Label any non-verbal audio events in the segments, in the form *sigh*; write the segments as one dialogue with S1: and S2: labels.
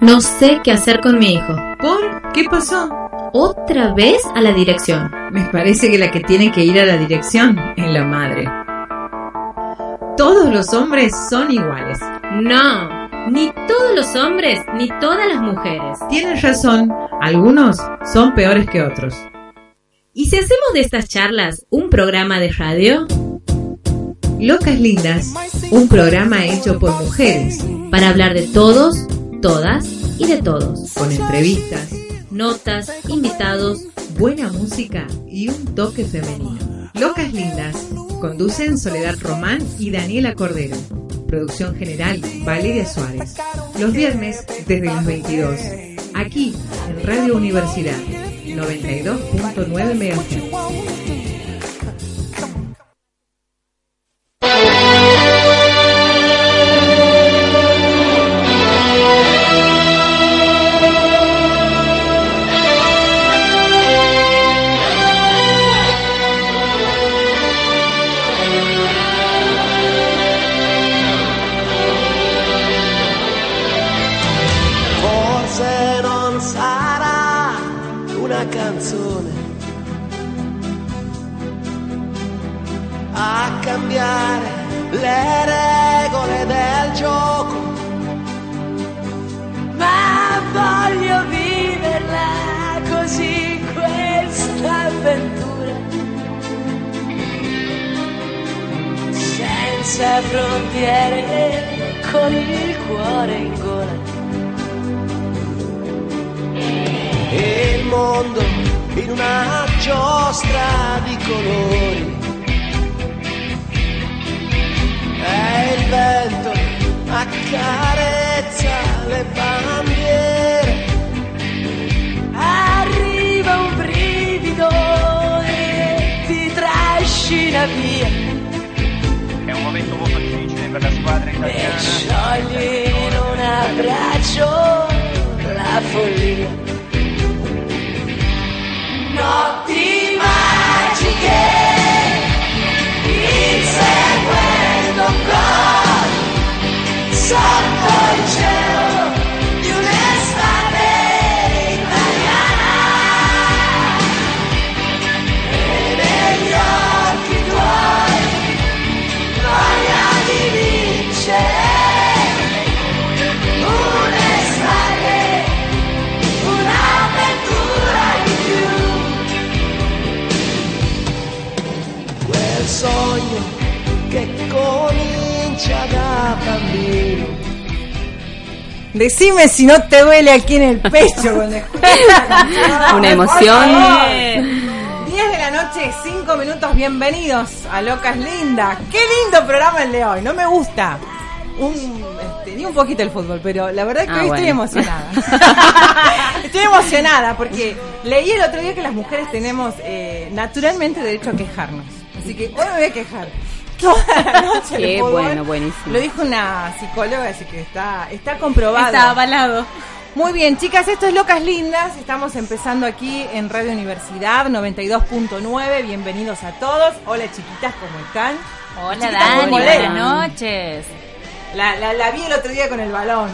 S1: No sé qué hacer con mi hijo.
S2: ¿Por? ¿Qué pasó?
S1: Otra vez a la dirección.
S2: Me parece que la que tiene que ir a la dirección es la madre. Todos los hombres son iguales.
S1: No, ni todos los hombres ni todas las mujeres.
S2: Tienes razón, algunos son peores que otros.
S1: ¿Y si hacemos de estas charlas un programa de radio?
S2: Locas Lindas, un programa hecho por mujeres,
S1: Para hablar de todos, todas y de todos.
S2: con entrevistas,
S1: Notas, invitados.
S2: buena música y un toque femenino. Locas Lindas, conducen Soledad Román y Daniela Cordero. Producción general, Valeria Suárez. Los viernes desde las 22. Aquí, en Radio Universidad, 92.9 MHz.
S3: Decime si no te duele aquí en el pecho cuando.
S4: Una emoción.
S3: favor. 10 de la noche, 5 minutos, bienvenidos a Locas Linda. Qué lindo programa el de hoy, no me gusta. Un, este, ni un poquito el fútbol, pero la verdad es que
S4: Ah,
S3: hoy estoy emocionada. *laughs* estoy emocionada porque leí el otro día que las mujeres tenemos eh, naturalmente derecho a quejarnos. Así que hoy me voy a quejar. *laughs* Toda la noche
S4: Qué bueno, buenísimo.
S3: Lo dijo una psicóloga, así que está, está comprobado.
S1: Está avalado.
S3: Muy bien, chicas, esto es Locas Lindas. Estamos empezando aquí en Radio Universidad 92.9. Bienvenidos a todos. Hola, chiquitas, ¿cómo están?
S5: Hola Dani, buenas noches.
S3: La, la, la vi el otro día con el balón,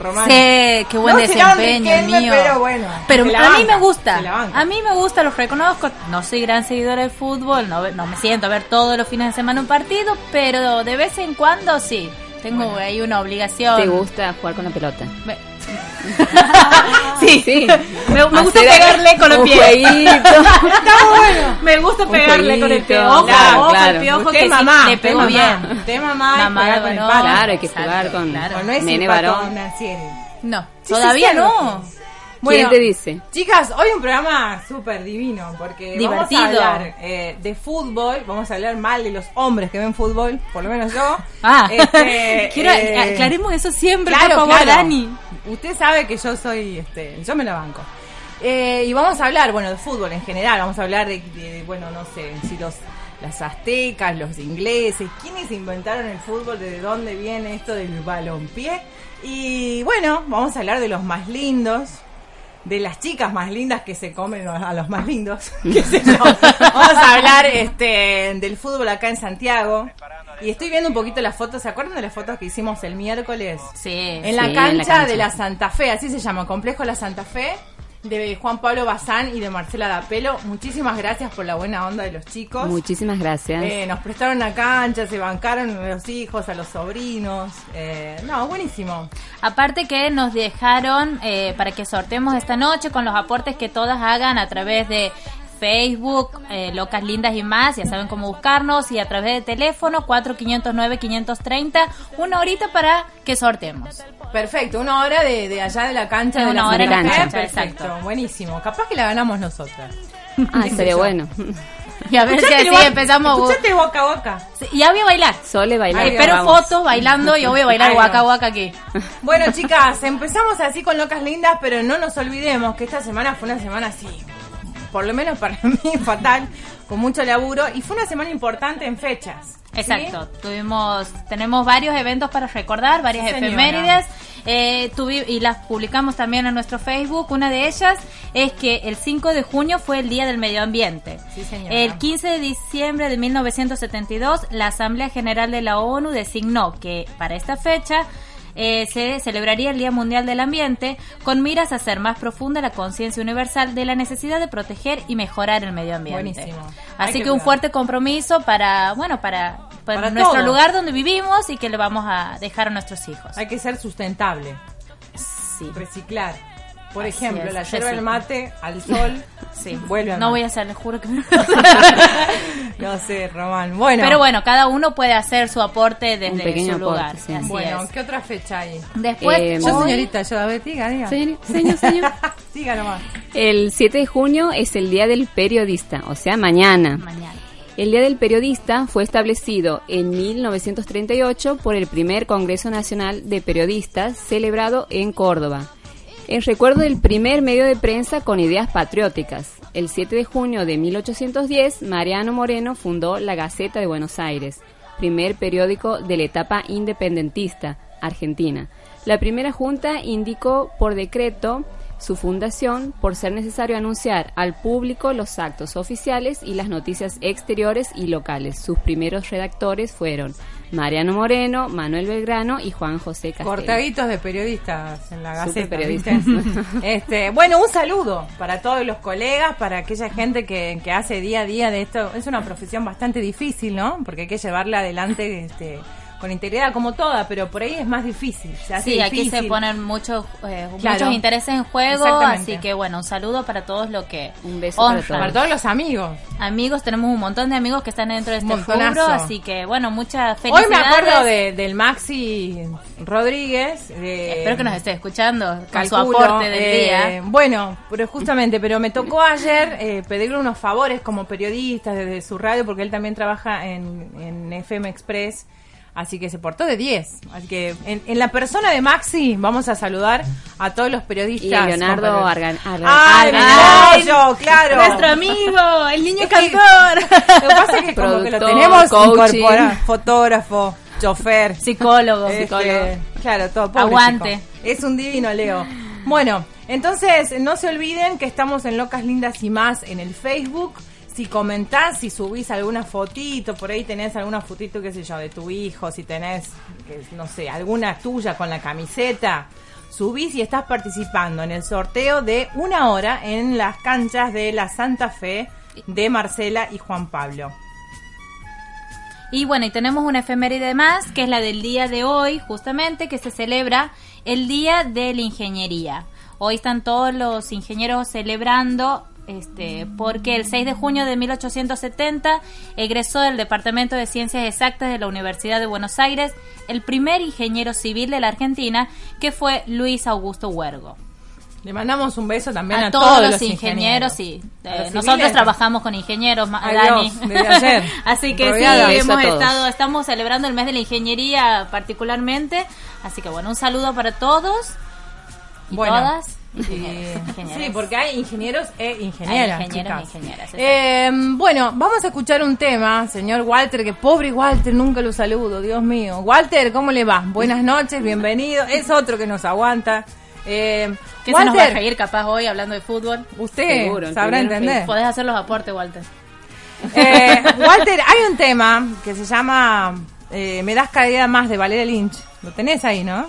S3: Román.
S5: Sí, qué buen
S3: No
S5: desempeño
S3: banquenme,
S5: mío.
S3: pero bueno,
S5: Pero a mí
S3: banca,
S5: me gusta. A mí me gusta, los reconozco. No soy gran seguidora del fútbol, no, ve- no me siento a ver todos los fines de semana un partido, pero de vez en cuando sí. Tengo ahí una obligación.
S4: ¿Te gusta jugar con la pelota?
S5: Me- *laughs* sí,
S4: Sí.
S5: Me, me gusta pegarle con pies.
S4: jueguito. *laughs*
S3: Está bueno.
S5: Me gusta pegarle con el pie.
S4: jueguito.
S5: Ojo,
S4: Claro,
S5: ojo
S4: claro.
S5: al piojo que
S3: es
S5: sí
S3: mamá,
S5: le bien.
S3: mamá. Es mamá, y
S5: Mamá de
S3: con el palo.
S4: Claro, hay que
S5: Exacto,
S4: jugar con
S5: claro.
S3: No, no es
S4: nene varón.
S5: No,
S3: Sí,
S5: todavía
S3: sí, sí,
S5: no.
S4: ¿Quién te dice?
S3: Chicas, hoy un programa súper divino porque
S5: Divertido.
S3: vamos a hablar eh, de fútbol, vamos a hablar mal de los hombres que ven fútbol, por lo menos yo. *laughs*
S5: Ah,
S3: Este, *laughs*
S5: quiero
S3: eh,
S5: aclaremos eso siempre,
S3: claro,
S5: por favor,
S3: claro.
S5: Dani.
S3: Usted sabe que yo soy, este, yo me la banco. Eh, y vamos a hablar, bueno, de fútbol en general, vamos a hablar de, de, bueno, no sé, si los las aztecas, los ingleses, quiénes inventaron el fútbol, de dónde viene esto del balompié. Y bueno, vamos a hablar de los más lindos, de las chicas más lindas que se comen a los más lindos. *laughs* qué sé yo. Vamos a hablar este, del fútbol acá en Santiago. Y estoy viendo un poquito las fotos. ¿Se acuerdan de las fotos que hicimos el miércoles?
S5: Sí.
S3: En la,
S4: Sí,
S3: cancha
S4: en la cancha.
S3: de la Santa Fe, así se llama, Complejo La Santa Fe, de Juan Pablo Bazán y de Marcela Dapelo. Muchísimas gracias por la buena onda de los chicos.
S4: Muchísimas gracias.
S3: Eh, nos prestaron la cancha, se bancaron a los hijos, a los sobrinos. Eh, no, buenísimo.
S5: Aparte que nos dejaron eh, para que sorteemos esta noche con los aportes que todas hagan a través de Facebook, eh, Locas Lindas y más, ya saben cómo buscarnos, y a través de teléfono 4509-530, una horita para que sorteemos.
S3: Perfecto, una hora de, de allá de la cancha de
S5: Una
S3: la
S5: hora
S4: en la cancha,
S3: Perfecto,
S5: exacto.
S3: buenísimo. Capaz que la ganamos nosotras.
S4: ah, sería bueno.
S5: Y a ver si así empezamos.
S3: Escuchate boca a boca.
S5: Sí, Ya voy a bailar.
S4: Sole bailar.
S5: Espero
S4: vamos.
S5: fotos bailando, yo voy a bailar guaca guaca aquí.
S3: Bueno, chicas, empezamos así con locas lindas, pero no nos olvidemos que esta semana fue una semana así, por lo menos para *laughs* mí, fatal, con mucho laburo, y fue una semana importante en fechas. ¿sí?
S5: Exacto, tuvimos, tenemos varios eventos para recordar, varias
S3: Sí,
S5: efemérides, eh, tuvi- y las publicamos también en nuestro Facebook. Una de ellas es que el 5 de junio fue el Día del Medio Ambiente.
S3: Sí.
S5: El 15 de diciembre de 1972, la Asamblea General de la ONU designó que para esta fecha eh, se celebraría el Día Mundial del Ambiente con miras a hacer más profunda la conciencia universal de la necesidad de proteger y mejorar el medio ambiente.
S3: Buenísimo.
S5: Así
S3: que
S5: que un fuerte compromiso para, bueno, para, para
S3: Para
S5: nuestro
S3: todo.
S5: lugar donde vivimos y que le vamos a dejar a nuestros hijos.
S3: Hay que ser sustentable,
S5: Sí.
S3: reciclar. Por
S5: Así
S3: ejemplo,
S5: es,
S3: la yerba del mate al sol, *laughs*
S5: Sí.
S3: vuelve a
S5: No voy a hacer, les juro que no. *laughs*
S3: No sé, Román. Bueno,
S5: Pero bueno, cada uno puede hacer su aporte
S4: Un
S5: desde
S4: pequeño
S5: su
S4: aporte,
S5: lugar.
S4: sí.
S5: Así
S3: bueno,
S5: es.
S3: ¿qué otra fecha hay?
S5: Después,
S4: Eh,
S3: Yo,
S4: Hoy-
S3: señorita, yo, a ver, diga, diga.
S4: Señor, señor, señor. *laughs*
S3: Diga nomás.
S4: El 7 de junio es el Día del Periodista, o sea, mañana.
S5: mañana.
S4: El Día del Periodista fue establecido en 1938 por el primer Congreso Nacional de Periodistas celebrado en Córdoba. En recuerdo del primer medio de prensa con ideas patrióticas. El 7 de junio de 1810, Mariano Moreno fundó la Gaceta de Buenos Aires, primer periódico de la etapa independentista argentina. La primera junta indicó por decreto su fundación por ser necesario anunciar al público los actos oficiales y las noticias exteriores y locales. Sus primeros redactores fueron Mariano Moreno, Manuel Belgrano y Juan José Castell.
S3: Cortaditos de periodistas en la Gaceta.
S4: periodistas. *laughs* *laughs*
S3: este, bueno, un saludo para todos los colegas, para aquella gente que, que hace día a día de esto. Es una profesión bastante difícil, ¿no? Porque hay que llevarla adelante este, con integridad como toda, pero por ahí es más difícil. Se hace
S5: Sí, aquí se ponen muchos, eh,
S3: Claro.
S5: muchos intereses en juego, así que bueno, un saludo para todos los que
S4: Un beso para todos.
S3: Para todos los amigos.
S5: Amigos, tenemos un montón de amigos que están dentro de este rubro, así que bueno, muchas
S3: Hoy
S5: felicidades.
S3: me acuerdo de, del Maxi Rodríguez. de-
S5: Espero que nos esté escuchando con su
S3: Calculo,
S5: aporte del
S3: eh,
S5: día.
S3: Bueno, pero justamente, pero me tocó ayer eh, pedirle unos favores como periodista desde su radio, porque él también trabaja en, en FM Express, así que se portó de 10. Así que en, en la persona de Maxi vamos a saludar a todos los periodistas.
S4: Y a Leonardo. Argan- Argan-
S3: ¡Ay,
S5: Ay,
S3: mi pollo, claro!
S5: Nuestro amigo, el niño cantor.
S3: Lo que pasa es que como que lo tenemos incorporado. Fotógrafo, chofer.
S5: Psicólogo.
S3: Este, Claro, todo. pobre
S5: Aguante.
S3: chico. Es un divino, Leo. Bueno, entonces no se olviden que estamos en Locas Lindas y más en el Facebook. Si comentás, si subís alguna fotito, por ahí tenés alguna fotito, qué sé yo, de tu hijo, si tenés, no sé, alguna tuya con la camiseta, subís y estás participando en el sorteo de una hora en las canchas de la Santa Fe de Marcela y Juan Pablo.
S5: Y bueno, y tenemos una efeméride más, que es la del día de hoy, justamente, que se celebra el Día de la Ingeniería. Hoy están todos los ingenieros celebrando, este, porque el 6 de junio de 1870 egresó del Departamento de Ciencias Exactas de la Universidad de Buenos Aires el primer ingeniero civil de la Argentina, que fue Luis Augusto Huergo.
S3: Le mandamos un beso también a,
S5: A todos, los ingenieros, sí.
S3: A
S5: Eh,
S3: los
S5: nosotros trabajamos con ingenieros,
S3: Ay,
S5: Dani.
S3: Dios, desde ayer. *laughs*
S5: Así que
S3: Rodeada.
S5: sí, hemos estado, estamos celebrando el mes de la ingeniería particularmente. Así que bueno, un saludo para todos y
S3: Bueno,
S5: todas.
S3: Sí, porque hay ingenieros e ingenieras.
S5: Hay ingenieros e ingenieras,
S3: Eh, bueno, vamos a escuchar un tema, señor Walter, que pobre Walter, nunca lo saludo, Dios mío. Walter, ¿cómo le va? Buenas noches, bienvenido. Es otro que nos aguanta. Eh,
S5: ¿Qué se nos va a reír capaz hoy hablando de fútbol?
S3: usted
S4: Seguro,
S3: sabrá entender.
S5: Podés hacer los aportes, Walter.
S3: Eh, Walter, hay un tema que se llama eh, Me das cada día más de Valeria Lynch. Lo tenés ahí, ¿no?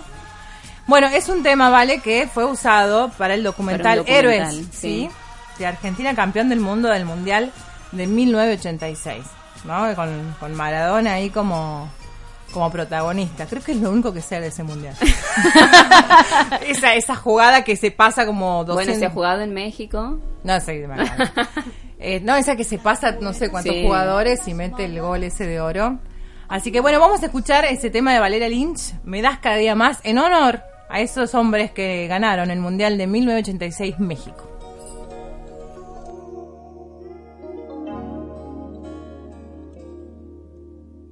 S3: Bueno, es un tema, ¿vale? Que fue usado para el documental,
S4: Para un documental,
S3: Héroes,
S4: sí.
S3: ¿sí? De Argentina, campeón del mundo del Mundial de 1986, ¿no? Con, con Maradona ahí como, como protagonista. Creo que es lo único que sé de ese Mundial. *laughs* esa, esa jugada que se pasa como 200...
S4: Bueno, se ha jugado en México.
S3: No sé. *laughs* Eh, no, esa que se pasa no sé cuántos
S4: Sí.
S3: jugadores y mete el gol ese de oro. Así que bueno, vamos a escuchar ese tema de Valeria Lynch, Me das cada día más, en honor a esos hombres que ganaron el Mundial de 1986 México.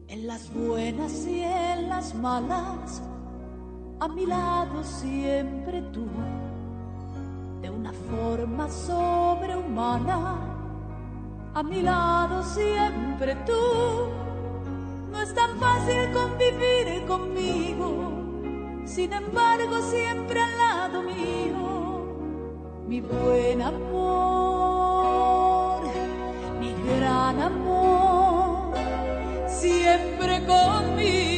S6: En las buenas y en las malas, a mi lado siempre tú, de una forma sobrehumana, a mi lado siempre tú. No es tan fácil convivir conmigo, sin embargo siempre al lado mío, mi buen amor, mi gran amor siempre conmigo.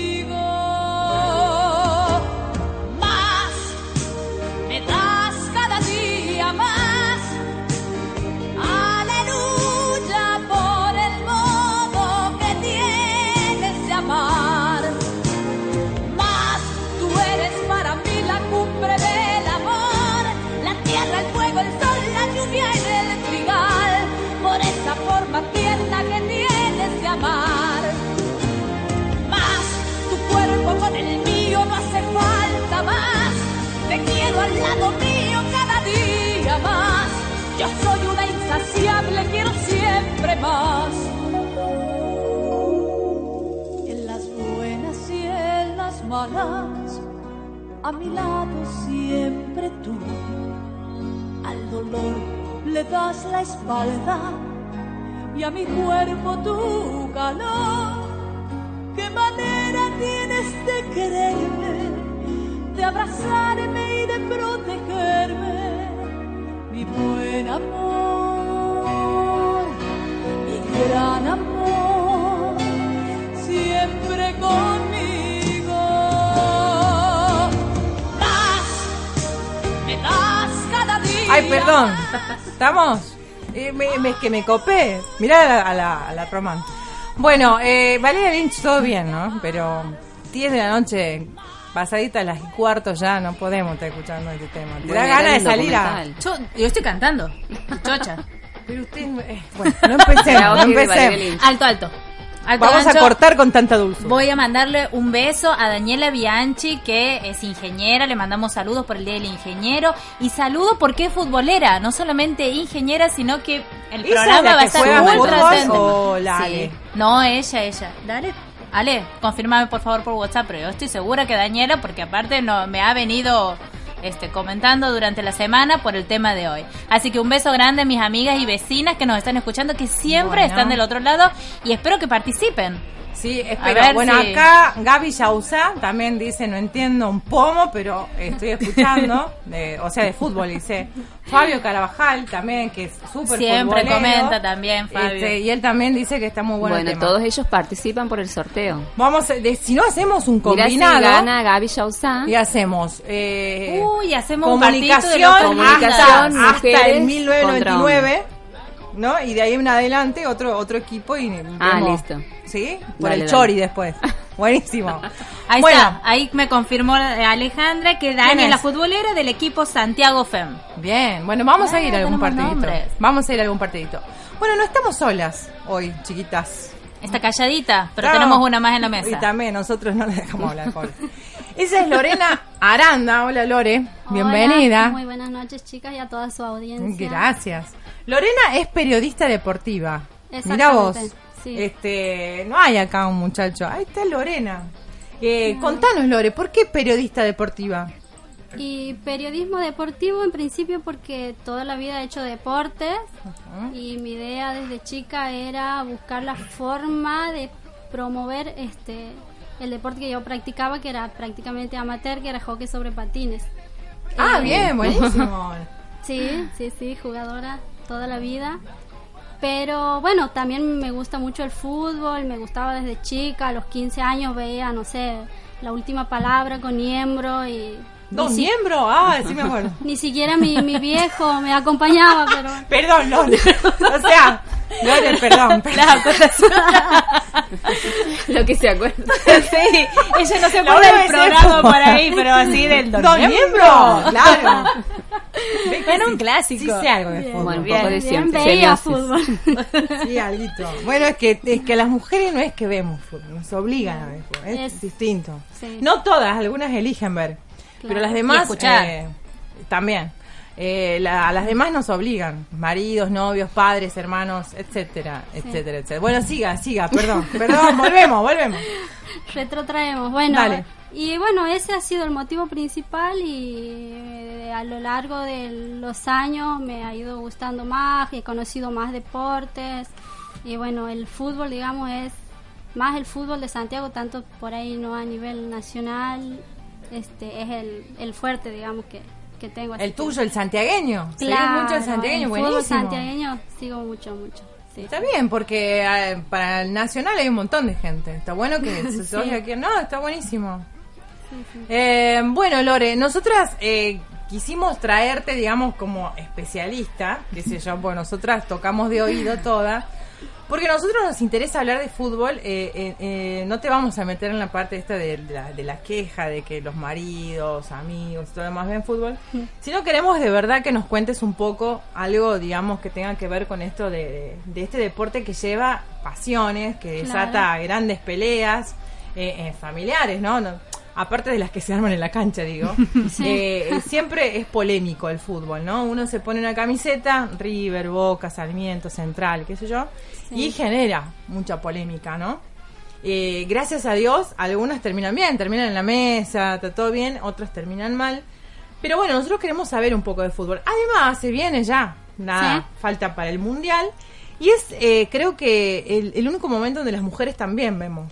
S6: Lado mío cada día más. Yo soy una insaciable, quiero siempre más. En las buenas y en las malas, a mi lado siempre tú. Al dolor le das la espalda y a mi cuerpo tu calor. ¿Qué manera tienes de quererme, de abrazarme y de protegerme? Mi buen amor, mi gran amor, siempre conmigo. Me das cada día.
S3: Ay, perdón. ¿Estamos? Eh, me, que me copé. Mirá a la, a la, a la Román. Bueno, eh, Valeria Lynch, todo bien, ¿no? Pero 10 de la noche, pasadita a las y cuarto ya, no podemos estar escuchando este tema. Te da ganas de salir a...
S5: Yo, yo estoy cantando. Chocha.
S3: Pero usted... eh, bueno, no empecemos, no empecemos.
S5: Alto, alto. Alto,
S3: Vamos a cortar con tanta dulzura.
S5: Voy a mandarle un beso a Daniela Bianchi, que es ingeniera. Le mandamos saludos por el Día del Ingeniero. Y saludos porque es futbolera. No solamente ingeniera, sino que el
S3: ¿Esa
S5: programa va a estar muy
S3: o la
S5: Sí.
S3: Ale?
S5: No, ella, ella. Dale. Ale, confirmame por favor por WhatsApp, pero yo estoy segura que Daniela, porque aparte no me ha venido este, comentando durante la semana por el tema de hoy. Así que un beso grande a mis amigas y vecinas que nos están escuchando, que siempre
S3: Bueno.
S5: están del otro lado y espero que participen.
S3: Sí, espero. bueno,
S5: si-
S3: acá Gaby Yauza también dice, no entiendo un pomo, pero estoy *laughs* escuchando, de- o sea, de fútbol, dice. Fabio Carabajal también, que es súper
S5: Siempre
S3: futbolero.
S5: comenta también, Fabio.
S3: Este, y él también dice que está muy bueno,
S4: Bueno,
S3: el tema.
S4: todos ellos participan por el sorteo.
S3: Vamos, de- si no hacemos un
S4: Mira si
S3: combinado,
S4: gana Gaby
S3: y hacemos eh,
S5: Uy, hacemos un de
S3: comunicación,
S5: los
S4: Comunicación,
S3: hasta, hasta el 1999, ¿no? Y de ahí en adelante otro otro equipo y
S4: Ah, listo.
S3: ¿Sí? Por
S4: Dale,
S3: el
S4: dale.
S3: Chori después. *laughs* Buenísimo.
S5: Ahí
S3: bueno,
S5: está, ahí me confirmó eh, Alejandra que Dani
S3: ¿Quién
S5: es la futbolera del equipo Santiago FEM.
S3: Bien, bueno, vamos a ir a
S5: Ah,
S3: algún partidito.
S5: nombres.
S3: Vamos a ir a algún partidito. Bueno, no estamos solas hoy, chiquitas.
S5: Está calladita, pero
S3: No,
S5: tenemos una más en la
S3: Y
S5: mesa.
S3: también nosotros no le dejamos hablar, pobre. *laughs* Esa es Lorena Aranda. Hola, Lore.
S7: Hola,
S3: Bienvenida.
S7: muy buenas noches, chicas, y a toda su audiencia.
S3: Gracias. Lorena es periodista deportiva. Mira vos.
S7: sí.
S3: Este, no hay acá un muchacho. Ahí está Lorena. Eh, contanos, Lore, ¿por qué periodista deportiva?
S7: Y periodismo deportivo en principio porque toda la vida he hecho deportes y mi idea desde chica era buscar la forma de promover este el deporte que yo practicaba, que era prácticamente amateur, que era hockey sobre patines.
S3: Ah,
S7: Eh,
S3: bien, buenísimo. *laughs*
S7: Sí, sí, sí, jugadora toda la vida. Pero bueno, también me gusta mucho el fútbol, me gustaba desde chica, a los 15 años veía, no sé, la última palabra con Niembro y...
S3: ¿Dos
S7: si-
S3: miembros? Ah, sí me acuerdo. *laughs*
S7: Ni siquiera mi, mi viejo me acompañaba, pero... *laughs*
S3: Perdón, Lore. O sea, Lore, perdón. *laughs*
S4: Lo que se acuerda.
S5: sí, ella no se acuerda del programa por ahí, pero así del Don,
S3: Don
S5: Miembro.
S3: Miembro, claro.
S5: Era un
S3: Sí
S5: clásico.
S3: sé algo de fútbol.
S4: Bueno, un
S5: Bien,
S4: poco de
S7: Bien, veía
S4: semiosis.
S7: fútbol.
S3: Sí, alguito. Bueno, es que, es que las mujeres no es que vemos fútbol, nos obligan a ver fútbol, es,
S7: Es-
S3: distinto.
S7: sí.
S3: No todas, algunas eligen ver, pero las demás eh, también. Eh, la- a las demás nos obligan, maridos, novios, padres, hermanos, etcétera, etcétera, etcétera. Bueno, siga, siga, perdón, *laughs* perdón, volvemos, volvemos.
S7: Retrotraemos. Bueno,
S3: Dale.
S7: y bueno, ese ha sido el motivo principal y eh, a lo largo de los años me ha ido gustando más, he conocido más deportes y bueno, el fútbol, digamos, es más el fútbol de Santiago, tanto por ahí no a nivel nacional, este es el, el fuerte, digamos, que, que tengo.
S3: El
S7: que-
S3: tuyo, el santiagueño.
S7: Claro,
S3: mucho el santiagueño,
S7: el
S3: buenísimo.
S7: fútbol santiagueño sigo mucho, mucho. sí.
S3: Está bien, porque eh, para el nacional hay un montón de gente. Está bueno que *laughs* se oiga aquí. No, está buenísimo. Eh, bueno, Lore, nosotras eh, quisimos traerte, digamos, como especialista, qué sé yo, bueno, nosotras tocamos de oído toda, porque a nosotros nos interesa hablar de fútbol, eh, eh, eh, no te vamos a meter en la parte esta de, la, de la queja de que los maridos, amigos y todo lo demás ven fútbol, sino queremos de verdad que nos cuentes un poco algo, digamos, que tenga que ver con esto de, de este deporte que lleva pasiones, que desata
S7: Claro.
S3: grandes peleas eh, eh, familiares, ¿no? No- Aparte de las que se arman en la cancha, digo. *laughs* Eh, siempre es polémico el fútbol, ¿no? Uno se pone una camiseta, River, Boca, Sarmiento, Central, qué sé yo, y genera mucha polémica, ¿no? Eh, gracias a Dios, algunas terminan bien, terminan en la mesa, está todo bien, otras terminan mal. Pero bueno, nosotros queremos saber un poco de fútbol. Además, se viene ya, nada,
S7: Sí.
S3: falta para el Mundial. Y es, eh, creo que, el, el único momento donde las mujeres también vemos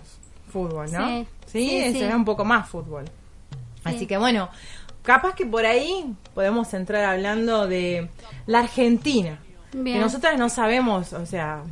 S3: fútbol, ¿no?
S7: Sí.
S3: Sí,
S7: Sí,
S3: se ve un poco más fútbol. Así que bueno, capaz que por ahí podemos entrar hablando de la Argentina.
S7: Bien.
S3: Que nosotras no sabemos, o sea,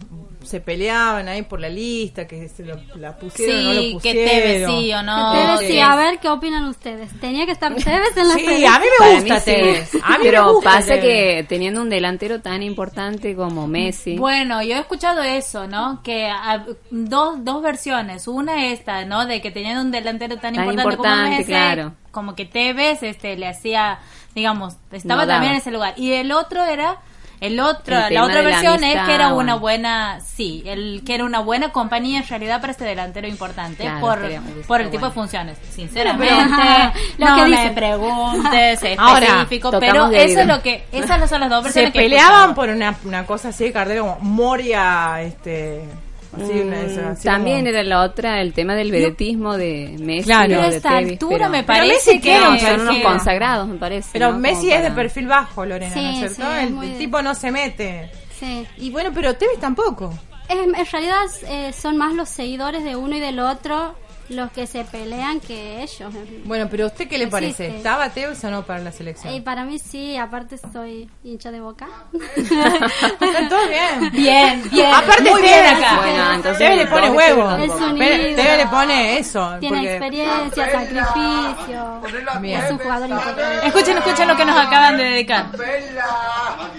S3: se peleaban ahí por la lista, que se lo, la pusieron o no lo
S5: Sí, que
S3: pusieron.
S5: Tevez sí o no.
S7: Tevez, sí, a ver qué opinan ustedes. Tenía que estar Tevez en la
S3: Sí,
S7: selección.
S3: a mí me gusta
S4: mí sí.
S3: Tevez. A mí
S4: Pero
S3: me gusta
S4: pasa
S3: Tevez.
S4: que teniendo un delantero tan importante como Messi,
S5: Bueno, yo he escuchado eso, ¿no? Que ah, dos, dos versiones. Una esta, ¿no? De que teniendo un delantero tan,
S4: Tan
S5: importante, como
S4: importante,
S5: Messi,
S4: claro.
S5: como que Tevez este, le hacía, digamos, estaba
S4: No
S5: también en ese lugar. Y el otro era... El otro,
S4: El
S5: la otra
S4: la
S5: versión es que era una buena, sí, el que era una buena compañía en realidad para este delantero importante
S4: Claro,
S5: por, por el tipo de funciones. *laughs* Sinceramente, *laughs* *laughs*
S7: Lo
S5: no
S7: que
S5: me preguntes específico, pero eso es lo que, esas son las dos
S3: se
S5: versiones que he
S3: peleaban por una, una cosa así de cartera como Moria, este... De
S4: Mm,
S3: así
S4: también
S3: como-
S4: era la otra, el tema del vedetismo de Messi
S3: Claro.
S5: A
S4: de
S5: esta
S4: Tevez,
S5: altura
S4: pero-
S5: me
S3: Pero
S5: parece
S3: Messi
S5: que
S4: son unos consagrados, me parece.
S3: Pero
S4: ¿no?
S3: Messi
S4: Como
S3: es de
S4: para-
S3: perfil bajo, Lorena, ¿no es
S7: Sí,
S3: cierto?
S7: sí,
S3: el,
S7: muy
S3: el
S7: de-
S3: tipo no se mete.
S7: Sí.
S3: Y bueno, pero Tevez tampoco.
S7: Es- en realidad eh, son más los seguidores de uno y del otro los que se pelean que ellos.
S3: Bueno, pero ¿usted qué le
S7: Existe.
S3: parece? ¿Estaba Tevez o no para la selección?
S7: Y para mí sí, aparte soy hincha de boca. *laughs*
S3: Está todo bien.
S5: Bien, bien.
S3: Aparte
S5: muy bien acá.
S4: Bueno, entonces
S3: le pone huevo. Tevez le pone eso.
S7: Tiene
S3: porque-
S7: experiencia, sacrificio.
S3: Bien.
S7: Es un jugador importante.
S5: Escuchen, escuchen lo que nos acaban de dedicar.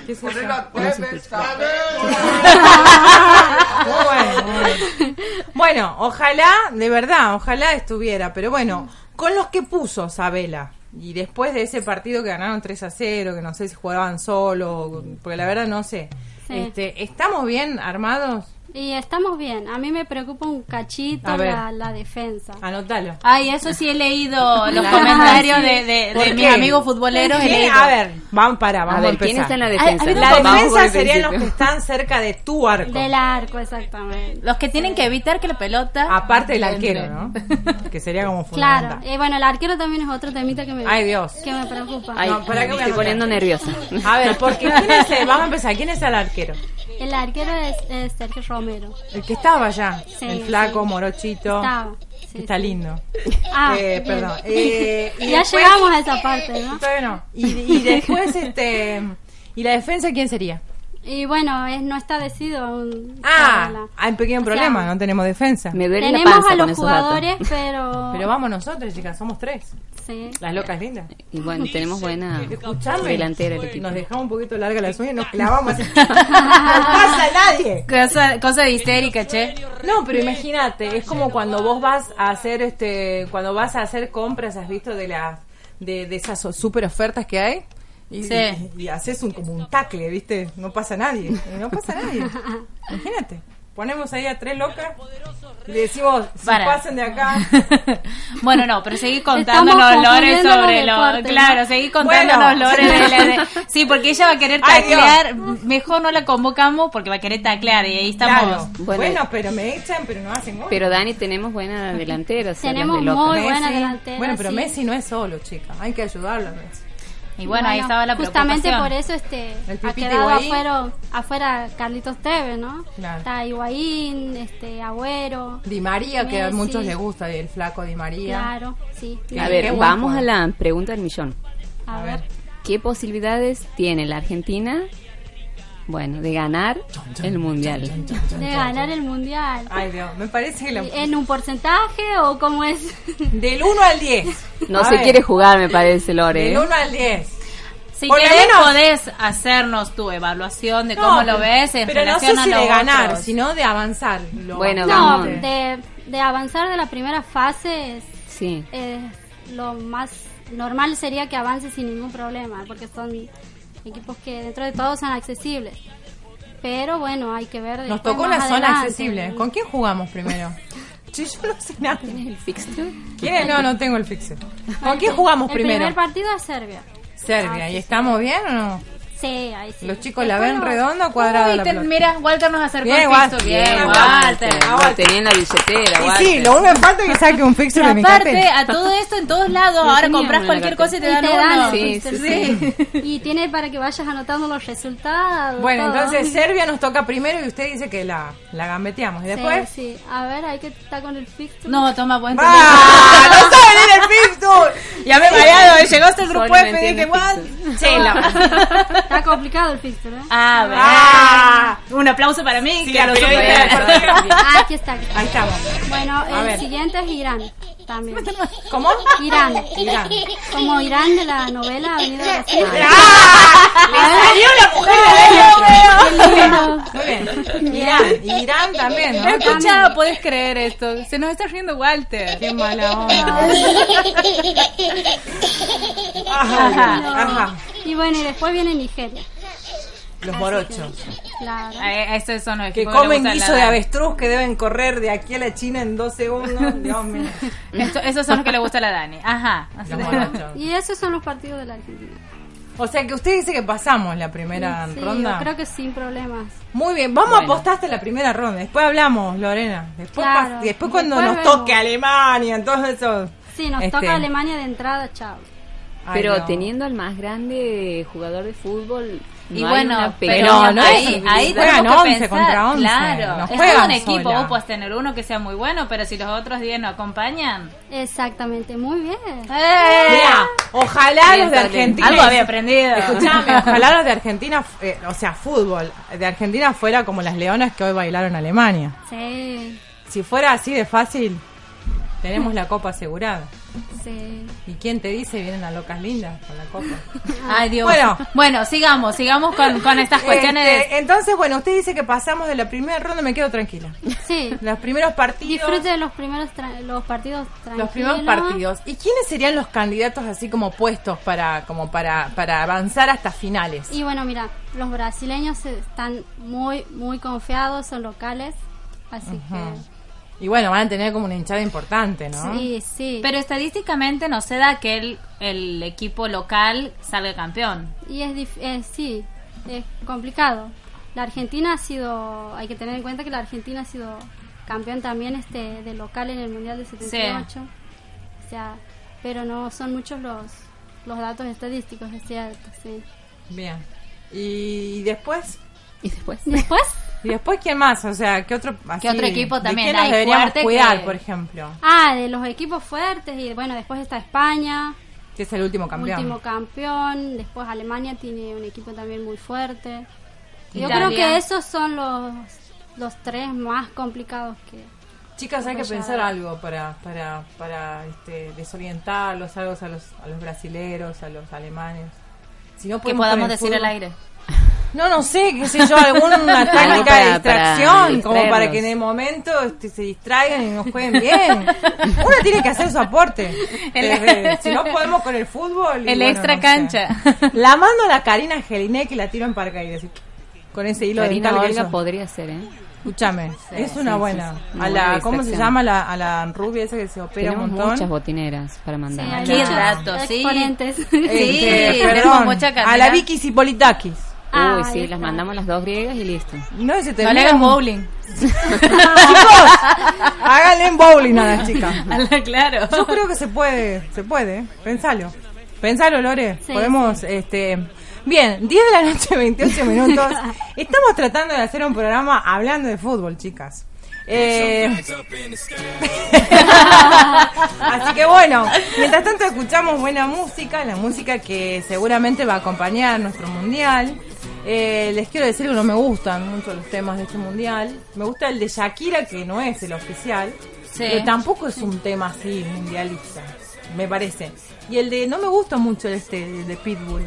S3: ¿Qué es eso? bueno, bueno. Bueno, ojalá, de verdad, ojalá estuviera, pero bueno, con los que puso Sabela. Y después de ese partido que ganaron 3 a 0, que no sé si jugaban solo, porque la verdad no sé.
S7: Sí.
S3: Este, ¿Estamos bien armados?
S7: Y estamos bien. A mí me preocupa un cachito la, la defensa.
S3: Anótalo.
S5: Ay, eso sí he leído *laughs* los
S3: La-
S5: comentarios
S3: Sí.
S5: de, de,
S3: ¿Por
S5: de mis amigos futboleros.
S3: A ver, vamos para, vamos
S4: A
S3: a,
S4: ver,
S3: empezar.
S4: ¿quién está en la defensa?
S3: La defensa serían los que están cerca de tu arco.
S7: Del arco, exactamente.
S5: Los que tienen que evitar que la pelota.
S3: Aparte del arquero, ¿no? que sería como *laughs*
S7: Claro.
S3: fundamental.
S7: Y bueno, el arquero también es otro temita que me,
S3: Ay, Dios.
S7: que me preocupa.
S4: Ay,
S3: No, ¿para qué
S4: me estoy poniendo nerviosa.
S3: A ver, porque ¿quién es el- vamos a empezar, ¿quién es el arquero?
S7: El arquero es, es Sergio Romero.
S3: El que estaba allá,
S7: Sí,
S3: el flaco,
S7: sí.
S3: morochito,
S7: Estaba. sí,
S3: está lindo.
S7: Ah,
S3: Eh, perdón. *laughs* Eh, y
S7: ya
S3: después-
S7: llegamos a esa parte, ¿no?
S3: Todavía no. Y, y después, este, y la defensa, ¿quién sería?
S7: Y bueno, es, no está decidido aún.
S3: Ah, hay un pequeño
S7: O sea,
S3: problema, no tenemos defensa.
S4: Me duele la
S7: Tenemos
S4: panza
S7: a
S4: con
S7: los jugadores, pero...
S3: Pero vamos nosotros, chicas, somos tres.
S7: Sí.
S3: Las locas lindas.
S4: Y bueno, tenemos buena delantera el equipo.
S3: Nos dejamos un poquito larga las uñas y nos clavamos. *laughs* no pasa a nadie.
S5: Cosa, cosa de histérica, che.
S3: No, pero imagínate, es como cuando vos vas a hacer este, cuando vas a hacer compras, has visto de las de, de esas super ofertas que hay. Y,
S5: Sí.
S3: y, y haces un como un tacle, ¿viste? No pasa nadie. Y no pasa nadie. Imagínate. Ponemos ahí a tres locas y le decimos, si
S5: Para.
S3: pasen de acá. *laughs*
S5: bueno, no, pero seguí contándonos lores sobre
S7: los
S5: lo.
S7: deportes,
S5: Claro,
S7: ¿no?
S5: seguí contándonos
S3: Bueno.
S5: lores de la. de- *laughs* sí, porque ella va a querer
S3: Ay,
S5: taclear. Mejor no la convocamos porque va a querer taclear y ahí estamos.
S3: Claro.
S4: Bueno.
S3: Bueno, pero me echan, pero no hacen gol.
S4: Pero Dani, tenemos buena delantera. o sea,
S7: Tenemos
S4: de
S7: muy buena
S3: Messi-
S7: delantera,
S3: Bueno, pero
S7: sí.
S3: Messi no es solo, chica. Hay que ayudarlo a Messi.
S5: Y bueno, ahí estaba la
S7: Justamente por eso este ha quedado
S3: Higuaín.
S7: afuera, afuera Carlitos Tevez, ¿no?
S3: Claro.
S7: Está Higuaín, este, Agüero.
S3: Di María, que a muchos les gusta, el flaco Di María.
S7: Claro, sí.
S4: A ver, vamos a la pregunta del millón.
S7: A,
S3: A
S7: ver.
S3: ver.
S4: ¿Qué posibilidades tiene la Argentina, bueno, de ganar el mundial?
S7: De ganar el mundial.
S3: Ay, Dios, me parece que la-
S7: ¿En un porcentaje o cómo es?
S3: del 1 al 10.
S4: No
S3: A
S4: se
S3: ver,
S4: quiere jugar, me parece, Lore.
S3: Del
S4: ¿eh?
S3: 1 al 10.
S5: Si
S3: Por lo
S5: querés,
S3: menos-
S5: podés hacernos tu evaluación de cómo lo ves en
S3: Pero no sé
S5: relación
S3: si
S5: a
S3: de ganar,
S5: otros.
S3: sino de avanzar. Lo
S4: Bueno,
S7: No,
S4: vamos.
S7: de, de avanzar de la primera fase es,
S4: Sí.
S7: lo más normal sería que avance sin ningún problema, porque son equipos que dentro de todo son accesibles. Pero bueno, hay que ver.
S3: Nos tocó una zona
S7: adelante.
S3: accesible. ¿Con quién jugamos primero? Sí, *laughs* yo no sé nada.
S4: ¿Tienes el fixture?
S3: ¿Quién? No, no tengo el fixer. ¿Con quién jugamos
S7: El
S3: primero?
S7: primer partido es Serbia.
S3: Serbia.
S7: Ah,
S3: ¿Y
S7: sí,
S3: estamos bien o no?
S7: Sí, ahí sí.
S3: Los chicos la ven redonda o cuadrada
S5: Uy,
S3: la
S5: te-
S3: pelota?
S5: mira, Walter nos acercó
S3: Bien,
S5: el
S3: Walter.
S5: texto. Bien,
S3: Bien,
S5: Walter.
S4: Walter, Lo tenía en la billetera,
S3: Y
S4: Walter.
S3: sí, lo único que falta es que saque un fixer de mi
S5: Aparte, a todo esto en todos lados, *laughs*
S4: Lo
S5: ahora compras cualquier cosa y te
S7: Y
S5: dan
S7: te
S5: uno.
S4: Sí, sí,
S7: sí. *laughs* Y tiene para que vayas anotando los resultados.
S3: Bueno,
S7: todo.
S3: entonces *laughs* Serbia nos toca primero y usted dice que la, la gambeteamos. ¿Y
S7: Sí,
S3: después?
S7: Sí, A ver, hay que estar con el fixture.
S5: No, toma buen
S3: ¡Ah! ¡No saben ir el fixture!
S5: Ya me he mareado, llegó este grupo
S4: Solo no
S5: F y dije, what?
S4: fixture.
S5: Chela.
S7: Está complicado el fixture, ¿eh?
S5: Ah.
S3: ¡Ah!
S5: Un aplauso para mí,
S3: Sí,
S5: que lo
S3: bien.
S7: Ah, aquí está. aquí.
S3: Ahí estamos.
S7: Bueno,
S3: A
S7: el
S3: ver.
S7: siguiente es Irán. También.
S3: ¿Cómo?
S7: Irán.
S3: Irán.
S7: Como Irán de la novela Avenida Brasil.
S3: ¡Ah! ¡Le salió la mujer de
S7: Qué lindo.
S3: Muy bien. Irán. Irán también, ¿no?
S5: Escucha, puedes creer esto. Se nos está riendo Walter.
S3: Qué mala onda. Ajá. Ajá.
S7: Y bueno, y después viene Nigeria.
S3: Los morochos.
S7: Claro.
S5: Eh, Estos son los
S3: Que comen guiso
S5: la-
S3: de avestruz que deben correr de aquí a la China en dos segundos. *laughs* Dios mío.
S5: Esto- esos son los que le gusta a la Dani. Ajá.
S3: Los morochos.
S7: Y esos son los partidos de la Argentina.
S3: O sea que usted dice que pasamos la primera
S7: Sí,
S3: ronda.
S7: yo creo que sin problemas.
S3: Muy bien, vamos
S4: Bueno.
S3: a apostar hasta la primera ronda. Después hablamos, Lorena. Después,
S7: Claro.
S3: después cuando
S7: Después
S3: nos
S7: vemos.
S3: toque Alemania, todo eso.
S7: Sí, nos
S3: Este.
S7: toca Alemania de entrada, chao.
S3: Ay,
S4: Pero
S3: no.
S4: teniendo al más grande jugador de fútbol, no
S5: Y
S4: hay
S5: bueno, pero
S3: no,
S5: ahí,
S3: es-
S5: ahí
S3: juegan
S5: tenemos que
S3: 11
S5: pensar,
S3: contra 11,
S5: claro,
S3: no
S5: es todo un equipo,
S3: sola.
S5: vos puedes tener uno que sea muy bueno, pero si los otros 10 no acompañan,
S7: Exactamente, muy bien.
S5: ¡eh!
S3: Mira, ojalá
S4: Bien,
S3: los de. Argentina.
S5: algo había aprendido.
S3: Escuchame, *laughs* ojalá los de Argentina, eh, o sea, fútbol, de Argentina fuera como las leonas que hoy bailaron Alemania.
S7: Sí,
S3: Si fuera así de fácil, tenemos la copa asegurada.
S7: Sí.
S3: ¿Y quién te dice vienen a locas lindas con la copa? *laughs*
S5: Ay, Dios.
S3: Bueno.
S5: Bueno, sigamos, sigamos con, con estas cuestiones.
S3: Este, entonces, bueno, usted dice que pasamos de la primera ronda, me quedo tranquila.
S7: Sí.
S3: Los primeros partidos.
S7: Disfrute de los primeros tra- los partidos tranquilos.
S3: Los primeros partidos. ¿Y quiénes serían los candidatos así como puestos para como para, para avanzar hasta finales?
S7: Y bueno, mira, los brasileños están muy, muy confiados, son locales. Así
S3: Y bueno, van a tener como una hinchada importante. ¿no?
S7: Sí, sí.
S5: Pero estadísticamente no se da que el, el equipo local salga campeón.
S7: Y es, dif- eh, sí, es complicado. La Argentina ha sido, hay que tener en cuenta que la Argentina ha sido campeón también este de local en el Mundial de 78. O sea, pero no son muchos los, los datos estadísticos, es cierto, sí.
S3: Bien. ¿Y después?
S4: Y después.
S7: Después, *laughs*
S3: ¿Y después quién más? O sea, ¿qué otro, así,
S5: otro equipo
S3: ¿de
S5: también
S3: qué nos deberíamos cuidar,
S5: que-
S3: por ejemplo?
S7: ah, de los equipos fuertes y bueno, después está España,
S3: Que es el último campeón.
S7: último campeón, después Alemania tiene un equipo también muy fuerte. Yo
S5: Italia.
S7: creo que esos son los, los tres más complicados que...
S3: Chicas, hay que pensar algo para para para este, desorientarlos, algo a los a los brasileros, a los alemanes. Si no
S5: Que podamos decir al aire.
S3: No, no sé, qué sé yo, alguna *laughs* técnica
S4: para-
S3: de
S4: para
S3: distracción, como para que en el momento este, se distraigan y nos jueguen bien. Uno tiene que hacer su aporte.
S5: El-
S3: Eh, si no podemos con el fútbol. y
S5: El
S3: bueno,
S5: extra
S3: no sé.
S5: cancha.
S3: La mando a la Karina Geliné que la tiro en paracaídas. así, Con ese hilo
S4: Karina
S3: que
S4: Olga podría ser, ¿eh?
S3: Escúchame, es una
S4: sí,
S3: buena.
S4: sí, sí.
S3: A la,
S4: buena
S3: ¿Cómo se llama? La, a la rubia esa que se opera
S4: Tenemos
S3: un montón.
S4: muchas botineras para mandar.
S7: Sí, hay
S5: rato, sí.
S7: exponentes. *laughs*
S3: Este,
S5: Sí,
S3: perdón, a la. Vicky Cipolitakis.
S4: Uy,
S7: Ah,
S4: sí,
S7: ahí
S4: las mandamos las dos griegas y listo.
S3: No, se
S5: No
S3: termina
S5: le hagan bowling. *laughs*
S3: Chicos, háganle bowling a las chicas. *laughs*
S5: claro.
S3: Yo creo que se puede, se puede, pensalo. Pensalo, Lore.
S7: Sí,
S3: Podemos, este... Bien, 10 de la noche, 28 minutos. *laughs* Estamos tratando de hacer un programa hablando de fútbol, chicas. Eh, Así que bueno, mientras tanto escuchamos buena música, la música que seguramente va a acompañar nuestro mundial. Eh, les quiero decir que no me gustan mucho los temas de este mundial. Me gusta el de Shakira, que no es el oficial,
S5: Sí.
S3: pero tampoco es un tema así mundialista, me parece. Y el de no me gusta mucho este el de Pitbull,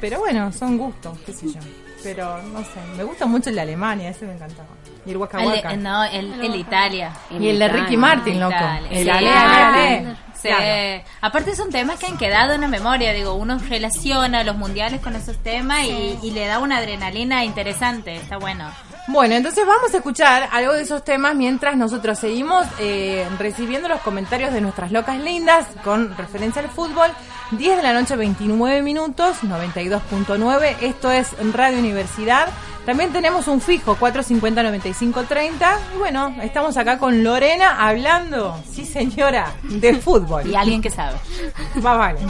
S3: pero bueno, son gustos, qué sé yo. Pero no sé, me gusta mucho el de Alemania, ese me encantaba. Y el Waka
S5: El
S3: Waka.
S5: no, el, el Italia.
S3: Y el de Ricky Martin, loco. El Ale, Ale.
S5: Sí.
S3: Claro.
S5: Aparte son temas que han quedado en la memoria, digo, uno relaciona los mundiales con esos temas y, y le da una adrenalina interesante, está bueno.
S3: Bueno, entonces vamos a escuchar algo de esos temas mientras nosotros seguimos eh, recibiendo los comentarios de nuestras locas lindas con referencia al fútbol. 10 de la noche, 29 minutos, 92.9. Esto es Radio Universidad. También tenemos un fijo, 450-9530. Y bueno, estamos acá con Lorena hablando, sí señora, de *laughs* fútbol.
S5: Y alguien que sabe.
S3: Va, vale.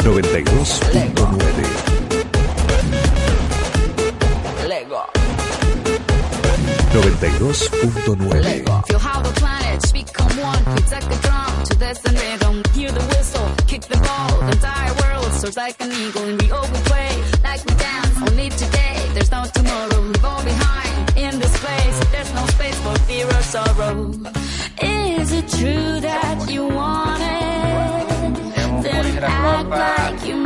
S8: 92.9.
S9: Lego.
S8: 92.9.
S10: Feel how the planets become one. We take a drum to this and rhythm. Hear the whistle, kick the ball. The entire world soars like an eagle, and we all we play like we dance. Only today, there's no tomorrow. We fall behind in this place. There's no space for fear or sorrow. Is it true that you want it? Then act like you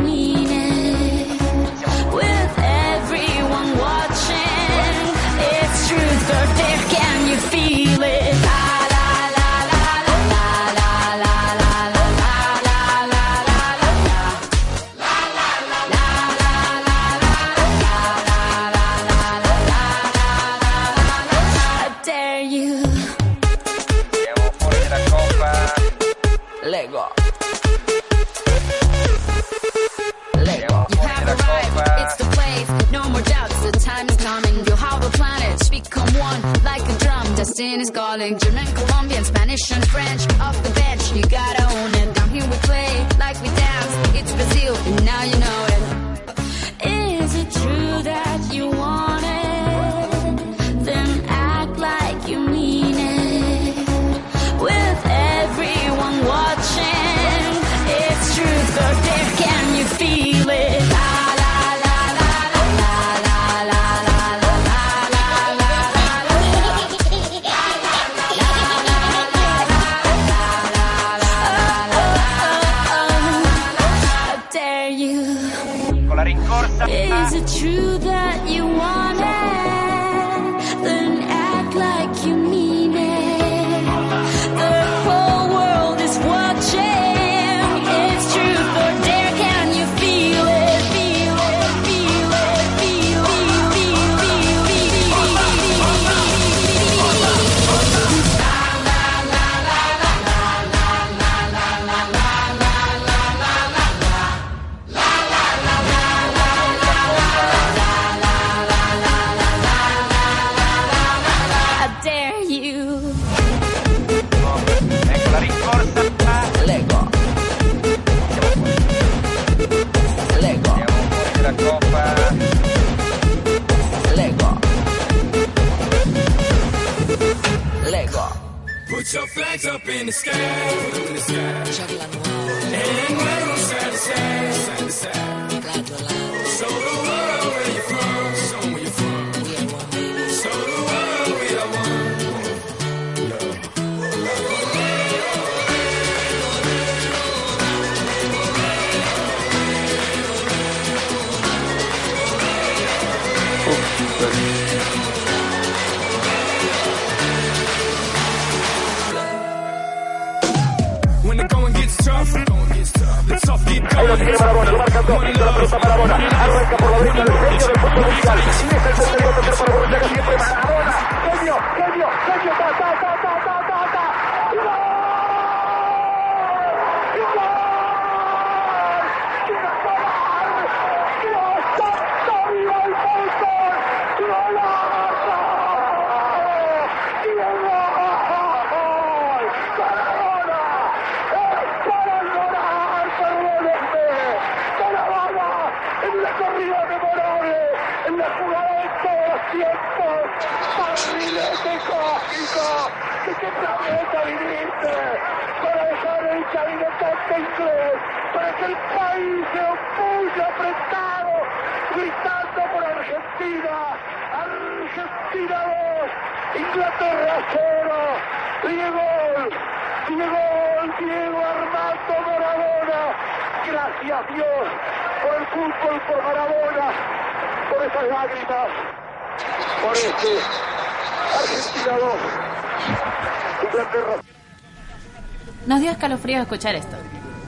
S10: one, like a drum. Destiny is calling. German, Colombian, Spanish, and French. Off the bench, you gotta own it. Down here we play, like we dance. It's Brazil, and now you know it.
S5: Escuchar esto.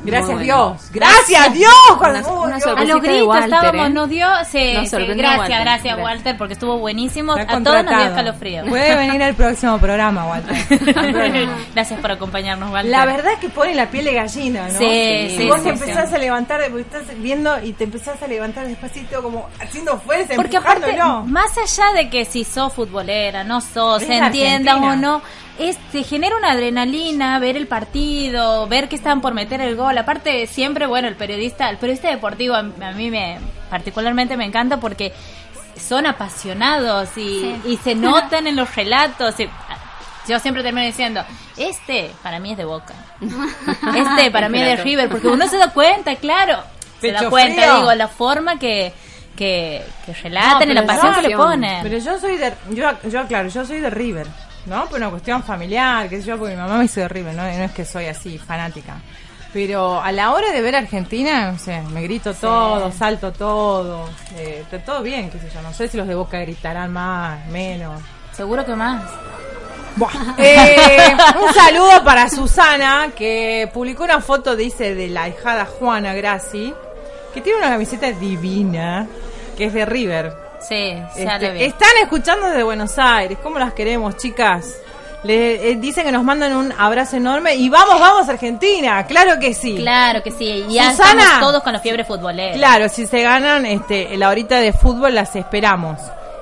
S3: Gracias
S4: Muy
S3: Dios. Gracias Dios.
S4: Una- una
S3: Dios.
S5: A los gritos
S4: Walter,
S5: estábamos,
S4: ¿eh?
S5: nos dio, sí,
S4: Nos
S5: sí,
S4: sorprendió
S5: gracias,
S4: Walter.
S5: gracias
S4: Gracias.
S5: Walter, porque estuvo buenísimo.
S3: Está
S5: A todos nos dio escalofrío.
S3: Puede venir al próximo programa, Walter. *laughs*
S5: gracias por acompañarnos, Walter.
S3: La verdad es que pone la piel de gallina, ¿no?
S5: Sí, sí,
S3: vos
S5: sí,
S3: te
S5: sí.
S3: empezás a levantar, porque estás viendo y te empezás a levantar despacito, como haciendo fuerza,
S5: Porque aparte, más allá de que si sos futbolera, no sos, se entienda
S3: Argentina.
S5: o no, es, genera una adrenalina ver el partido, ver que están por meter el gol. Aparte, siempre, bueno, el periodista, el periodista deportivo a, a mí me particularmente me encanta porque son apasionados y,
S7: Sí.
S5: y se *laughs* notan en los relatos. y- yo siempre termino diciendo, este para mí es de Boca, *laughs* este para mí es de
S4: Claro.
S5: River, porque uno se da cuenta, claro, se da cuenta,
S3: frío.
S5: digo, la forma que, que, que relatan
S3: No,
S5: y la
S3: pero
S5: pasión
S3: yo-
S5: que le ponen.
S3: Pero yo soy de, yo, yo aclaro, yo soy de River, ¿no? Por una cuestión familiar, qué sé yo, porque mi mamá me hizo de River, ¿no? Y no es que soy así, fanática. Pero a la hora de ver Argentina, no sé, me grito todo, salto todo, eh, todo bien, qué sé yo, no sé si los de Boca gritarán más, menos.
S5: Seguro que más. *laughs*
S3: Eh, un saludo para Susana, que publicó una foto, dice, de la hijada Juana Grassi, que tiene una camiseta divina, que es de River.
S5: Sí,
S3: Este, están escuchando desde Buenos Aires. ¿Cómo las queremos, chicas? Le eh, dicen que nos mandan un abrazo enorme y vamos, vamos Argentina. Claro que sí.
S5: Claro que sí. Y ya
S3: Susana.
S5: estamos todos con la fiebre futbolera.
S3: Claro, si se ganan este, la horita de fútbol, las esperamos.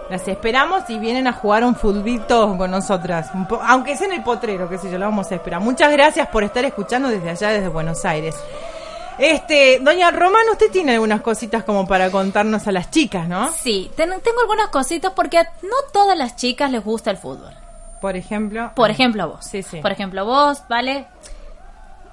S3: Las esperamos y vienen a jugar un futbito con nosotras. Aunque sea en el potrero, qué sé yo, lo vamos a esperar. Muchas gracias por estar escuchando desde allá, desde Buenos Aires. Este, doña Román, usted tiene algunas cositas como para contarnos a las chicas, ¿no?
S5: Sí, ten- tengo algunas cositas porque a no todas las chicas les gusta el fútbol.
S3: Por ejemplo.
S5: Por ejemplo, a vos.
S3: Sí, sí.
S5: Por ejemplo, vos, ¿vale?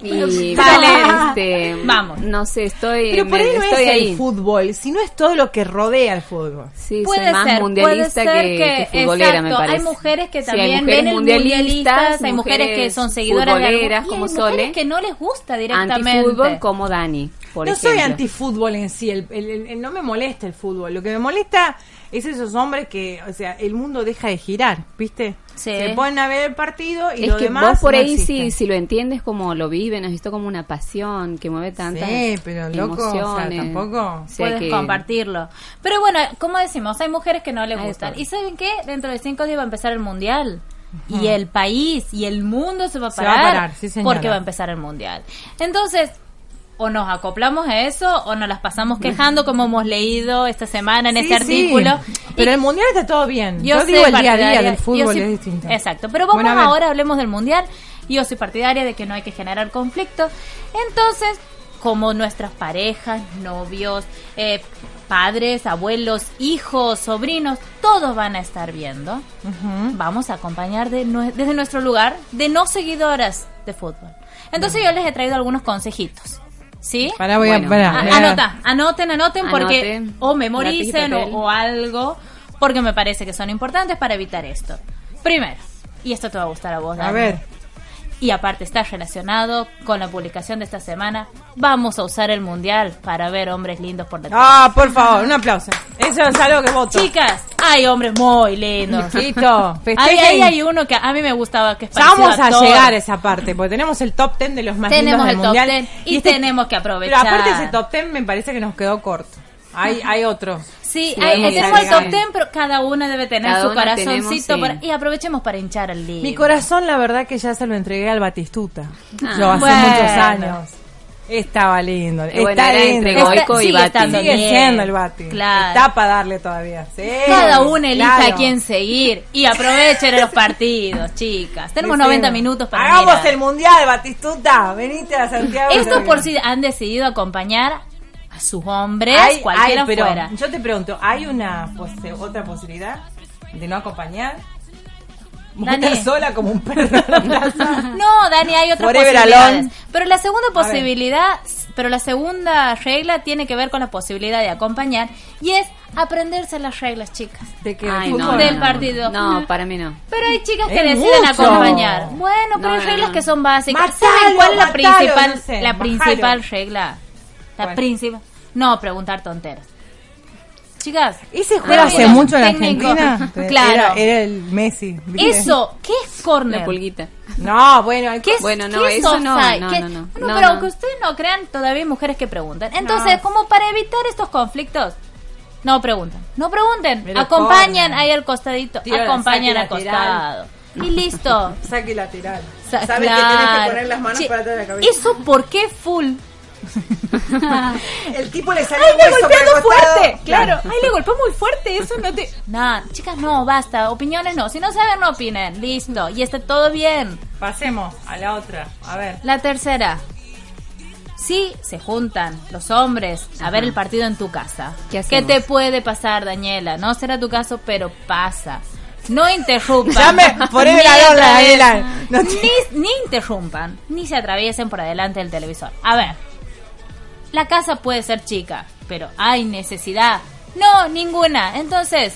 S4: Y
S5: Dale. *laughs*
S4: este,
S5: Vamos.
S4: No sé, estoy,
S3: Pero por ahí
S4: me-
S3: no
S4: estoy
S3: es
S4: ahí.
S3: el fútbol, sino es todo lo que rodea el fútbol.
S4: Sí,
S5: Puede
S4: soy más
S5: ser,
S4: mundialista
S5: puede ser
S4: que, que futbolera,
S5: exacto,
S4: me parece.
S5: Hay mujeres que
S4: Sí, hay
S5: también
S4: mujeres
S5: ven
S4: mundialistas,
S5: mundialistas, hay mujeres que son seguidoras de algo-
S4: futboleras,
S5: y
S4: como
S5: hay mujeres
S4: Sole.
S5: que no les gusta directamente.
S4: Antifútbol como Dani, por
S3: no
S4: ejemplo.
S3: soy antifútbol en sí, el, el- el- el- no me molesta el fútbol. Lo que me molesta es esos hombres que, o sea, el mundo deja de girar, ¿viste?
S5: Sí.
S3: Se ponen a ver el partido y
S4: es
S3: lo
S4: que
S3: demás
S4: vos por
S3: no
S4: ahí si, si lo entiendes como lo viven, has visto como una pasión que mueve tantas
S3: Sí, pero loco, o sea,
S4: emociones.
S3: tampoco
S4: O sea
S5: Puedes
S4: que-
S5: compartirlo. Pero bueno, como decimos, hay mujeres que no les gustan. ¿Y saben qué? Dentro de cinco días va a empezar el mundial. Y el país y el mundo se va a
S3: Se va a
S5: parar,
S3: parar, sí,
S5: porque va a empezar el mundial. Entonces, o nos acoplamos a eso o nos las pasamos *laughs* quejando como hemos leído esta semana en
S3: Sí,
S5: este
S3: sí,
S5: artículo.
S3: Pero el mundial está todo bien. Yo,
S5: soy
S3: digo el día a día
S5: partidaria-
S3: del
S5: yo
S3: fútbol
S5: soy-
S3: es distinto.
S5: Exacto, pero vamos
S3: Bueno,
S5: ahora, hablemos del mundial. Yo soy partidaria de que no hay que generar conflicto. Entonces, como nuestras parejas, novios, eh, padres, abuelos, hijos, sobrinos, todos van a estar viendo. Vamos a acompañar de desde nuestro lugar de no seguidoras de fútbol. Entonces yo les he traído algunos consejitos. ¿Sí?
S3: Pará, voy a-
S4: Bueno,
S3: pará,
S5: A-
S3: a-
S5: anota, anoten, anoten, porque
S4: Anoten.
S5: o memoricen o, o algo, porque me parece que son importantes para evitar esto. Primero, y esto te va a gustar a vos,
S3: A
S5: Dani,
S3: ver.
S5: Y aparte está relacionado con la publicación de esta semana, vamos a usar el mundial para ver hombres lindos por detrás.
S3: Ah, por favor, un aplauso. Eso es algo que voto.
S5: Chicas, hay hombres muy lindos.
S3: Listo,
S5: Ahí, ahí hay uno que a mí me gustaba que es
S3: vamos a llegar a esa parte, porque tenemos el top 10 de los más
S5: Tenemos
S3: lindos del
S5: el top
S3: mundial.
S5: 10 y tenemos que aprovechar.
S3: Pero aparte ese top 10 me parece que nos quedó corto. Hay, hay otro.
S5: Sí,
S4: Sí,
S5: hay- tenemos el top. 10, pero cada una debe tener
S4: Cada
S5: su corazoncito
S4: tenemos, sí.
S5: para- y aprovechemos para hinchar al libro.
S3: Mi corazón, la verdad que ya se lo entregué al Batistuta.
S4: Ah.
S3: Yo hace
S5: Bueno.
S3: muchos años. Estaba lindo.
S4: Y bueno,
S3: está lindo.
S4: entre Goico y
S5: sigue
S4: Bati.
S3: Sigue siendo el Bati.
S5: Claro.
S3: Está para darle todavía. Sí,
S5: Cada una elige
S3: claro.
S5: a quién seguir y aprovechen los partidos, chicas. Tenemos
S3: Decime.
S5: 90 minutos para
S3: Hagamos
S5: mirar.
S3: el mundial, Batistuta. Venite a Santiago.
S5: Esto por si han decidido acompañar sus hombres,
S3: Hay-
S5: cualquiera
S3: hay, pero
S5: fuera.
S3: Yo te pregunto, ¿hay una pos- otra posibilidad de no acompañar?
S5: Dani.
S3: Sola como un perro en la plaza. *laughs*
S5: No, Dani, hay otras
S3: Forever
S5: posibilidades.
S3: alone.
S5: Pero la segunda
S3: A
S5: posibilidad, pero la segunda regla tiene que ver con la posibilidad de acompañar y es aprenderse las reglas, chicas.
S3: ¿De qué?
S4: No,
S5: Del
S4: no,
S5: partido.
S4: No, para mí no.
S5: Pero hay chicas que
S3: Es
S5: deciden
S3: mucho.
S5: acompañar. Bueno, pero
S4: No,
S5: hay reglas
S4: no.
S5: que son básicas.
S3: Matalo,
S5: ¿Saben cuál es la
S3: matalo,
S5: principal,
S3: no sé,
S5: la
S3: bajalo.
S5: principal regla? La principal. No, preguntar tonteras. Chicas,
S3: Ese juego
S5: Ah,
S3: hace
S5: mira,
S3: mucho en
S5: técnico.
S3: Argentina. *laughs*
S5: Claro.
S3: Era, era el Messi. ¿viste?
S5: eso, ¿qué es
S4: La
S5: corner?
S4: pulguita.
S3: No, bueno, hay
S5: ¿Qué es,
S4: Bueno, no,
S5: qué es
S4: eso no, no,
S5: ¿Qué-
S4: no, no.
S5: Bueno,
S4: No,
S5: pero
S4: no.
S5: aunque ustedes no crean, todavía hay mujeres que preguntan. Entonces, como para evitar estos conflictos, no preguntan. No pregunten.
S3: Pero
S5: acompañan
S3: corner.
S5: ahí al costadito.
S3: Tira la
S5: acompañan al costado. Y *laughs* listo.
S3: Saque lateral.
S5: Sa-
S3: Sabes que tienes que poner las manos
S5: Che,
S3: para atrás de la cabeza.
S5: ¿Eso por qué full? *laughs*
S3: El tipo le salió
S5: ¡Ay, le golpeando fuerte! Claro, ¡ay, le golpeó muy fuerte! Eso no te... *laughs* Nah, chicas, no, basta. Opiniones no. Si no saben, no opinen. Listo. Y está todo bien.
S3: Pasemos a la otra. A ver.
S5: La tercera. Si se juntan los hombres a ver el partido en tu casa,
S4: ¿Qué
S5: te puede pasar, Daniela? No será tu caso, pero pasa. No interrumpan.
S3: Ahí
S5: Ni
S3: la. No te-
S5: ni, ni interrumpan, ni se atraviesen por adelante del televisor. A ver, la casa puede ser chica, pero hay necesidad. No, ninguna. Entonces,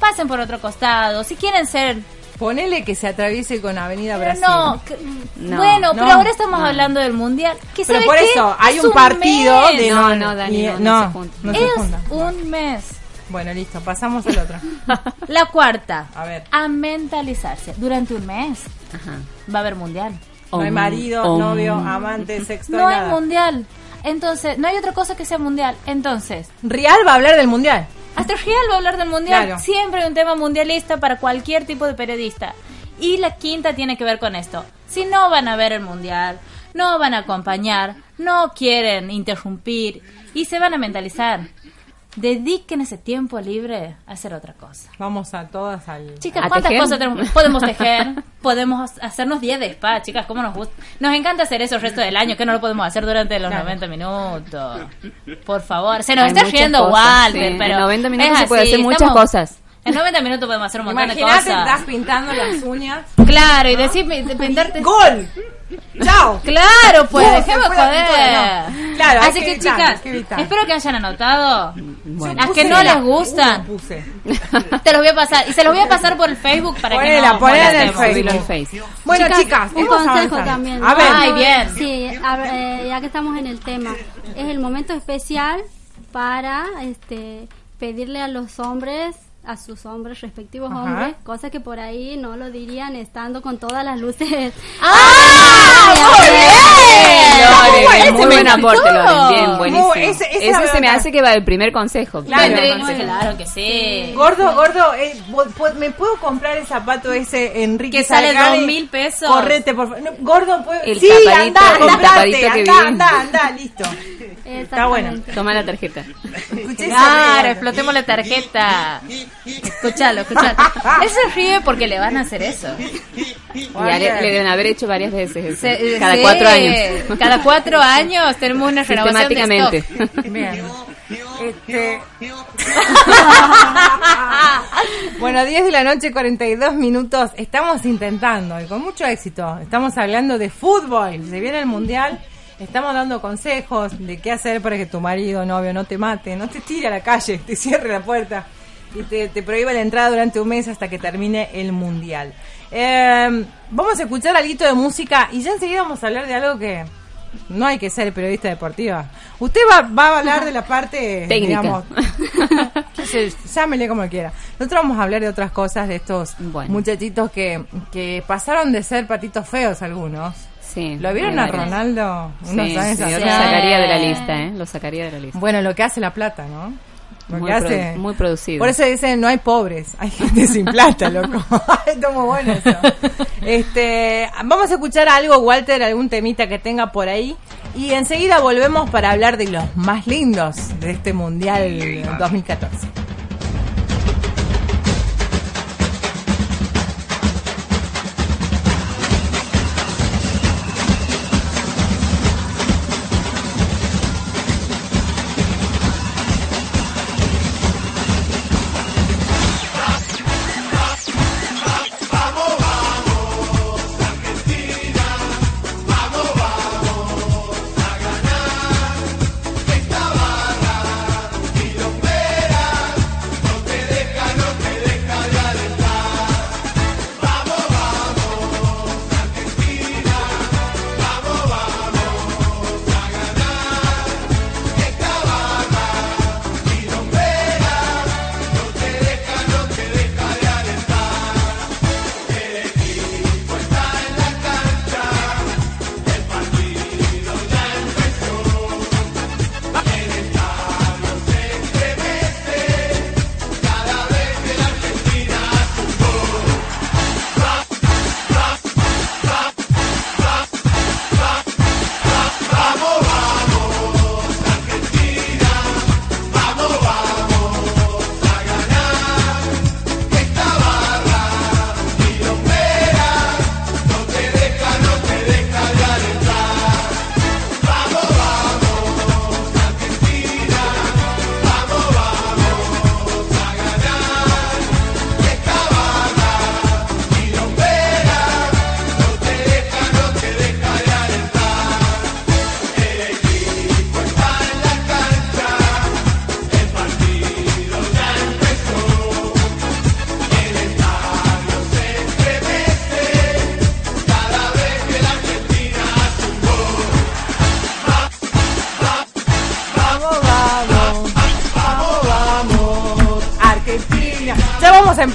S5: pasen por otro costado. Si quieren ser
S3: Ponele que se atraviese con Avenida
S5: pero
S3: Brasil.
S5: no, que-
S4: No,
S5: bueno,
S3: no,
S5: pero ahora estamos
S4: no.
S5: hablando del mundial. ¿Qué
S3: Pero por
S5: qué?
S3: eso, hay
S5: Es
S3: un partido
S5: mes.
S3: de
S4: No, no, Dani, no, no se juntan.
S3: no se
S5: es un mes.
S3: Bueno, listo, pasamos al otro. *laughs*
S5: La cuarta,
S3: A ver.
S5: a mentalizarse. Durante un mes
S4: Ajá.
S5: va a haber mundial.
S3: No hay marido,
S4: om.
S3: novio, amante, *laughs* sexto,
S5: No hay
S3: nada.
S5: mundial. Entonces, no hay otra cosa que sea mundial. Entonces,
S3: Real va a hablar del mundial.
S5: hasta Real va a hablar del mundial.
S3: Claro.
S5: Siempre hay un tema mundialista para cualquier tipo de periodista. Y la quinta tiene que ver con esto. Si no van a ver el mundial, no van a acompañar, no quieren interrumpir y se van a mentalizar, dediquen ese tiempo libre a hacer otra cosa.
S3: Vamos a todas al.
S5: Chicas,
S4: ¿A
S5: ¿cuántas
S4: tejer?
S5: cosas tenemos? Podemos tejer, podemos hacernos días de spa, chicas, ¿cómo nos gusta? Nos encanta hacer eso el resto del año, que no lo podemos hacer durante los
S3: Claro.
S5: 90 minutos. Por favor, se nos
S4: Hay
S5: está riendo
S4: cosas,
S5: Walter,
S4: sí.
S5: pero
S4: En 90 minutos
S5: es
S4: se puede hacer muchas
S5: estamos-
S4: cosas.
S5: En 90 minutos podemos hacer un montón
S3: Imagínate,
S5: de
S3: estás
S5: cosas.
S3: pintando las uñas.
S5: Claro, y decir de pintarte.
S3: ¡Gol! ¡Chao!
S5: Claro, pues,
S3: No, la
S5: joder.
S3: no. Claro,
S5: Así
S3: que
S5: que,
S3: evitar,
S5: chicas,
S3: que
S5: espero que hayan anotado.
S4: Bueno.
S5: Las que no
S3: la-
S5: les gustan.
S3: Uh, puse. *laughs*
S5: Te los voy a pasar. Y se los voy a pasar por el Facebook para que
S3: Ponela,
S5: no
S3: ponela en el. Facebook. Bueno,
S7: Chicas,
S3: chicas,
S7: un consejo también.
S3: A ver,
S5: Ay, bien.
S7: Sí, a ver, eh, ya que estamos en el tema, es el momento especial para este pedirle a los hombres, a sus hombres, respectivos
S3: Ajá.
S7: hombres, cosas que por ahí no lo dirían estando con todas las luces. *laughs*
S5: ¡Ah! ¡Muy bien!
S4: Loren,
S5: Ese
S4: muy buen aporte. Loren. Bien, buenísimo.
S3: Ese-
S4: Ese se me hace que va el primer consejo.
S3: Claro.
S5: Tendremos-
S4: consejo.
S5: claro que sí.
S3: Gordo, gordo, eh, ¿me puedo comprar el zapato ese Enrique
S5: Que sale dos mil pesos.
S3: Correte, por favor. No, gordo, ¿puedo?
S4: El
S3: sí,
S4: tapadito,
S3: anda,
S4: el
S3: comprate,
S4: tapadito que
S3: anda, anda, anda, listo. Está bueno.
S4: Toma la tarjeta.
S5: Claro, explotemos la tarjeta. Escuchalo, escuchalo. *laughs* Él se ríe porque le van a hacer eso.
S4: Ya le, le deben haber hecho varias veces eso.
S5: Se-
S4: Cada
S5: sí,
S4: cuatro años.
S5: Cada cuatro años tenemos una renovación
S4: Sistemáticamente.
S3: Este... *laughs* bueno, 10 de la noche, 42 minutos. Estamos intentando y con mucho éxito. Estamos hablando de fútbol. Se viene el mundial. Estamos dando consejos de qué hacer para que tu marido, novio, no te mate, no te tire a la calle, te cierre la puerta y te, te prohíba la entrada durante un mes hasta que termine el mundial. Eh, vamos a escuchar algo de música y ya enseguida vamos a hablar de algo que no hay que ser periodista deportiva. Usted va, va a hablar de la parte, *laughs*
S4: Técnica.
S3: digamos, *laughs* *laughs* llámele como quiera. Nosotros vamos a hablar de otras cosas, de estos
S4: Bueno.
S3: muchachitos que, que pasaron de ser patitos feos algunos.
S4: Sí.
S3: ¿Lo vieron a. Ronaldo? Unos
S4: Sí,
S3: años
S4: sí, yo
S3: atrás.
S4: lo sacaría de la lista, ¿eh? Lo sacaría de la lista.
S3: Bueno, lo que hace la plata, ¿no? Lo
S4: Muy
S3: que hace...
S4: produ- muy producido.
S3: Por eso dicen, no hay pobres, hay gente sin plata, loco. *laughs* Está muy bueno eso. Este, vamos a escuchar algo, Walter, algún temita que tenga por ahí. Y enseguida volvemos para hablar de los más lindos de este Mundial 2014.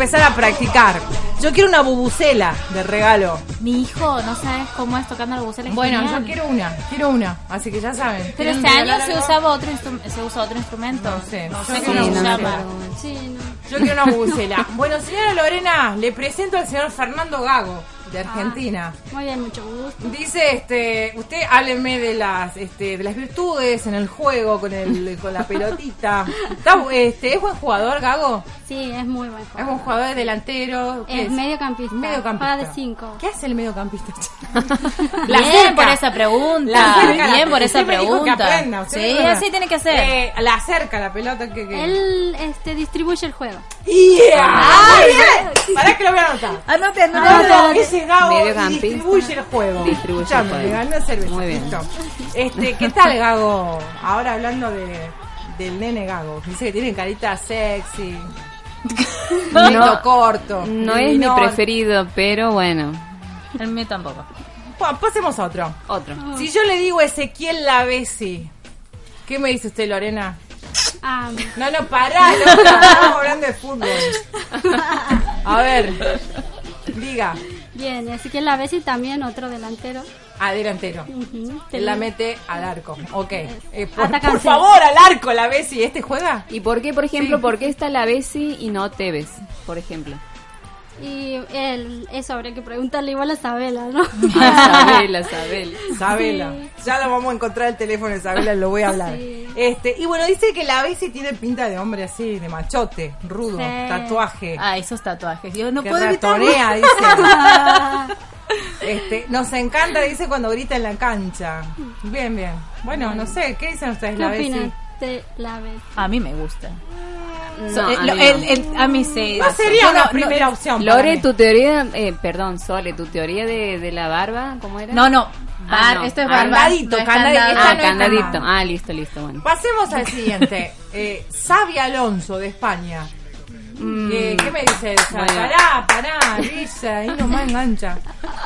S3: Empezar a practicar. Yo quiero una bubucela de regalo.
S5: Mi hijo, no sabes cómo es tocando la bucela. es
S3: Bueno,
S5: genial.
S3: yo quiero una, quiero una. Así que ya saben.
S5: Pero
S3: ¿Quieren
S5: este año
S3: regalar
S5: se
S3: algo?
S5: usaba otro instru- se usa otro instrumento.
S3: No sé,
S5: no
S3: yo
S5: sé
S3: quiero
S5: cómo
S3: una
S5: se llama.
S3: bubucela.
S7: Sí, no.
S3: Yo quiero una bubucela. Bueno, señora Lorena, le presento al señor Fernando Gago, de Argentina.
S7: Muy bien, mucho gusto.
S3: Dice, este, usted hábleme de las, este, de las virtudes en el juego con el, con la pelotita. Está, este, ¿es buen jugador, Gago?
S7: Sí, es muy buen
S3: Es
S7: jugador.
S3: buen jugador, es delantero. ¿qué
S7: Es mediocampista.
S3: Mediocampista.
S7: Juega de cinco.
S3: ¿Qué hace el mediocampista? *laughs*
S5: Bien por esa pregunta.
S3: La acerca,
S5: Bien
S3: la-
S5: por esa pregunta.
S3: aprenda,
S5: Sí, así tiene que ser.
S3: Eh, la acerca la pelota que, que...
S7: Él este, distribuye el juego.
S3: ¡Yeah!
S5: Ah,
S3: Muy bien. Pará que lo voy a anotar.
S5: Anote,
S3: Gago, ese Gago distribuye el juego.
S4: Distribuye el juego.
S3: cerveza.
S4: Muy bien.
S3: Listo. Este, ¿qué tal Gago? Ahora hablando de, del nene Gago. Dice que tiene carita sexy. Pelo corto.
S4: No es mi preferido, pero bueno,
S5: El mío tampoco.
S3: Bueno, pasemos a otro.
S4: otro.
S3: Si yo le digo Ezequiel Lavesi, ¿qué me dice usted, Lorena?
S7: Ah,
S3: No, no, pará, no, estamos hablando de fútbol. A ver, diga,
S7: bien, así que la Bessi también otro delantero.
S3: A delantero.
S7: Ujú,
S3: Él la mete al arco. Ok. Eh, por favor, al arco, la Bessi. ¿Este juega?
S4: ¿Y por qué, por ejemplo,
S3: Sí.
S4: por qué está la Bessi y no Tevez, por ejemplo?
S7: Y él, eso habría que preguntarle igual a Sabela, ¿no?
S4: Sabela, Sabela.
S3: Sabela. Ya lo vamos a encontrar el teléfono de Sabela, lo voy a hablar.
S7: Sí.
S3: Este, y bueno, dice que la Bessi tiene pinta de hombre así, de machote, rudo,
S7: Sí.
S3: tatuaje.
S5: Ah, esos tatuajes. Yo no
S3: que
S5: puedo evitarlo.
S3: ratonea, *laughs* dice. Este, nos encanta, dice, cuando grita en la cancha. Bien, bien. Bueno, no sé, ¿qué dicen ustedes,
S7: ¿Qué
S3: la Bessi?
S7: Opinan? te la ves.
S5: A mí me gusta.
S4: No,
S5: So- eh,
S4: a mí no.
S5: el- el- a mí sí.
S3: No sería
S5: Yo no-
S3: una
S5: no-
S3: primera opción.
S4: Lore, tu teoría, eh, perdón, Sole, tu teoría de, de la barba, ¿cómo era?
S5: No, no.
S4: Ah,
S5: Bar,
S4: no.
S5: Esto es
S4: Ah,
S5: barba.
S3: candadito, candadito.
S4: Ah, candadito. Ah, listo, listo, bueno.
S3: Pasemos al siguiente. *laughs* Eh, Xavi Alonso de España.
S4: Mm,
S3: Eh, ¿Qué me dice esa?
S4: Bueno.
S3: Pará, pará, Lisa, ahí nomás engancha.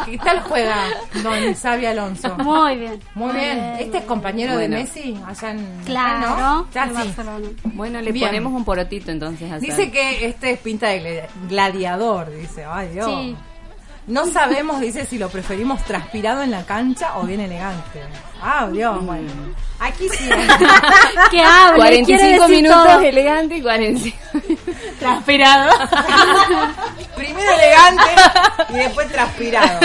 S3: ¿Qué tal juega don Xavi Alonso?
S7: Muy bien.
S3: Muy bien. ¿Este es compañero
S4: Bueno.
S3: de Messi allá en
S7: Claro,
S3: ¿no? Ya
S7: en
S3: sí.
S7: Barcelona.
S4: Bueno, le
S3: Bien.
S4: ponemos un porotito entonces a
S3: Dice que este es pinta de gla- gladiador, dice. Ay, Dios.
S7: Sí.
S3: No sabemos, dice, si lo preferimos transpirado en la cancha o bien elegante. Ah, Dios, bueno. Aquí sí.
S7: Que hable,
S4: 45
S7: quiere decir
S4: minutos
S7: todo.
S4: elegante y 45 *laughs*
S5: Transpirado. *laughs*
S3: Primero elegante y después transpirado.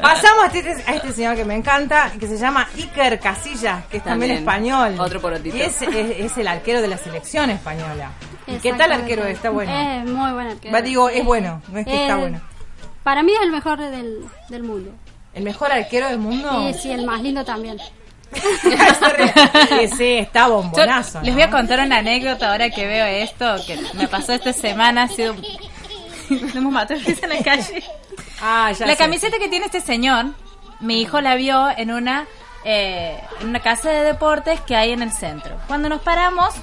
S3: Pasamos a este, a este señor que me encanta, que se llama Iker Casillas, que es también,
S4: También.
S3: español.
S4: Otro porotito.
S3: Y es, es- es el arquero de la selección española. ¿Y qué tal arquero? Está bueno.
S7: Es muy buen arquero.
S3: Va, digo, es bueno, no es que está bueno.
S7: Para mí es el mejor del, del mundo.
S3: ¿El mejor arquero del mundo?
S7: Y sí, el más lindo también. *laughs*
S3: sí, sí, está
S5: Yo
S3: bombonazo.
S5: les
S3: ¿no?
S5: voy a contar una anécdota ahora que veo esto, que me pasó esta semana, ha sido... *laughs* Hemos matado en la calle.
S3: Ah, ya
S5: La
S3: sé.
S5: camiseta que tiene este señor, mi hijo la vio en una eh, en una casa de deportes que hay en el centro. Cuando nos paramos,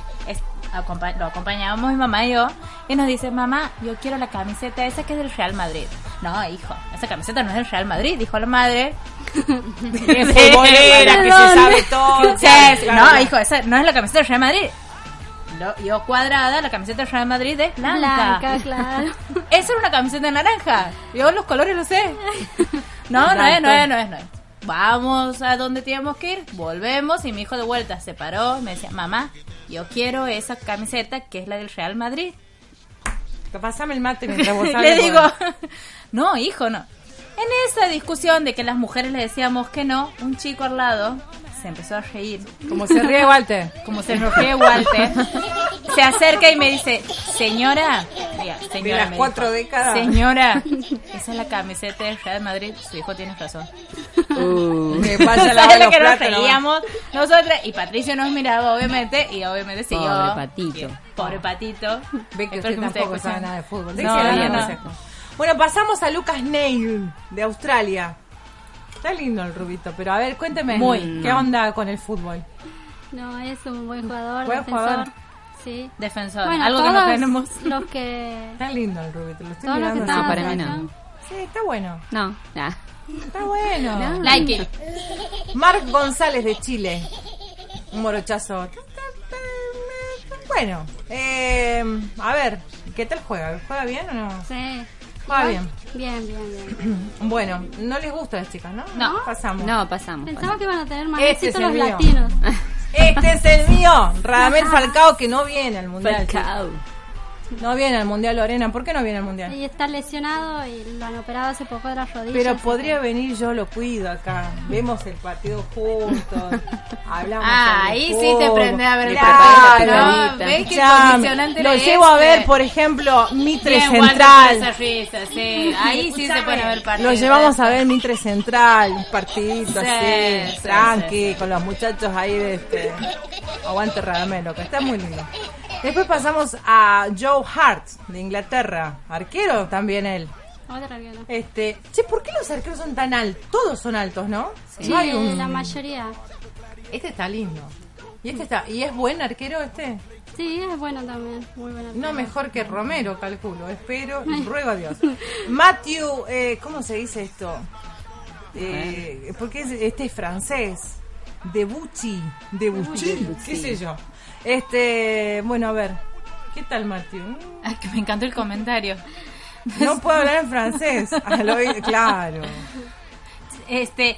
S5: lo acompañábamos mi mamá y yo, y nos dice, mamá, yo quiero la camiseta esa que es del Real Madrid. No, hijo, esa camiseta no es del Real Madrid, dijo la madre. *laughs*
S3: Futbolera, que se sabe todo.
S5: Sí, sí, no, hijo, esa no es la camiseta del Real Madrid. Lo- yo cuadrada, la camiseta del Real Madrid es blanca.
S7: Blanca, claro. *laughs*
S5: Esa era una camiseta naranja. Yo los colores los sé. *laughs* No, no es, no es, no es, no es. Vamos a donde teníamos que ir, volvemos y mi hijo de vuelta se paró me decía, mamá, yo quiero esa camiseta que es la del Real Madrid.
S3: Pasame el mate mientras vos *laughs*
S5: Le digo, *laughs* no, hijo, no. En esa discusión de que las mujeres le decíamos que no, un chico al lado se empezó a reír.
S3: Como se ríe Walter.
S5: Como se ríe Walter, *laughs* se acerca y me dice, señora, diga, señora,
S3: De las
S5: me
S3: cuatro
S5: dijo,
S3: décadas.
S5: Señora, *laughs* esa es la camiseta del Real Madrid. Su hijo tiene razón.
S4: Uh,
S3: Que vaya *laughs* a lavar
S5: ¿Sabes lo que nos reíamos nosotras? Y Patricio nos miraba, obviamente, y obviamente sí
S4: Pobre patito.
S5: Pobre patito.
S3: Ve que usted
S5: me
S3: tampoco sabe nada de fútbol.
S5: No, no,
S3: no. Bueno, pasamos a Lucas Neil, de Australia. Está lindo el rubito, pero a ver, cuénteme.
S5: Muy.
S3: ¿Qué onda con el fútbol?
S7: No, es un buen jugador,
S3: Buen
S7: defensor.
S3: jugador.
S7: Sí.
S5: Defensor.
S7: Bueno,
S5: Algo que no
S7: todos
S5: tenemos.
S7: los que...
S3: Está lindo el lo estoy
S7: Todos los que
S3: mirando.
S4: no, para mí
S7: acá.
S4: no.
S3: Sí, está bueno.
S4: No, nah.
S3: Está bueno.
S5: Like it.
S3: Marc González de Chile. Un morochazo. Bueno, eh, a ver, ¿qué tal juega? ¿Juega bien o no?
S7: Sí.
S3: Juega bien.
S7: Bien, bien, bien. *clears throat*
S3: Bueno, no les gusta a las chicas, ¿no?
S5: No.
S3: Pasamos.
S4: No, pasamos.
S7: Pensaba que iban a tener más
S3: Este
S7: éxito
S3: es el
S7: los
S3: mío.
S7: latinos. *laughs*
S3: Este es el mío, Radamel Falcao, que no viene al mundial.
S4: Falcao.
S3: No viene al mundial, Lorena. ¿Por qué no viene al mundial?
S7: Y está lesionado y lo han operado hace poco de las rodillas.
S3: Pero podría
S7: que-
S3: venir, yo lo cuido acá. Vemos el partido juntos. *laughs* Hablamos.
S5: Ah, ahí sí te prende a ver el
S3: Claro.
S5: partido. ¿no? ¿Ves qué
S3: Escuchame,
S5: condicionante
S3: Lo llevo a ver,
S5: este?
S3: por ejemplo, Mitre
S5: Bien,
S3: Central.
S5: risa, sí. Ahí sí se puede ver partido.
S3: Lo llevamos a ver Mitre Central, un partidito
S5: Sí,
S3: así,
S5: sí,
S3: tranqui, con los muchachos ahí de este. Aguante Radamelo, que está muy lindo. Después pasamos a Joe Hart, de Inglaterra. Arquero también él.
S7: Otra.
S3: Este, che, ¿por qué los arqueros son tan altos? Todos son altos, ¿no?
S7: Sí,
S3: No hay un-
S7: la mayoría.
S3: Este está lindo. Y este está, ¿y es buen arquero este?
S7: Sí, es bueno también. Muy bueno.
S3: No mejor que Romero, calculo. Espero y *laughs* ruego a Dios. Matthew, eh, ¿cómo se dice esto? Eh, porque es- este es francés. Debuchy. Debuchy. ¿Qué sé yo? Este, bueno, a ver. ¿Qué tal, Matthew?
S5: Ay, que me encantó el comentario.
S3: No puedo hablar en francés. *laughs* Al oído- claro.
S5: Este,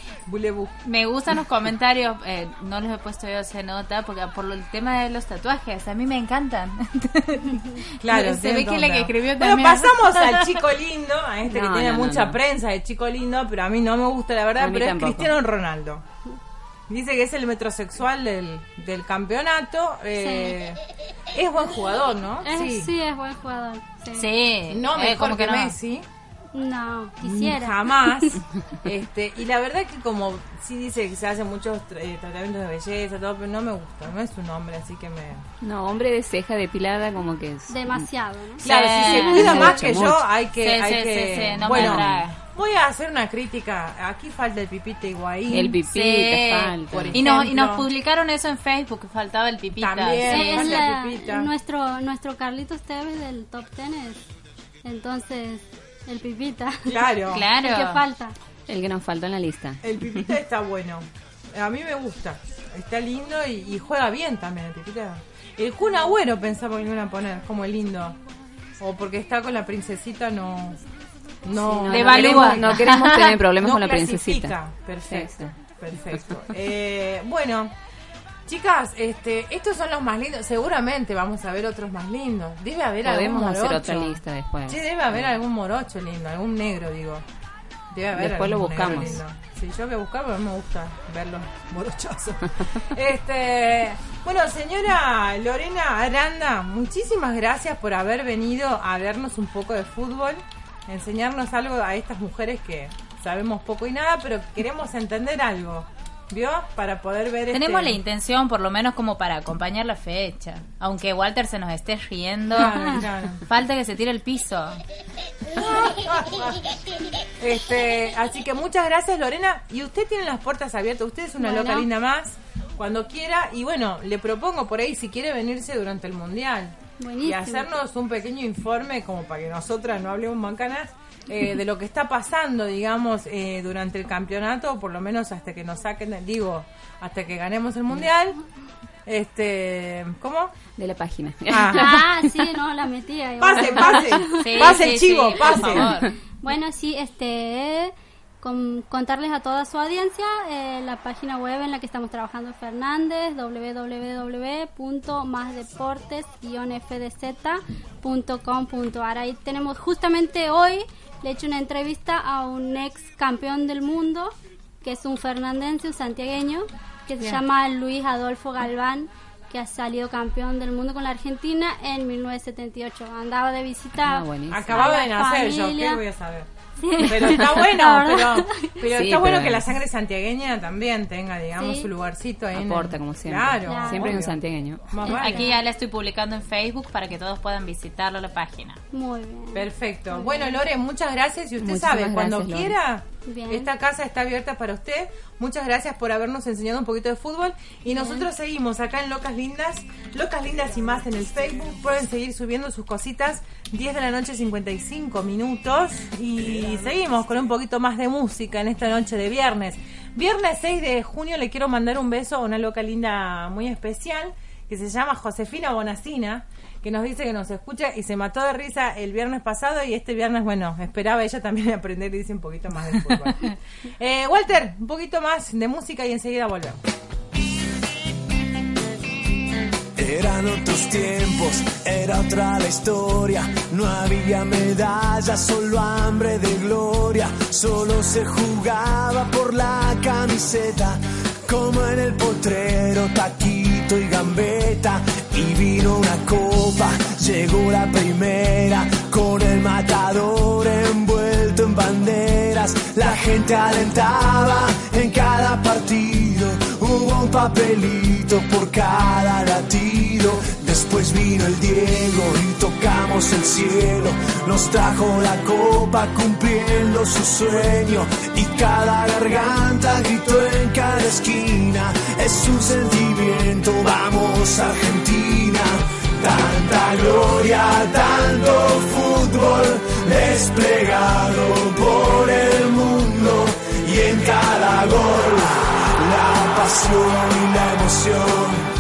S5: me gustan los comentarios, eh, no les he puesto yo esa nota, porque por lo- el tema de los tatuajes, a mí me encantan. *laughs*
S3: Claro,
S5: se ve que la
S3: onda.
S5: que escribió
S3: Bueno, pasamos al *laughs* chico lindo, a este
S4: No,
S3: que tiene
S4: no,
S3: mucha
S4: no.
S3: prensa de chico lindo, pero a mí no me gusta la verdad, pero
S4: tampoco.
S3: es Cristiano Ronaldo. Dice que es el metrosexual del, del campeonato. eh, Es buen jugador, ¿no?
S7: Es- sí. es buen jugador. Sí.
S5: Sí,
S3: No
S5: eh,
S3: mejor
S5: como
S3: que,
S5: que no.
S3: Messi.
S7: No, quisiera.
S3: Jamás. *laughs* este, y la verdad que como sí dice que se hacen muchos eh, tratamientos de belleza, todo, pero no me gusta, no es un hombre, así que me...
S4: No, hombre de ceja depilada como que es...
S7: Demasiado, ¿no?
S3: Claro,
S5: Sí,
S3: si se cuida
S4: mucho,
S3: más que yo, hay que...
S5: Sí,
S3: hay
S5: sí,
S3: que...
S5: sí, sí, no me
S3: bueno,
S5: atrae.
S3: Voy a hacer una crítica. Aquí falta el pipita Higuaín.
S4: El pipí
S5: Sí.
S4: falta.
S3: Por
S5: Y, no, y nos publicaron eso en Facebook, que faltaba el pipita.
S3: También.
S5: Sí,
S7: es la-
S3: Pipita.
S7: nuestro nuestro Carlitos Tevez del top ten es entonces el pipita
S3: Claro. *laughs*
S5: Claro.
S7: ¿qué falta?
S4: El que nos falta en la lista.
S3: El pipita está bueno. A mí me gusta. Está lindo y, y juega bien también el pipita. El Kun Agüero pensaba que lo iban a poner como el lindo. O porque está con la princesita no... No,
S4: no, queremos, no queremos tener *laughs* problemas
S3: no
S4: con la princesita.
S3: Perfecto, perfecto. Eh, bueno, chicas, este, estos son los más lindos. Seguramente vamos a ver otros más lindos. Debe haber
S4: Podemos
S3: algún
S4: hacer
S3: morocho.
S4: otra lista después.
S3: Sí, debe haber algún morocho lindo, algún negro, digo. Debe haber
S4: Después lo buscamos.
S3: Sí, yo voy a buscar, pero no me gusta ver los *laughs* morochazos. *laughs* este, bueno, señora Lorena Aranda, muchísimas gracias por haber venido a vernos un poco de fútbol, enseñarnos algo a estas mujeres que sabemos poco y nada, pero queremos entender algo. ¿Vio? Para poder ver
S5: Tenemos
S3: este...
S5: la intención, por lo menos como para acompañar la fecha. Aunque Walter se nos esté riendo,
S3: Claro, claro. *laughs*
S5: falta que se tire el piso. *laughs*
S3: Este, así que muchas gracias Lorena. Y usted tiene las puertas abiertas. Usted es una
S7: Bueno.
S3: loca linda más. Cuando quiera. Y bueno, le propongo por ahí si quiere venirse durante el mundial.
S7: Buenísimo.
S3: Y hacernos un pequeño informe como para que nosotras no hablemos mancanas. eh, *laughs* de lo que está pasando, digamos, eh, durante el campeonato, por lo menos hasta que nos saquen, digo, hasta que ganemos el mundial. Este, ¿cómo?
S4: De la página.
S3: Ah. *laughs*
S7: Ah, sí, no, la metía.
S3: Pase, pase,
S5: Sí,
S3: pase
S5: sí,
S3: el chivo,
S5: sí, por
S3: pase.
S5: favor. *laughs*
S7: Bueno, sí, este, con- contarles a toda su audiencia eh, la página web en la que estamos trabajando Fernández, www.másdeportes-fdz.com.ar. Ahí tenemos justamente hoy, le he hecho una entrevista a un ex campeón del mundo, que es un fernandense, un santiagueño, que se
S3: Bien.
S7: llama Luis Adolfo Galván que ha salido campeón del mundo con la Argentina en 1978. Andaba de visita
S4: Ah.
S3: Acababa de nacer yo. ¿qué voy a saber? Pero *laughs* está bueno, pero, pero
S4: Sí,
S3: está bueno
S4: pero
S3: que la sangre santiagueña también tenga, digamos,
S7: Sí.
S3: su lugarcito ahí. en
S4: Aporta, como siempre.
S3: Claro,
S7: Claro.
S4: Siempre hay un
S3: obvio.
S4: santiagueño.
S3: Vale.
S5: Aquí ya la estoy publicando en Facebook para que todos puedan visitarlo la página.
S7: Muy bien.
S3: Perfecto. Bueno, Lore, muchas gracias. Y usted
S4: Muchísimas
S3: sabe, cuando
S4: gracias, Lore.
S3: quiera,
S7: Bien.
S3: esta casa está abierta para usted. Muchas gracias por habernos enseñado un poquito de fútbol. Y nosotros seguimos acá en Locas Lindas. Locas Lindas y más en el Facebook. Pueden seguir subiendo sus cositas. 10 de la noche, 55 minutos. Y seguimos con un poquito más de música en esta noche de viernes. Viernes 6 de junio le quiero mandar un beso a una loca linda muy especial que se llama Josefina Bonacina, que nos dice que nos escucha y se mató de risa el viernes pasado y este viernes, bueno, esperaba ella también *laughs* aprender y dice un poquito más de fútbol. *laughs* Eh, Walter, un poquito más de música y enseguida volvemos.
S11: Eran otros tiempos, era otra la historia. No había medallas, solo hambre de gloria. Solo se jugaba por la camiseta, como en el potrero, taquito y gambeta. Y vino una copa, llegó la primera, con el matador envuelto en banderas. La gente alentaba en cada partido, hubo un papelito por cada latido. Después vino el Diego y tocamos el cielo. Nos trajo la copa cumpliendo su sueño. Y cada garganta gritó en cada esquina. Es un sentimiento, vamos Argentina. Tanta gloria, tanto fútbol desplegado por el mundo. Y en cada gol, la pasión y la emoción.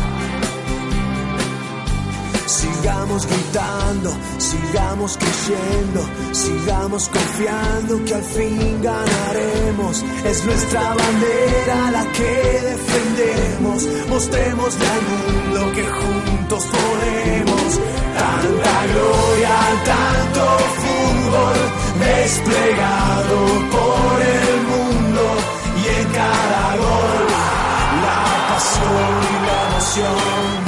S11: Sigamos gritando, sigamos creyendo, sigamos confiando que al fin ganaremos. Es nuestra bandera la que defendemos. Mostrémosle al mundo que juntos podemos. Tanta gloria, tanto fútbol desplegado por el mundo y en cada gol la pasión y la emoción.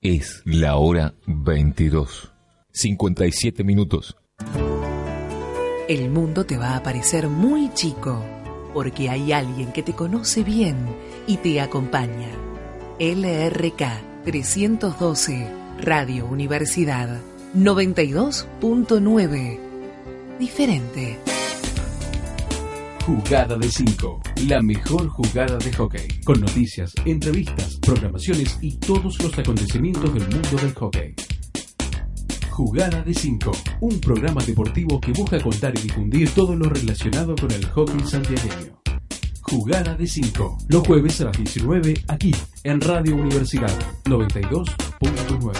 S12: Es la hora 22. 57 minutos.
S13: El mundo te va a parecer muy chico, porque hay alguien que te conoce bien y te acompaña. LRK 312, Radio Universidad 92.9. Diferente.
S14: Jugada de 5, la mejor jugada de hockey, con noticias, entrevistas, programaciones y todos los acontecimientos del mundo del hockey. Jugada de 5, un programa deportivo que busca contar y difundir todo lo relacionado con el hockey santiagueño. Jugada de 5, los jueves a las 19 aquí en Radio Universidad 92.9.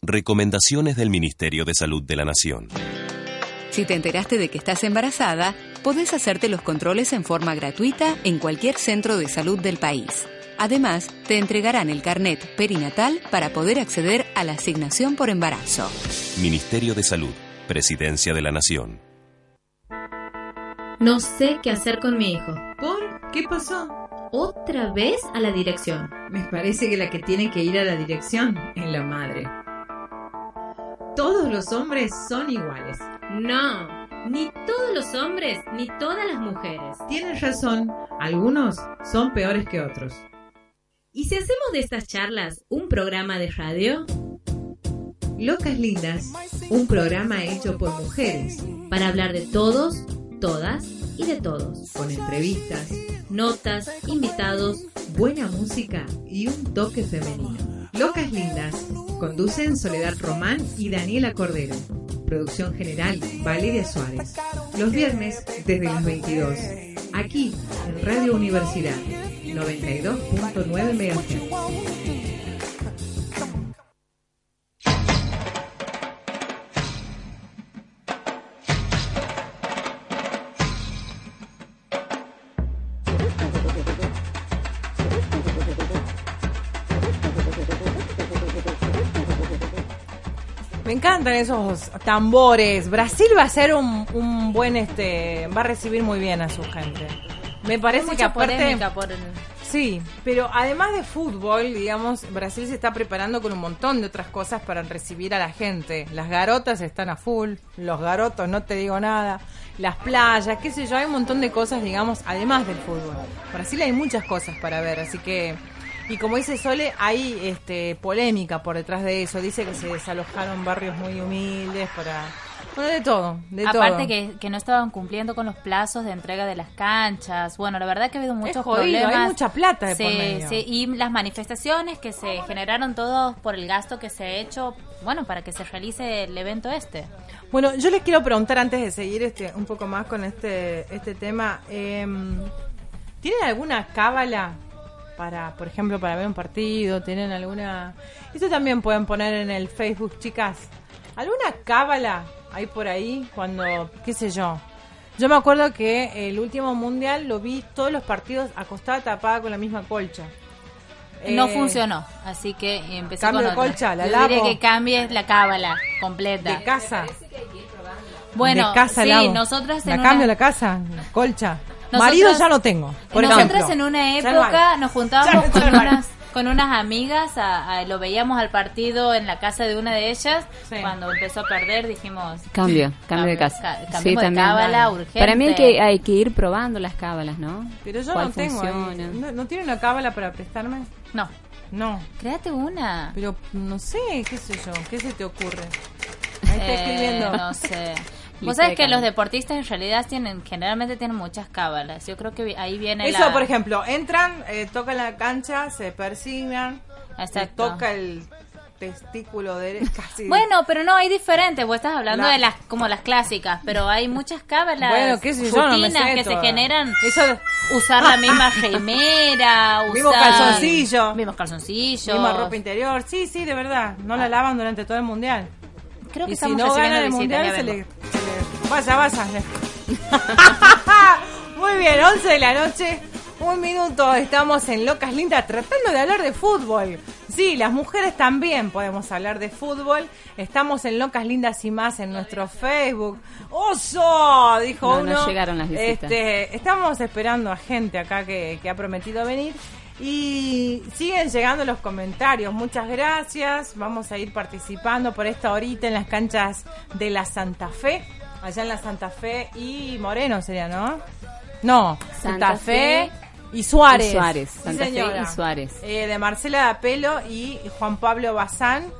S15: Recomendaciones del Ministerio de Salud de la Nación.
S16: Si te enteraste de que estás embarazada, podés hacerte los controles en forma gratuita en cualquier centro de salud del país. Además, te entregarán el carnet perinatal para poder acceder a la asignación por embarazo.
S15: Ministerio de Salud, Presidencia de la Nación.
S1: No sé qué hacer con mi hijo.
S17: ¿Por? ¿Qué pasó?
S1: Otra vez a la dirección.
S17: Me parece que la que tiene que ir a la dirección es la madre. Todos los hombres son iguales.
S1: No, ni todos los hombres ni todas las mujeres.
S17: Tienes razón, algunos son peores que otros.
S1: ¿Y si hacemos de estas charlas un programa de radio?
S17: Locas Lindas, un programa hecho por mujeres.
S1: Para hablar de todos, todas y de todos.
S17: Con entrevistas,
S1: notas, invitados,
S17: buena música y un toque femenino. Locas Lindas, conducen Soledad Román y Daniela Cordero. Producción general, Valeria Suárez. Los viernes desde las 22. Aquí, en Radio Universidad, 92.9 MHz.
S3: Me encantan esos tambores. Brasil va a ser un, un buen, este, va a recibir muy bien a su gente. Me parece que aparte,
S5: polémica por el-
S3: sí, pero además de fútbol, digamos, Brasil se está preparando con un montón de otras cosas para recibir a la gente. Las garotas están a full, los garotos, no te digo nada, las playas, qué sé yo, hay un montón de cosas, digamos, además del fútbol. Brasil hay muchas cosas para ver, así que y como dice Sole, hay este polémica por detrás de eso. Dice que se desalojaron barrios muy humildes para... Bueno, de todo, de
S5: Aparte
S3: todo.
S5: que, que no estaban cumpliendo con los plazos de entrega de las canchas. Bueno, la verdad que ha habido muchos
S3: jodido, hay
S5: problemas.
S3: mucha plata de
S5: Sí,
S3: por medio.
S5: sí, y las manifestaciones que se generaron todos por el gasto que se ha hecho, bueno, para que se realice el evento este.
S3: Bueno, yo les quiero preguntar antes de seguir este un poco más con este este tema. eh, ¿Tienen alguna cábala para, por ejemplo, para ver un partido? ¿Tienen alguna...? Esto también pueden poner en el Facebook, chicas. ¿Alguna cábala hay por ahí cuando, qué sé yo? Yo me acuerdo que el último mundial lo vi todos los partidos acostada tapada con la misma colcha.
S5: no
S3: Eh,
S5: funcionó, así que empecé
S3: cambio
S5: con
S3: de
S5: otra.
S3: colcha, la
S5: Yo que cambies la cábala completa.
S3: De casa.
S5: Bueno,
S3: de casa
S5: sí,
S3: la cambio
S5: una-
S3: la casa, la colcha.
S5: Nosotras-
S3: Marido ya no tengo. Por
S5: Nosotras
S3: ejemplo.
S5: en una época nos juntábamos con unas, con unas amigas, a- a- lo veíamos al partido en la casa de una de ellas. Cuando empezó a perder dijimos...
S4: Cambio, cambio de
S5: ca-
S4: casa.
S5: cambiemos
S4: Sí,
S5: de
S4: también.
S5: cábala urgente.
S4: Para mí hay que, hay que ir probando las cábalas, ¿no?
S3: Pero yo
S4: ¿Cuál
S3: no tengo. ahí. ¿No, ¿No tiene una cábala para prestarme?
S5: No.
S3: No.
S5: Créate una.
S3: Pero no sé, qué sé yo. ¿Qué se te ocurre? Ahí está
S5: Eh,
S3: escribiendo.
S5: no sé. *laughs* Vos sabés que los deportistas en realidad tienen generalmente tienen muchas cábalas. Yo creo que ahí viene
S3: Eso,
S5: la...
S3: por ejemplo, entran, eh, tocan la cancha, se persignan, se toca el testículo derecho, *laughs* casi.
S5: Bueno, pero no, hay diferentes. Vos estás hablando
S3: La-
S5: de las como las clásicas, pero hay muchas cábalas,
S3: Bueno, qué sé yo, no me
S5: rutinas
S3: sé
S5: que se
S3: todas.
S5: generan.
S3: Eso de-
S5: Usar la misma *laughs* remera, usar...
S3: Mismo calzoncillo.
S5: Mismos calzoncillos.
S3: Misma ropa interior. Sí, sí, de verdad. No la lavan durante todo el mundial.
S5: Creo que
S3: y si no gana el mundial, se le, se le- Vaya, vaya. *laughs* Muy bien, 11 de la noche. Un minuto, estamos en Locas Lindas tratando de hablar de fútbol. Sí, las mujeres también podemos hablar de fútbol. Estamos en Locas Lindas y más en nuestro Facebook. ¡Oso! Dijo
S4: No, no
S3: uno.
S4: llegaron las visitas.
S3: Este, estamos esperando a gente acá que, que ha prometido venir. Y siguen llegando los comentarios. Muchas gracias. Vamos a ir participando por esta horita en las canchas de la Santa Fe. Allá en la Santa Fe y Moreno sería, ¿no? No, Santa,
S4: Santa
S3: Fe,
S4: Fe
S3: y Suárez.
S4: y Suárez,
S3: Sí,
S4: Santa Fe y Suárez.
S3: Eh, de Marcela Dapelo y Juan Pablo Bazán.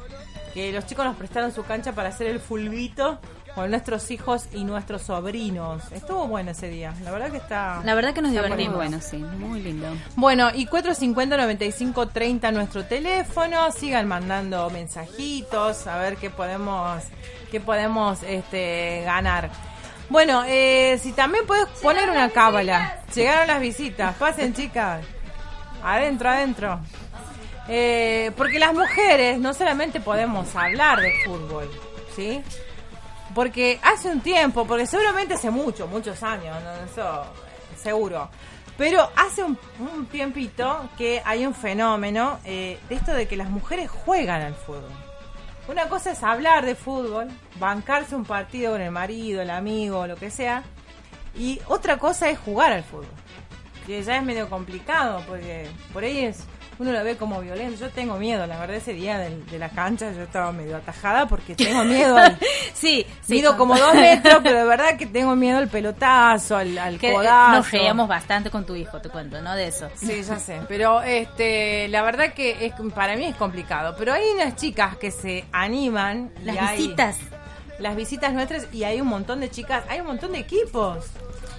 S3: Que los chicos nos prestaron su cancha para hacer el fulbito con nuestros hijos y nuestros sobrinos. Estuvo bueno ese día. La verdad que está.
S5: La verdad que nos divertimos.
S3: bueno.
S4: Bueno, sí, muy lindo.
S3: Bueno, y 450-9530 nuestro teléfono. Sigan mandando mensajitos a ver qué podemos, qué podemos este, ganar. Bueno, eh, si también puedes poner una cábala. Llegaron las visitas. Pasen, chicas. Adentro, adentro. Eh, porque las mujeres no solamente podemos hablar de fútbol, ¿sí? Porque hace un tiempo, porque seguramente hace mucho, muchos años, ¿no? eso seguro. Pero hace un, tiempito que hay un fenómeno eh, de esto de que las mujeres juegan al fútbol. Una cosa es hablar de fútbol, bancarse un partido con el marido, el amigo, lo que sea. Y otra cosa es jugar al fútbol. Que ya es medio complicado, porque por ahí es uno lo ve como violento. Yo tengo miedo, la verdad, ese día del- de, la cancha yo estaba medio atajada porque tengo miedo. Al, *laughs*
S5: sí, sí.
S3: Mido como dos metros, pero de verdad que tengo miedo al pelotazo, al, al
S5: Que, eh,
S3: codazo.
S5: nos reíamos bastante con tu hijo, te cuento, ¿no? De eso.
S3: Sí, ya sé. Pero este, la verdad que es, para mí es complicado. Pero hay unas chicas que se animan. y
S5: Las
S3: hay-
S5: visitas.
S3: Las visitas nuestras y hay un montón de chicas, hay un montón de equipos.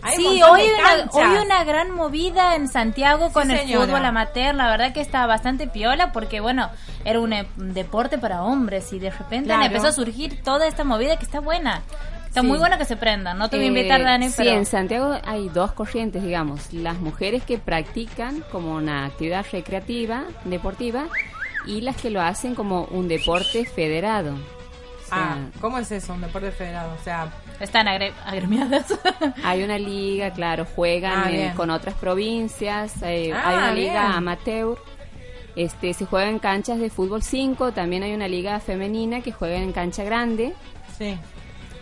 S3: Hay
S5: Sí, hoy una, hoy una gran movida en Santiago con el
S3: señora.
S5: fútbol amateur, la verdad que estaba bastante piola porque bueno, era un, eh, un deporte para hombres y de repente
S3: Claro.
S5: empezó a surgir toda esta movida que está buena. Está
S4: Sí.
S5: muy bueno que se prenda, no te voy a
S4: Eh,
S5: invitar Dani,
S4: sí,
S5: pero
S4: en Santiago hay dos corrientes, digamos. Las mujeres que practican como una actividad recreativa, deportiva, y las que lo hacen como un deporte federado.
S3: Ah, ¿cómo es eso? Un deporte federado. O sea,
S5: están agre- agremiadas. *laughs*
S4: Hay una liga, claro, juegan
S3: Ah,
S4: eh, con otras provincias, eh,
S3: Ah,
S4: hay una
S3: bien.
S4: liga amateur, este se juega en canchas de fútbol 5, también hay una liga femenina que juega en cancha grande,
S3: sí.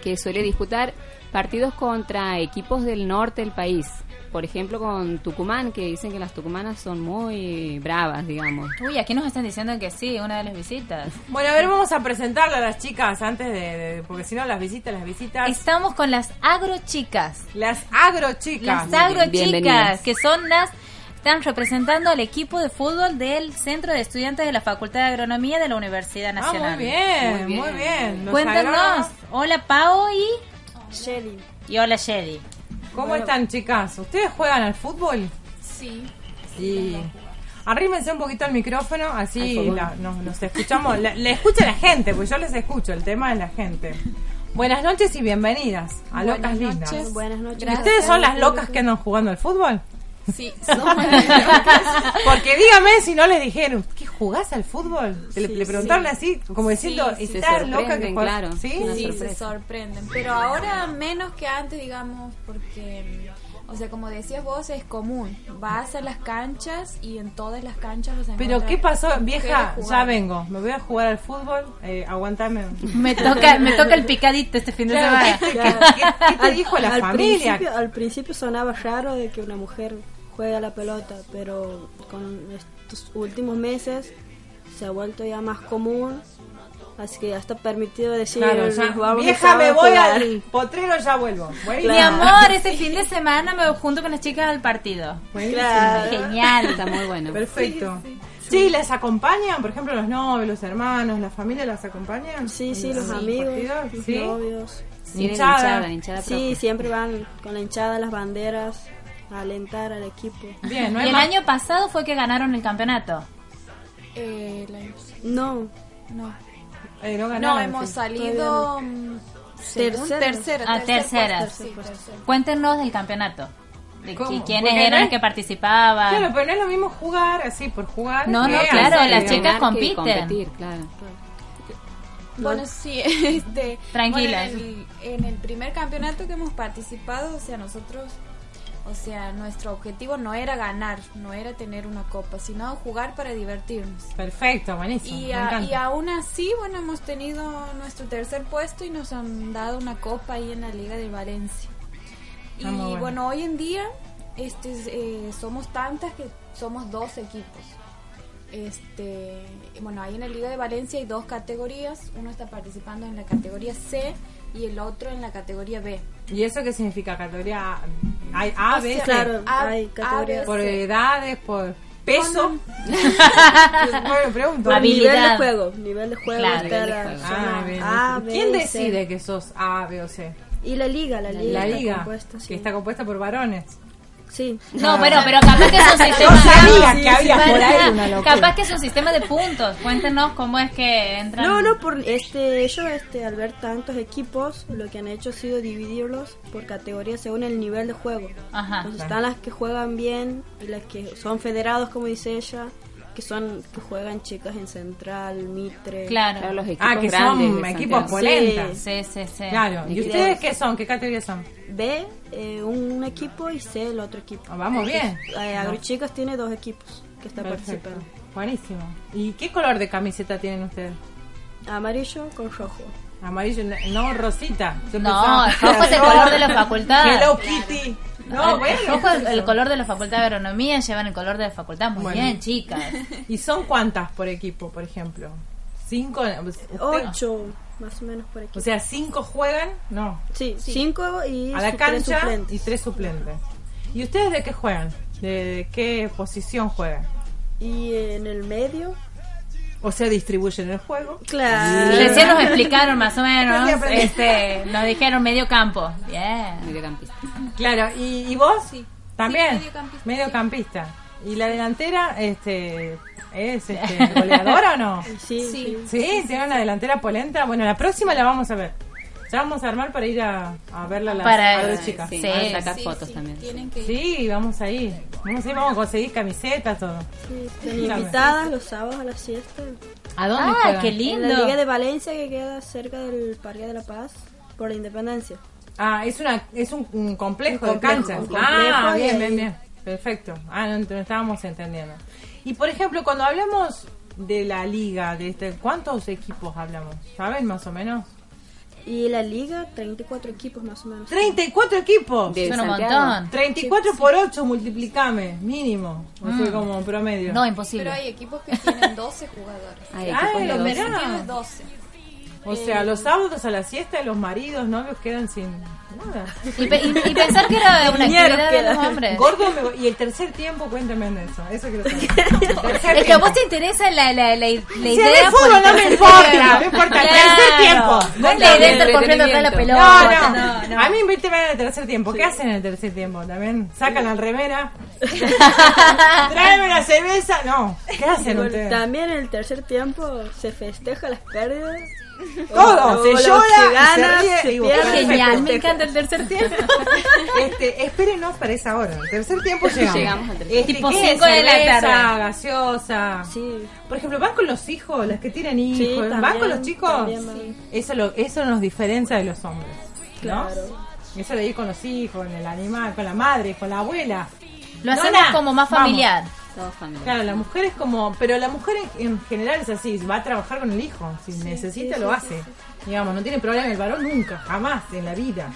S4: que suele disputar partidos contra equipos del norte del país. Por ejemplo, con Tucumán, que dicen que las tucumanas son muy bravas, digamos.
S5: Uy, aquí nos están diciendo que sí, una de las visitas.
S3: Bueno, a ver, vamos a presentarla a las chicas antes de, de- porque si no las visitas, las visitas.
S5: Estamos con las agrochicas.
S3: Las agrochicas.
S5: Las agrochicas,
S4: Bienvenidas.
S5: que son las están representando al equipo de fútbol del Centro de Estudiantes de la Facultad de Agronomía de la Universidad
S3: Ah,
S5: Nacional.
S3: muy bien, muy bien. Los
S5: Cuéntanos.
S3: agrónomos,
S5: Hola Pao y
S7: Shelly.
S5: y hola Shelly.
S3: ¿Cómo están, chicas? ¿Ustedes juegan al fútbol?
S7: Sí.
S3: Sí. Arrímense un poquito al micrófono, así la- nos, nos escuchamos. La- Le escucha la gente, pues yo les escucho, el tema es la gente. Buenas noches y bienvenidas a
S7: Buenas
S3: Locas
S7: noches.
S3: Lindas.
S7: Buenas noches.
S3: ¿Y ¿Ustedes son las locas que andan jugando al fútbol?
S7: Sí, somos
S3: Porque dígame si no les dijeron, ¿qué jugás al fútbol? Le,
S7: Sí,
S3: le preguntaron
S7: sí.
S3: así, como diciendo,
S7: Sí, sí.
S3: ¿estás loca que
S4: claro.
S3: ¿Sí?
S7: Sí, se sorprenden. Pero ahora menos que antes, digamos, porque, o sea, como decías vos, es común. Vas a las canchas y en todas las canchas los
S3: Pero ¿qué pasó? Vieja, ya vengo, me voy a jugar al fútbol, eh, aguantame.
S5: Me *laughs* toca, me toca el picadito este fin de
S3: Claro,
S5: semana.
S3: ¿qué, qué- qué- qué te dijo la
S18: al
S3: familia?
S18: Principio, al principio sonaba raro de que una mujer juegue a la pelota, pero con estos últimos meses se ha vuelto ya más común, así que ya está permitido decir,
S3: Claro, ya,
S18: "Vamos
S3: vieja, me voy
S18: jugar".
S3: al potrero, ya vuelvo. Buenísimo.
S5: Mi amor, este fin de semana me voy junto con las chicas al partido.
S18: Claro.
S5: Genial.
S4: Está muy bueno.
S3: Perfecto. Sí, ¿les acompañan? Por ejemplo, los novios, los hermanos, la familia las acompañan.
S18: Sí, sí,
S3: ¿En
S18: los
S3: los
S18: amigos,
S3: partidos?
S18: los
S3: ¿Sí?
S18: novios.
S4: Tienen
S3: Hinchada.
S4: hinchada, hinchada
S18: Sí, siempre van con la hinchada, las banderas, a alentar al equipo.
S3: Bien, no
S5: Y el
S3: más-
S5: año pasado fue que ganaron el campeonato.
S7: Eh, la-
S18: No,
S7: no.
S3: Eh, no
S7: No,
S3: ganaron,
S7: hemos
S3: sí.
S7: salido mm,
S18: Tercera.
S7: tercera.
S5: Ah, tercera.
S7: sí.
S5: Cuéntenos del campeonato. De
S3: ¿Cómo?
S5: qui- quiénes
S3: Porque
S5: eran
S3: no
S5: los
S3: es-
S5: que participaban.
S3: Claro, pero no es lo mismo jugar así por jugar.
S5: No, no, claro, las chicas compiten.
S4: competir, claro.
S7: Bueno, sí, *laughs* este,
S5: Tranquilas.
S7: bueno, en, el, en el primer campeonato que hemos participado, o sea, nosotros, o sea, nuestro objetivo no era ganar, no era tener una copa, sino jugar para divertirnos.
S3: Perfecto, buenísimo.
S7: Y, a- y aún así, bueno, hemos tenido nuestro tercer puesto y nos han dado una copa ahí en la Liga de Valencia. Y
S3: Ah, bueno.
S7: bueno, hoy en día este, eh, somos tantas que
S19: somos dos equipos. Este, bueno, ahí en la Liga de Valencia hay dos categorías. Uno está participando en la categoría C y el otro en la categoría B.
S3: ¿Y eso qué significa? ¿Categoría A? ¿Hay A,
S19: O
S3: B,
S19: sea,
S3: C?
S18: Claro,
S19: A-
S18: hay
S19: A,
S18: categorías.
S19: B,
S3: ¿Por
S19: C.
S3: edades? ¿Por peso? *laughs* bueno, pregunto.
S5: Habilidad.
S18: nivel de juego. Nivel de juego.
S5: Claro,
S18: está
S5: nivel de
S18: la
S5: juego.
S3: Ah, bien.
S18: A, B,
S3: ¿Quién
S18: C.
S3: decide que sos A, B o C?
S18: Y la liga, la liga.
S3: La
S18: está
S3: liga,
S18: compuesta, sí.
S3: que está compuesta por varones.
S18: Sí.
S5: No, bueno, pero capaz que es *laughs* un sistema.
S3: Sabía
S5: Sí,
S3: que había
S5: sí,
S3: por ahí
S5: verdad.
S3: una locura.
S5: Capaz que es un sistema de puntos. Cuéntenos cómo es que entran.
S18: No, no, por este, ellos este, al ver tantos equipos, lo que han hecho ha sido dividirlos por categorías según el nivel de juego.
S5: Ajá.
S18: Entonces están las que juegan bien y las que son federados, como dice ella, que son que juegan chicas en Central, Mitre.
S5: Claro.
S4: Claro, los equipos
S3: Ah, que
S4: grandes
S3: son equipos polentas.
S5: Sí, sí, sí.
S3: Claro. ¿Y
S18: Y
S3: ustedes qué son? ¿Qué categorías son?
S18: B, eh, un equipo y C, el otro equipo.
S3: Ah, vamos bien.
S18: Eh, Agrochicas tiene dos equipos que están
S3: Perfecto.
S18: participando.
S3: Buenísimo. ¿Y qué color de camiseta tienen ustedes?
S18: Amarillo con rojo.
S3: Amarillo, no, rosita. Yo
S5: No, el rojo es el color de la facultad.
S3: Hello Kitty. No,
S5: el,
S3: bueno.
S5: el rojo es el color de la facultad de agronomía, llevan el color de la facultad. Muy
S3: Bueno.
S5: bien, chicas.
S3: ¿Y son cuántas por equipo, por ejemplo? ¿Cinco? Usted-
S18: Ocho, más o menos por equipo.
S3: O sea, ¿cinco juegan? No.
S18: sí, cinco y
S3: A la
S18: tres
S3: cancha
S18: suplentes.
S3: y tres suplentes. ¿Y ustedes de qué juegan? ¿De qué posición juegan?
S18: Y en el medio,
S3: O sea, distribuyen el juego.
S18: claro.
S5: Recién nos explicaron más o menos. Este, nos dijeron medio campo. Bien.
S4: Mediocampista.
S3: Claro, ¿y, y vos?
S19: Sí.
S3: ¿También?
S19: Sí, mediocampista,
S3: Mediocampista. ¿Y la delantera este, es este, goleadora o no? *laughs*
S18: Sí, sí.
S3: Sí, tiene una delantera polenta. Bueno, la próxima la vamos a ver. Ya vamos a armar para ir a, a verla a las
S5: Para-
S3: a las chicas.
S4: Sí,
S5: Sí,
S4: a sacar
S19: Sí,
S4: fotos
S19: sí,
S4: también.
S19: Que.
S3: Sí, vamos a ir. Vamos a ir, vamos a conseguir camisetas, todo.
S18: Sí, invitadas los sábados a las siesta.
S3: ¿A dónde
S5: Ah,
S3: juegan?
S5: qué
S18: En
S5: lindo.
S18: la Liga de Valencia que queda cerca del Parque de la Paz por la Independencia.
S3: Ah, es, una, es un, un complejo,
S18: Un
S3: de
S18: complejo,
S3: canchas.
S18: un
S3: Ah, bien, bien, bien. Perfecto. Ah, no, no estábamos entendiendo. Y por ejemplo, cuando hablamos de la liga, de este, ¿cuántos equipos hablamos? ¿Saben más o menos?
S18: Y la liga, 34 equipos más o menos.
S3: 34 equipos.
S4: De
S5: Son un montón.
S3: 34 por 8 multiplicame, mínimo. O sea, como promedio.
S5: No, imposible.
S19: Pero hay equipos que tienen 12 jugadores.
S4: Hay
S3: Ay,
S4: equipos de
S3: lo
S4: dos.
S3: mirá.
S19: Tiene 12.
S3: O sea, los sábados a la siesta los maridos, novios quedan sin nada.
S5: Y, pe- y- y pensar que era una actividad de los hombres.
S3: Gordo me- y el tercer tiempo, cuéntame de eso. Eso quiero saber. Tercer *laughs*
S5: Es que a vos te interesa la, la, la, la
S3: Si
S5: idea.
S3: de fútbol
S5: el
S3: no me importa, no importa, el tercer tiempo.
S5: No es la idea de estar corriendo atrás de la pelota.
S3: No, no, A mí invíteme en el tercer tiempo. ¿Qué hacen en el tercer tiempo? ¿También sacan la remera? *laughs* ¿Traen una cerveza? No. ¿Qué hacen ustedes?
S18: También en el tercer tiempo se festeja las pérdidas. *laughs*
S3: Todo,
S18: O
S3: se
S18: los
S3: llora, se ríe,
S18: se
S5: Genial, me encanta el tercer *laughs* tiempo.
S3: Este, espérenos para esa hora. El tercer tiempo llegamos.
S4: Llegamos al tercer
S3: Este,
S5: Tipo
S3: ¿qué es?
S5: cinco de la tarde.
S3: gaseosa.
S18: Sí,
S3: Por ejemplo, ¿van con los hijos? Las que tienen hijos.
S18: Sí,
S3: ¿Van con los chicos?
S18: también.
S3: Eso, lo, eso nos diferencia de los hombres. ¿no?
S18: claro.
S3: Eso de ir con los hijos, con el animal, con la madre, con la abuela.
S5: Lo hacemos
S3: Nona,
S5: como más
S3: vamos.
S5: Familiar.
S3: Claro, la mujer es como, pero la mujer en, en general es así, va a trabajar con el hijo, si necesita
S18: sí,
S3: lo
S18: sí,
S3: hace. Digamos, no tiene problema el varón nunca, jamás en la vida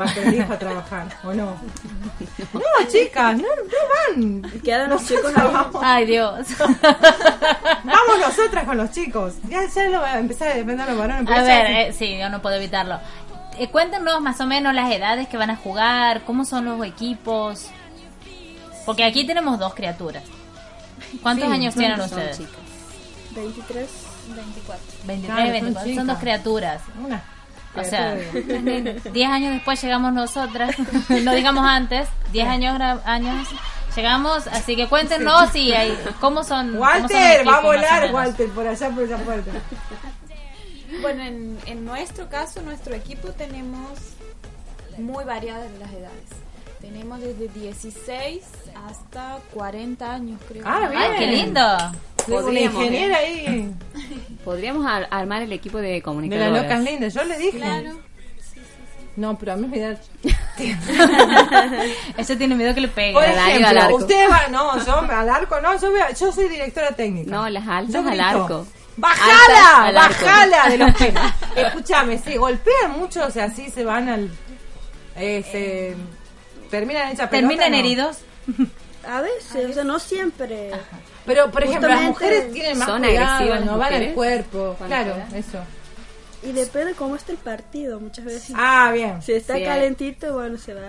S3: va con el hijo a trabajar, ¿o no? No, chicas, no, no van.
S18: Quedan los chicos
S3: vamos.
S5: Ay, Dios.
S3: Vamos nosotras con los chicos. Ya, ya lo va a empezar a depender de los varones.
S5: A ver, eh, sí, yo no puedo evitarlo. Eh, cuéntenos más o menos las edades que van a jugar, cómo son los equipos. Porque aquí tenemos dos criaturas. ¿Cuántos
S3: Sí,
S5: años tienen ustedes?
S4: chicas.
S18: 23.
S19: 24.
S5: 23,
S3: Claro, son
S5: 24. Son, dos criaturas.
S3: Una.
S5: O sea,
S3: criatura. *laughs*
S5: 10 años después llegamos nosotras, *laughs* no digamos antes, 10 años, años llegamos, así que cuéntenos y hay, cómo son. cómo
S3: Walter, va a volar. Walter por allá por esa puerta.
S19: Bueno, en, en nuestro caso, nuestro equipo tenemos muy variadas las edades. Tenemos desde 16 hasta 40 años, creo.
S3: Ah, bien.
S5: Ay, qué lindo.
S3: La
S4: Podríamos,
S3: ingeniera *laughs* ahí
S4: Podríamos ar- armar el equipo de
S3: de
S4: comunicadoras.
S3: las locas lindas. Yo le dije.
S19: Claro.
S3: No, pero a mí me da. *laughs*
S5: Ese tiene miedo que le pegue.
S3: Por ejemplo,
S4: al arco.
S3: usted va. No, yo al arco no. Yo, a- yo soy directora técnica.
S4: No, las altas
S3: Yo
S4: al
S3: grito,
S4: arco.
S3: ¡Bajala!
S4: Al arco.
S3: ¡Bajala! De los. *laughs* Escúchame, se golpean mucho, o sea, así se van al. Eh, se terminan hechas
S5: ¿Terminan heridos?
S18: A veces, o sea, no siempre.
S3: Pero, por ejemplo, las mujeres tienen más
S4: ¿Son
S3: cuidado,
S4: agresivas
S3: no van al cuerpo. Claro, eso.
S18: Y depende cómo está el partido, muchas veces.
S3: Ah, bien.
S18: Si está
S4: Sí.
S18: calentito, bueno, se va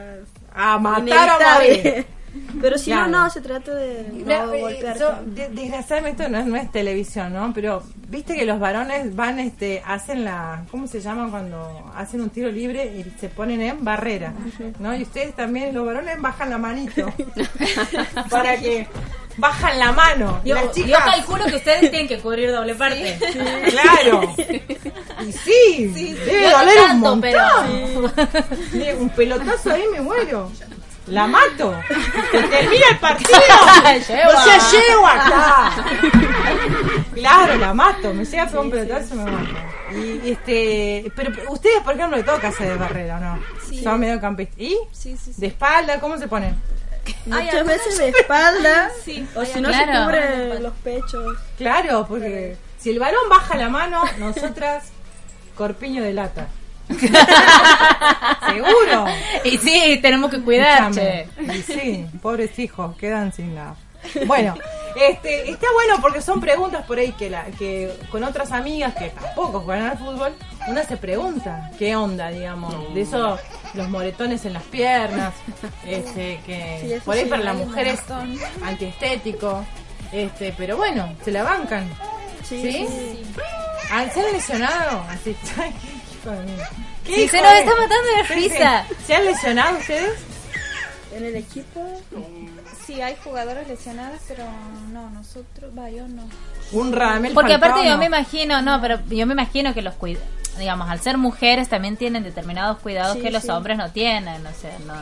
S3: A matar
S18: inevitable.
S3: morir. *laughs*
S18: Pero si
S3: Claro.
S18: no, no, se trata de no
S3: eh,
S18: golpear.
S3: so- de- desgraciadamente esto no es, no es televisión, ¿no? Pero viste que los varones van, este, hacen la, ¿cómo se llama cuando hacen un tiro libre y se ponen en barrera, ¿no? Y ustedes también, los varones bajan la manito *laughs* para que bajan la mano.
S5: Yo,
S3: Las
S5: yo calculo que ustedes tienen que cubrir doble parte.
S3: claro. Y sí, debe
S5: Yo no
S3: doler un
S5: tanto,
S3: montón.
S5: pero-
S3: Sí, Un pelotazo ahí me muero. La mato. Que termina el partido. *laughs*
S5: Lleva.
S3: No se lleva acá. *laughs* Claro, la mato. Me llega a un pelotazo y me mato. Y este, pero ustedes, por ejemplo, le toca hacer de barrera, ¿o no?
S19: Sí.
S3: Son mediocampistas. ¿Y?
S19: Sí, sí, sí.
S3: ¿De espalda? ¿Cómo se ponen?
S18: Muchas veces de *laughs* espalda,
S19: Sí,
S18: o si no
S5: claro.
S18: se cubre los pechos.
S3: Claro, porque si el varón baja la mano, nosotras, corpiño de lata. *laughs* Seguro.
S5: Y sí, tenemos que cuidar.
S3: Y sí, pobres hijos, quedan sin nada. Bueno, este, está bueno porque son preguntas por ahí que, la, que con otras amigas que tampoco juegan al fútbol, una se pregunta qué onda, digamos, de eso, los moretones en las piernas, este, que *laughs*
S18: Sí,
S3: por ahí
S18: sí,
S3: para la
S18: hay un
S3: mujer es antiestético, este, pero bueno, se la bancan.
S18: Sí,
S3: ¿Sí?
S18: sí.
S3: ¿Ah, ¿Se han lesionado? Así, *laughs* ay, qué hijo de mí. ¿Qué
S5: Sí,
S3: hijo
S5: se nos está matando de
S3: Sí,
S5: risa.
S3: sí. ¿Se han lesionado ustedes?
S18: En el equipo,
S19: Sí, hay jugadoras lesionadas, pero no, nosotros, va, yo no.
S3: Un Radamel
S5: Porque aparte yo
S3: no.
S5: me imagino, no, pero yo me imagino que los cuidados, digamos, al ser mujeres también tienen determinados cuidados
S18: Sí,
S5: que los
S18: sí.
S5: hombres no tienen, o sea, no,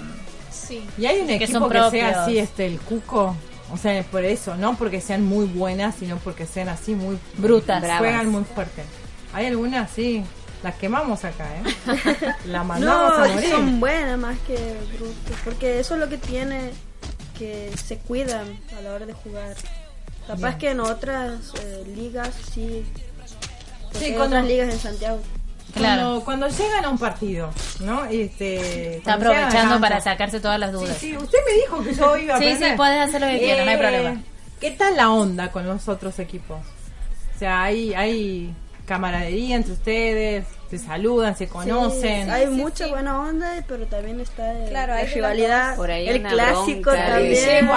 S19: Sí.
S3: Y hay un
S5: que
S3: equipo
S5: son
S3: que sea
S5: propios.
S3: así, este, el cuco. O sea, por eso, no porque sean muy buenas, sino porque sean así muy
S5: Brutas.
S3: Juegan muy fuerte. ¿Hay alguna así? Las quemamos acá, ¿eh? *laughs* La mandamos
S18: no,
S3: a morir.
S18: son buenas más que brutos, porque eso es lo que tiene que se cuidan a la hora de jugar. Capaz que en otras eh, ligas sí,
S3: Sí, cuando-
S18: otras ligas en Santiago.
S3: Cuando, cuando llegan a un partido, ¿no? Este,
S5: Está aprovechando para sacarse todas las dudas.
S3: Sí, sí, usted me dijo que yo iba a
S5: Sí,
S3: aprender.
S5: sí, puedes hacer lo que quieras, no hay problema.
S3: ¿Qué tal la onda con los otros equipos? O sea, hay, hay camaradería entre ustedes, se saludan, se conocen.
S18: Sí, hay mucha buena onda, pero también está el-
S19: Claro,
S18: la rivalidad,
S4: dos. Por ahí
S18: el clásico también.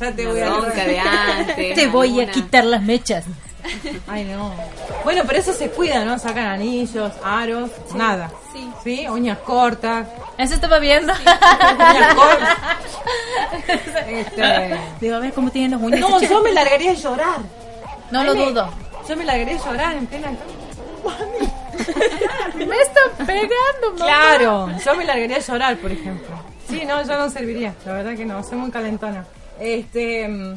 S3: Ya te voy a
S4: bronca de *laughs* antes.
S5: Te voy a
S4: alguna-
S5: quitar las mechas. *laughs*
S3: Ay, no. Bueno, pero eso se cuida, ¿no? Sacan anillos, aros, nada.
S19: Sí.
S3: ¿Sí? Uñas cortas.
S5: Eso estaba viendo.
S3: Uñas cortas. Este...
S5: Digo, a ver cómo tienen los uñas.
S3: No, yo me largaría a llorar.
S5: No
S3: Ay,
S5: lo
S3: me-
S5: dudo.
S3: Yo me largaría a llorar en plena...
S5: Me están pegando, mamá.
S3: Claro, yo me largaría a llorar, por ejemplo. Sí, no, yo no serviría, la verdad que no, soy muy calentona. Este, mm,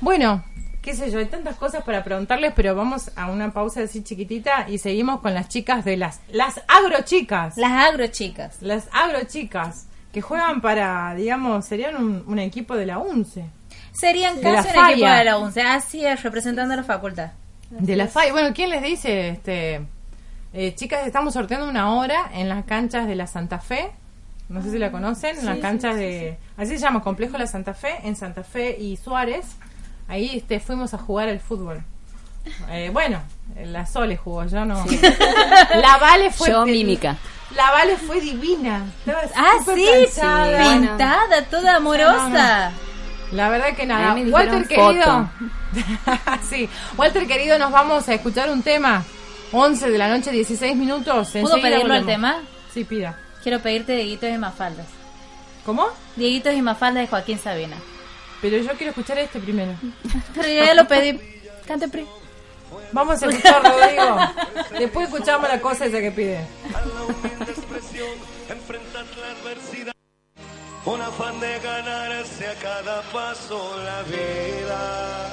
S3: bueno, qué sé yo, hay tantas cosas para preguntarles, pero vamos a una pausa así chiquitita y seguimos con las chicas de las las agrochicas.
S5: Las agrochicas.
S3: Las agrochicas que juegan para, digamos, serían un, un equipo de la UNCE.
S5: Serían
S3: la
S5: casi un equipo de la UNCE. Así es, representando a la facultad.
S3: De la FAI. Bueno, ¿quién les dice? Este, eh, chicas, estamos sorteando una hora en las canchas de la Santa Fe. No sé si la conocen, en las canchas de... Así se llama, Complejo La Santa Fe, en Santa Fe y Suárez. Ahí este, fuimos a jugar al fútbol. Eh, bueno, la Sole jugó, yo no. *laughs* La Vale fue...
S4: Yo mímica.
S3: La Vale fue divina.
S5: Ah, sí, pintada, toda amorosa.
S3: La verdad que nada. Walter querido. *laughs* sí, Walter querido, nos vamos a escuchar un tema. 11 de la noche, 16 minutos.
S5: ¿Puedo pedirlo al
S3: volvemos.
S5: tema?
S3: Sí, pida.
S5: Quiero pedirte Dieguitos y Mafaldas.
S3: ¿Cómo?
S5: Dieguitos y Mafaldas de Joaquín Sabina.
S3: Pero yo quiero escuchar este primero. *laughs*
S5: Pero ya lo pedí. Cante pri.
S3: Vamos a escuchar, Rodrigo. Después escuchamos la cosa esa que pide.
S20: enfrentar la adversidad con afán de ganarse a cada paso la vida.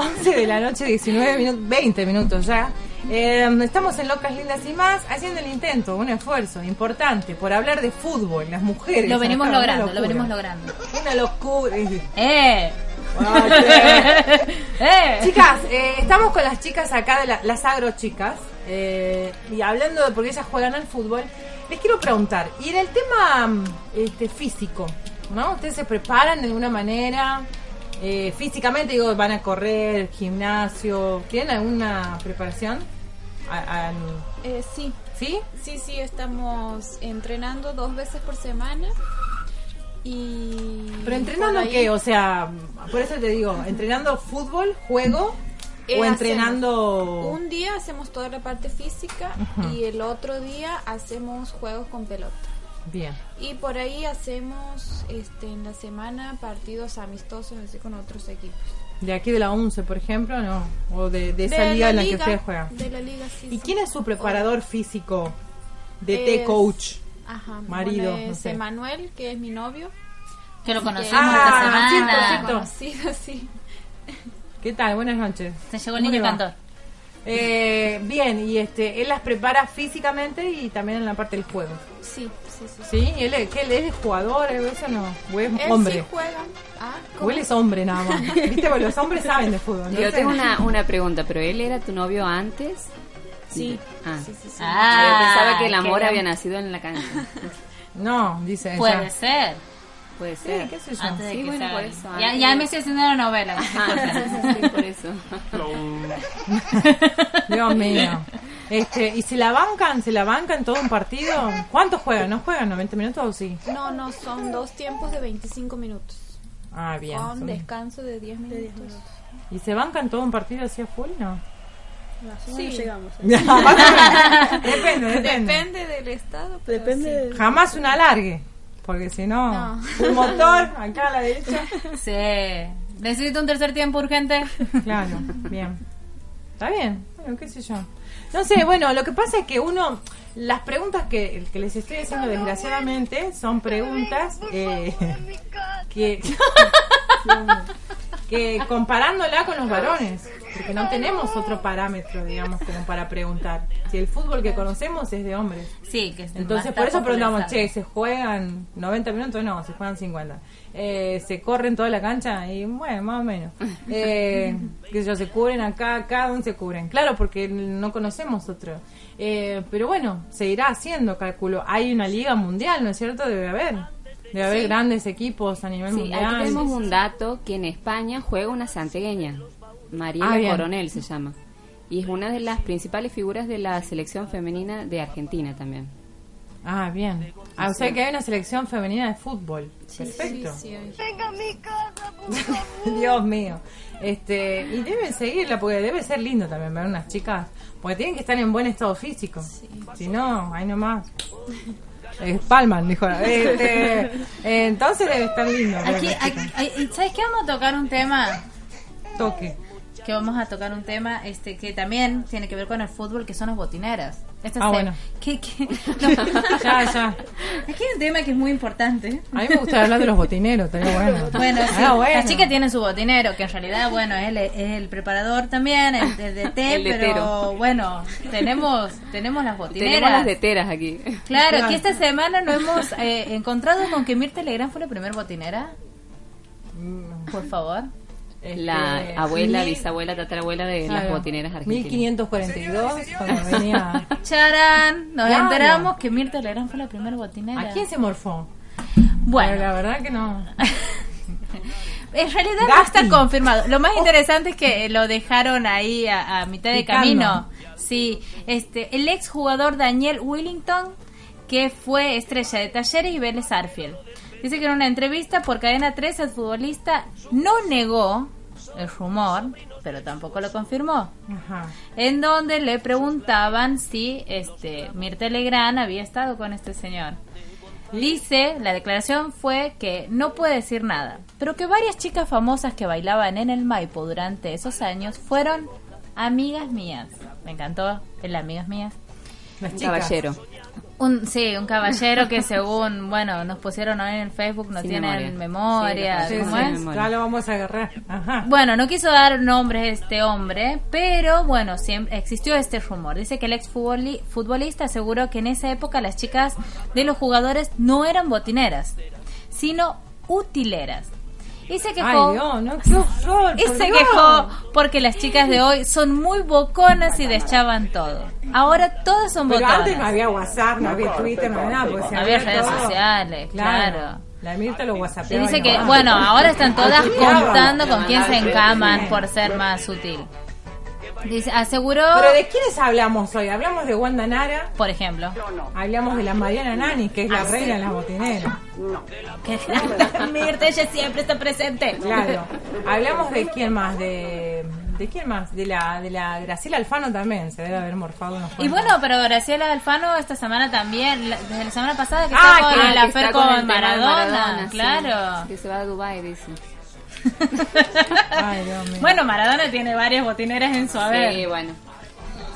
S3: 11 de la noche, 19 minutos, 20 minutos ya. Eh, estamos en Locas Lindas y más, haciendo el intento, un esfuerzo importante por hablar de fútbol, las mujeres.
S5: Lo venimos
S3: Acá,
S5: logrando, lo venimos logrando.
S3: Una locura.
S5: ¡Eh! *laughs*
S3: Eh. Chicas, eh, estamos con las chicas acá de la- las agro chicas eh, y hablando de porque ellas juegan al fútbol, les quiero preguntar, y en el tema este, físico, ¿no? ¿Ustedes se preparan de alguna manera? Eh, físicamente, digo, van a correr, gimnasio, ¿tienen alguna preparación? A- a-
S19: Eh, sí.
S3: ¿Sí?
S19: Sí, sí, estamos entrenando dos veces por semana. Y.
S3: ¿Pero entrenando
S19: ahí,
S3: qué? O sea, por eso te digo, ¿entrenando fútbol, juego?
S19: eh,
S3: ¿O entrenando...?
S19: Un día hacemos toda la parte física y el otro día hacemos juegos con pelota.
S3: Bien.
S19: Y por ahí hacemos este, en la semana partidos amistosos así con otros equipos.
S3: De aquí de la 11, por ejemplo, no. O de, de esa
S19: De
S3: liga
S19: la
S3: en la que ustedes juegan.
S19: de la liga, sí,
S3: ¿Y
S19: sí.
S3: quién es su preparador físico? DT
S19: Es-
S3: coach.
S19: Ajá,
S3: Marido,
S19: bueno,
S3: no
S19: es
S3: sé.
S19: Emanuel, que es mi novio.
S5: Que lo conocimos
S3: Ah,
S5: esta semana.
S3: cierto.
S19: Conocido, *laughs* sí.
S3: ¿Qué tal? Buenas noches.
S5: Se llegó el
S3: ¿Cómo
S5: niño cantor.
S3: Eh, bien, y este, él las prepara físicamente y también en la parte del juego.
S19: Sí, sí, sí.
S3: ¿Sí? ¿Él, es- que él es jugador? ¿Algo de eso no? ¿O es
S19: Él
S3: hombre?
S19: sí juega. Ah,
S3: ¿O él es hombre nada más? *laughs* ¿Viste? Porque los hombres saben de fútbol.
S4: Yo
S3: ¿no?
S4: tengo una, una pregunta, ¿pero él era tu novio antes?
S19: Sí.
S4: Ah.
S19: Sí, sí, sí.
S4: Ah, yo pensaba que el
S5: qué
S4: amor había nacido en la cancha. *laughs*
S3: No, dice
S5: Puede
S3: ella.
S5: ser.
S4: Puede
S3: Sí,
S4: ser.
S3: qué sé yo.
S5: Antes de
S4: Sí,
S5: que
S4: bueno,
S5: sea-
S4: por eso.
S5: Ya, ya me estoy haciendo la novela.
S4: Ajá, sí, por eso. *laughs*
S3: Dios mío. Este, ¿Y se la bancan? ¿Se la bancan todo un partido? ¿Cuánto juegan? ¿No juegan 90 minutos o sí?
S19: No, no, son dos tiempos de 25 minutos.
S3: Ah, bien.
S19: Con
S3: son-
S19: descanso de 10 minutos.
S3: ¿Y se bancan todo un partido así a full? No.
S18: Sí, llegamos. *laughs*
S3: depende, depende.
S19: Depende del estado. pero
S18: Depende
S19: sí.
S3: Jamás una alargue. Porque si no,
S19: No.
S3: un motor acá a la derecha. *laughs*
S5: Sí. Necesito un tercer tiempo urgente.
S3: Claro, bien. Está bien, bueno, qué sé yo. No sé, bueno, lo que pasa es que uno, las preguntas que, que les estoy haciendo desgraciadamente son preguntas eh, *laughs* que, *laughs* que comparándola con los varones, porque no tenemos otro parámetro, digamos, como para preguntar. Si el fútbol que conocemos es de hombres.
S5: Sí, que es
S3: Entonces, por eso preguntamos, che, ¿se juegan 90 minutos? No, se juegan 50. Eh, ¿Se corren toda la cancha? Y bueno, más o menos. *laughs* Eh, sé yo, se cubren acá, acá, ¿dónde se cubren? Claro, porque no conocemos otro. Eh, pero bueno, se irá haciendo, calculo. Hay una liga mundial, ¿no es cierto? Debe haber. Debe haber
S4: Sí.
S3: grandes equipos a nivel
S4: Sí,
S3: mundial.
S4: aquí tenemos un dato que en España juega una santegueña, Mariela
S3: Ah, bien.
S4: Coronel se llama, y es una de las principales figuras de la selección femenina de Argentina también.
S3: Ah, bien. Ah, o sea
S4: Sí.
S3: que hay una selección femenina de fútbol. Perfecto.
S8: Venga mi casa, por *laughs* favor.
S3: Dios mío. Este, y deben seguirla porque debe ser lindo también ver unas chicas, porque tienen que estar en buen estado físico. Si no, ahí nomás. Eh, Palman, dijo. *laughs* Este, entonces debe estar lindo.
S5: Aquí, aquí- ¿Sabes qué? Vamos a tocar un tema.
S3: Toque.
S5: Que vamos a tocar un tema este que también tiene que ver con el fútbol, que son las botineras. Esto
S3: Ah,
S5: es-
S3: bueno. *laughs*
S5: ¿qué- qué? *laughs* No.
S3: Ya, ya.
S5: Aquí hay un tema que es muy importante.
S3: A mí me gusta hablar de los botineros, estaría bueno.
S5: Bueno, sí,
S3: Ah, bueno.
S5: las chicas tienen su botinero, que en realidad, bueno, es el, es el preparador también, el, de- de té,
S4: El
S5: pero
S4: letero.
S5: bueno, tenemos tenemos las botineras.
S4: Tenemos las teteras aquí.
S5: Claro, que esta semana nos hemos eh, encontrado con que Mirta Legrand fue la primera botinera. Por favor.
S4: La
S3: Este,
S4: abuela,
S3: mil-
S4: bisabuela, tatarabuela de las botineras argentinas.
S3: 1542, cuando venía. *laughs*
S5: Charán, nos
S3: Claro.
S5: enteramos que Mirta Legrand fue la primera botinera.
S3: ¿A quién se morfó?
S5: Bueno.
S3: Pero la verdad que no. *laughs*
S5: En realidad no está confirmado. Lo más interesante es que lo dejaron ahí a, a mitad de
S3: Picando.
S5: camino. Sí, este, el ex jugador Daniel Willington, que fue estrella de Talleres y Vélez Arfield. Dice que en una entrevista por Cadena 3 el futbolista no negó el rumor, pero tampoco lo confirmó.
S3: Ajá.
S5: En donde le preguntaban si este Mirta Legrand había estado con este señor. Dice, la declaración fue que no puede decir nada, pero que varias chicas famosas que bailaban en el Maipo durante esos años fueron amigas mías. Me encantó el amigas mías.
S3: Las
S4: Un
S3: chicas.
S4: caballero.
S5: Un, sí, un caballero que según, bueno, nos pusieron ahí en el Facebook, no
S4: Sin
S5: tienen
S4: memoria.
S5: memoria.
S3: Sí,
S5: ¿cómo
S3: sí,
S5: es?
S3: Ya lo vamos a agarrar. Ajá.
S5: Bueno, no quiso dar nombres este hombre, pero bueno, siempre existió este rumor. Dice que el ex futboli- futbolista aseguró que en esa época las chicas de los jugadores no eran botineras, sino utileras. Y se quejó.
S3: Ay, Dios, no, qué *laughs* horror,
S5: y se
S3: Dios.
S5: quejó porque las chicas de hoy son muy boconas y deschaban todo. Ahora todas son
S3: Pero
S5: boconas.
S3: antes no había WhatsApp, no había Twitter, no había nada. Pues
S5: Había redes
S3: todo.
S5: sociales, claro.
S3: La Mirta lo
S5: Y dice que, bueno, ahora están todas contando con quién se encaman por ser más sutil. Dice, aseguró,
S3: Pero ¿de quiénes hablamos hoy? Hablamos de Wanda Nara.
S5: por ejemplo,
S3: Hablamos de la Mariana Nani, que es la
S5: Ah,
S3: reina de las botineras.
S5: que *laughs* Mirta ella siempre está presente.
S3: Claro. Hablamos de quién más, de de quién más, de la de la Graciela Alfano también, se debe haber morfado unos
S5: Y bueno, pero Graciela Alfano esta semana también, la- desde la semana pasada que
S3: Ah,
S5: está con
S3: que-
S5: el
S4: que
S5: afer
S4: está
S5: con,
S4: el
S5: Maradona,
S4: sí.
S5: claro.
S4: Que se va a Dubai dice. *laughs*
S3: Ay, Dios mío.
S5: Bueno, Maradona tiene varias botineras en su haber.
S4: Sí, bueno.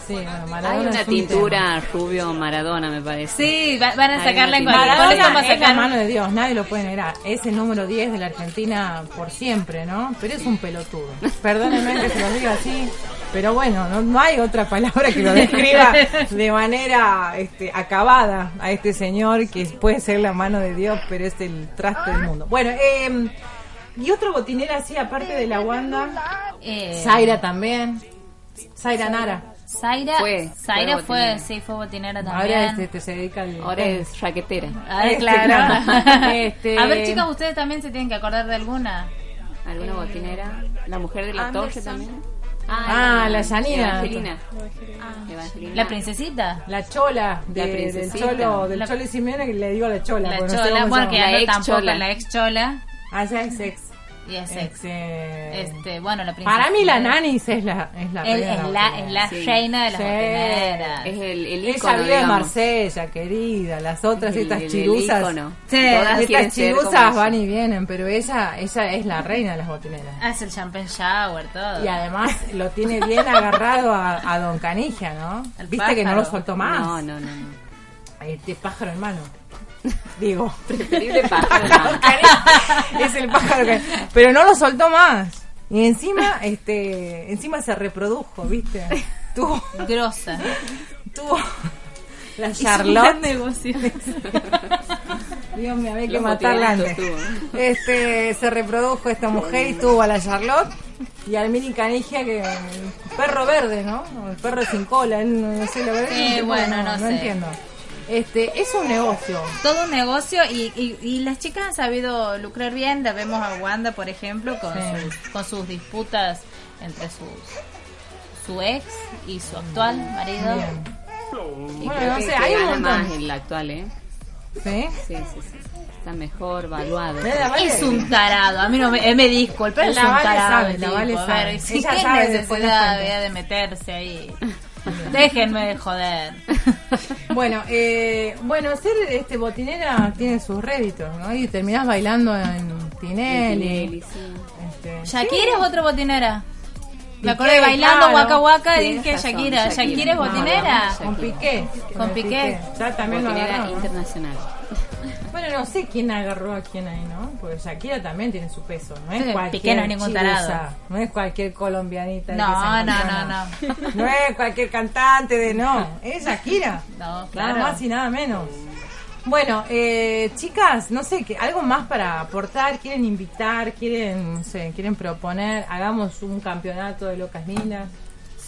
S3: Sí, bueno,
S4: Hay una
S3: un
S4: tintura rubio Maradona, me parece.
S5: Sí, va- van a
S4: Hay
S5: sacarla en cualquier
S3: Maradona es la mano de Dios, nadie lo puede negar. Es el número 10 de la Argentina por siempre, ¿no? Pero es un pelotudo. Perdónenme que se lo diga así, pero bueno, no, no hay otra palabra que lo describa de manera este, acabada a este señor que puede ser la mano de Dios, pero es el traste del mundo. Bueno, eh, y otro botinera así, aparte de la Wanda,
S5: Eh,
S3: Zaira también, Zaira Nara.
S5: Zaira
S4: Fue,
S5: Zaira
S4: fue
S5: fue, sí, fue botinera también.
S3: Ahora este, este, se dedica al...
S4: Ahora es raquetera.
S5: Ah,
S3: Este,
S5: claro.
S3: claro. *laughs* Este-
S5: A ver, chicas, ustedes también se tienen que acordar de alguna.
S4: ¿Alguna botinera? ¿La mujer de la torre también?
S3: Ah, la Yanina.
S4: Evangelina. Evangelina.
S5: La princesita.
S3: La chola de,
S4: La
S3: del
S4: princesita.
S3: cholo, del
S5: La-
S3: cholo y Simeone que le digo la chola.
S5: La
S3: porque no sé
S5: chola, bueno, que no
S4: ex
S5: tampoco,
S4: chola.
S5: la ex chola.
S3: Ah, ya es ex.
S5: Y es ex.
S3: Este,
S5: Este, bueno, la princesa.
S3: para mí la Nanis es la es la
S5: Es,
S3: reina
S5: es
S3: de
S5: la, es la
S4: Sí.
S5: reina de las
S3: Sí.
S5: botineras.
S4: Es el, el
S3: Ella
S4: ícono,
S3: vive en
S4: digamos.
S3: Marsella, querida. Las otras,
S4: El-
S3: estas
S4: el- el
S3: chiruzas.
S5: Sí,
S4: Todas
S3: Estas chiruzas
S4: ella.
S3: van y vienen, pero ella, ella es la reina de las botineras.
S5: Hace el champagne shower, todo.
S3: Y además lo tiene bien agarrado a, a Don Canigia, ¿no?
S5: El
S3: Viste que no
S5: pájaro.
S3: lo soltó más.
S4: No, no, no. no.
S3: Este pájaro hermano. *laughs* Digo.
S4: Preferible pájaro. *laughs*
S3: es el pájaro que... Pero no lo soltó más. Y encima, este, encima se reprodujo, ¿viste? Tuvo,
S5: Grosa.
S3: tuvo la Charlotte. *laughs*
S5: negocio.
S3: Dios mío, había que matarla antes. Este, se reprodujo esta mujer y tuvo a la Charlotte y al mini canigia que perro verde, ¿no? El perro sin cola, no, no sé, la verdad
S5: Eh,
S3: no,
S5: bueno, no sé.
S3: entiendo. Este, es un negocio.
S5: Todo un negocio y, y, y las chicas han sabido lucrar bien. La vemos a Wanda, por ejemplo, con,
S3: Sí.
S5: sus, con sus disputas entre sus su ex y su actual marido.
S4: Y
S3: Bueno,
S4: creo
S3: no
S4: que,
S3: sé,
S4: que
S3: hay un montón.
S4: más el actual, ¿eh?
S3: ¿Sí?
S4: Sí, sí, sí. Está mejor valuado.
S3: Vale.
S5: Es un tarado, a mí no me, eh, me disculpa, pero es
S3: La
S5: un
S3: Vale
S5: tarado.
S3: sabe,
S5: el
S3: la
S5: tipo,
S3: Vale
S5: a
S3: sabe.
S5: ver, ¿sí,
S3: Ella
S5: ¿Qué
S3: sabe, después nos
S5: necesidad había de meterse ahí? Déjenme de joder.
S3: Bueno, eh, bueno, ser este botinera tiene sus réditos, ¿no? Y terminás bailando en Tinelli.
S4: Tinelli, sí.
S3: Este,
S5: Shakira es otra botinera. Me acordé bailando
S3: claro.
S5: Waka Waka
S4: Tienes
S5: dije
S4: razón,
S5: Shakira.
S4: Shakira.
S5: Es
S4: No,
S5: botinera.
S4: no,
S3: Con Piqué.
S5: Con Piqué.
S3: Ya también lo
S4: Botinera
S3: agarró.
S4: internacional.
S3: Bueno, no sé quién agarró a quién ahí, ¿no? Porque Shakira también tiene su peso. No es
S5: Sí,
S3: cualquier
S5: no es ningún.
S3: No es cualquier colombianita.
S5: No, no,
S3: encontró,
S5: no, no. *laughs*
S3: No es cualquier cantante de no. Es Shakira. *laughs*
S5: No,
S3: Nada
S5: claro.
S3: más y nada menos. Bueno, eh, chicas, no sé, ¿qué- algo más para aportar, quieren invitar, quieren, no sé, quieren proponer, hagamos un campeonato de locas lindas.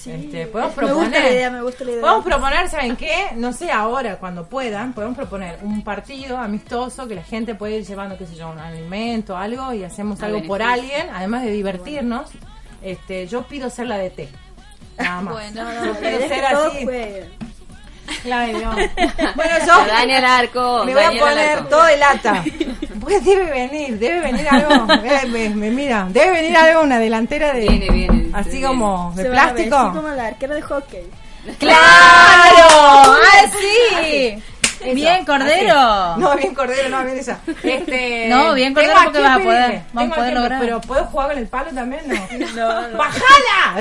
S3: Este, podemos
S18: Me gusta
S3: proponer.
S18: la idea, me gusta la idea.
S3: Podemos proponer, ¿saben qué? No sé, ahora, cuando puedan, podemos proponer un partido amistoso que la gente puede ir llevando, qué sé yo, un alimento, algo, y hacemos algo por alguien, además de divertirnos. Este, yo pido ser la de té. Nada más.
S5: Bueno,
S18: No,
S3: yo pido ser así. Claro, no. *laughs* Bueno, yo
S4: La Dani Alarco.
S3: me voy a poner
S4: Alarco.
S3: todo de lata. Pues debe venir, debe venir algo. *laughs* me, me mira, debe venir algo, una delantera de.
S4: Viene, viene,
S3: Así como de
S18: Se van a
S3: plástico.
S18: vestir como la arquera de hockey.
S3: ¡Claro! *laughs*
S5: ¡Ah, sí! Bien, Cordero.
S3: Así. No, bien Cordero, no, bien esa. Este, *laughs*
S5: No, bien Cordero
S3: tengo
S5: porque vas a
S3: pedirle,
S5: poder, vamos
S3: tengo
S5: a poder lograr.
S3: Pero ¿puedo jugar con el palo también? No. *laughs*
S18: No, no.
S3: ¡Bajala!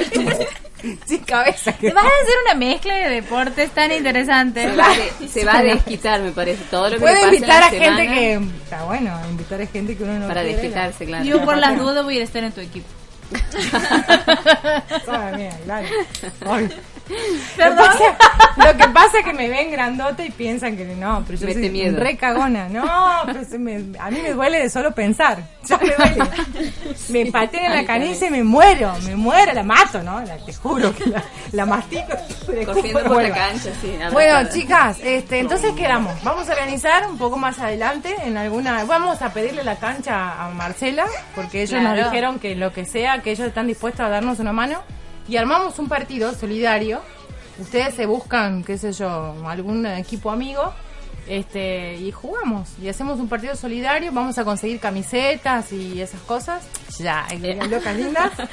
S3: Sin cabeza. que-
S5: Vas a hacer una mezcla de deportes tan interesante.
S4: Se va, a- se va a desquitar, me parece. Todo lo que
S3: Puedo
S4: en
S3: invitar
S4: la
S3: a gente
S4: semana
S3: que. Está bueno, invitar a gente que uno no
S4: Para
S3: quiere,
S4: desquitarse, claro.
S5: Yo por las dudas voy a estar en tu equipo. *laughs*
S3: Sabe, mira. Ay.
S5: Perdón. *laughs*
S3: Lo que, pasa, lo que pasa es que me ven grandota y piensan que no, pero yo
S4: Mete
S3: soy
S4: miedo.
S3: re cagona. No, me- a mí me duele de solo pensar. *laughs* Ya me duele. Me patean en la canilla y me muero, me muero, la mato, ¿no? La- te juro que la, la mastico. *laughs*
S4: Corriendo por la cancha, sí.
S3: Bueno, chicas, este, entonces quedamos. Vamos a organizar un poco más adelante en alguna. Vamos a pedirle la cancha a Marcela, porque ellos nos dijeron que lo que sea, que ellos están dispuestos a darnos una mano. Y armamos un partido solidario. Ustedes se buscan, qué sé yo, algún equipo amigo. Este, y jugamos y hacemos un partido solidario, vamos a conseguir camisetas y esas cosas. Ya, locas lindas. *laughs*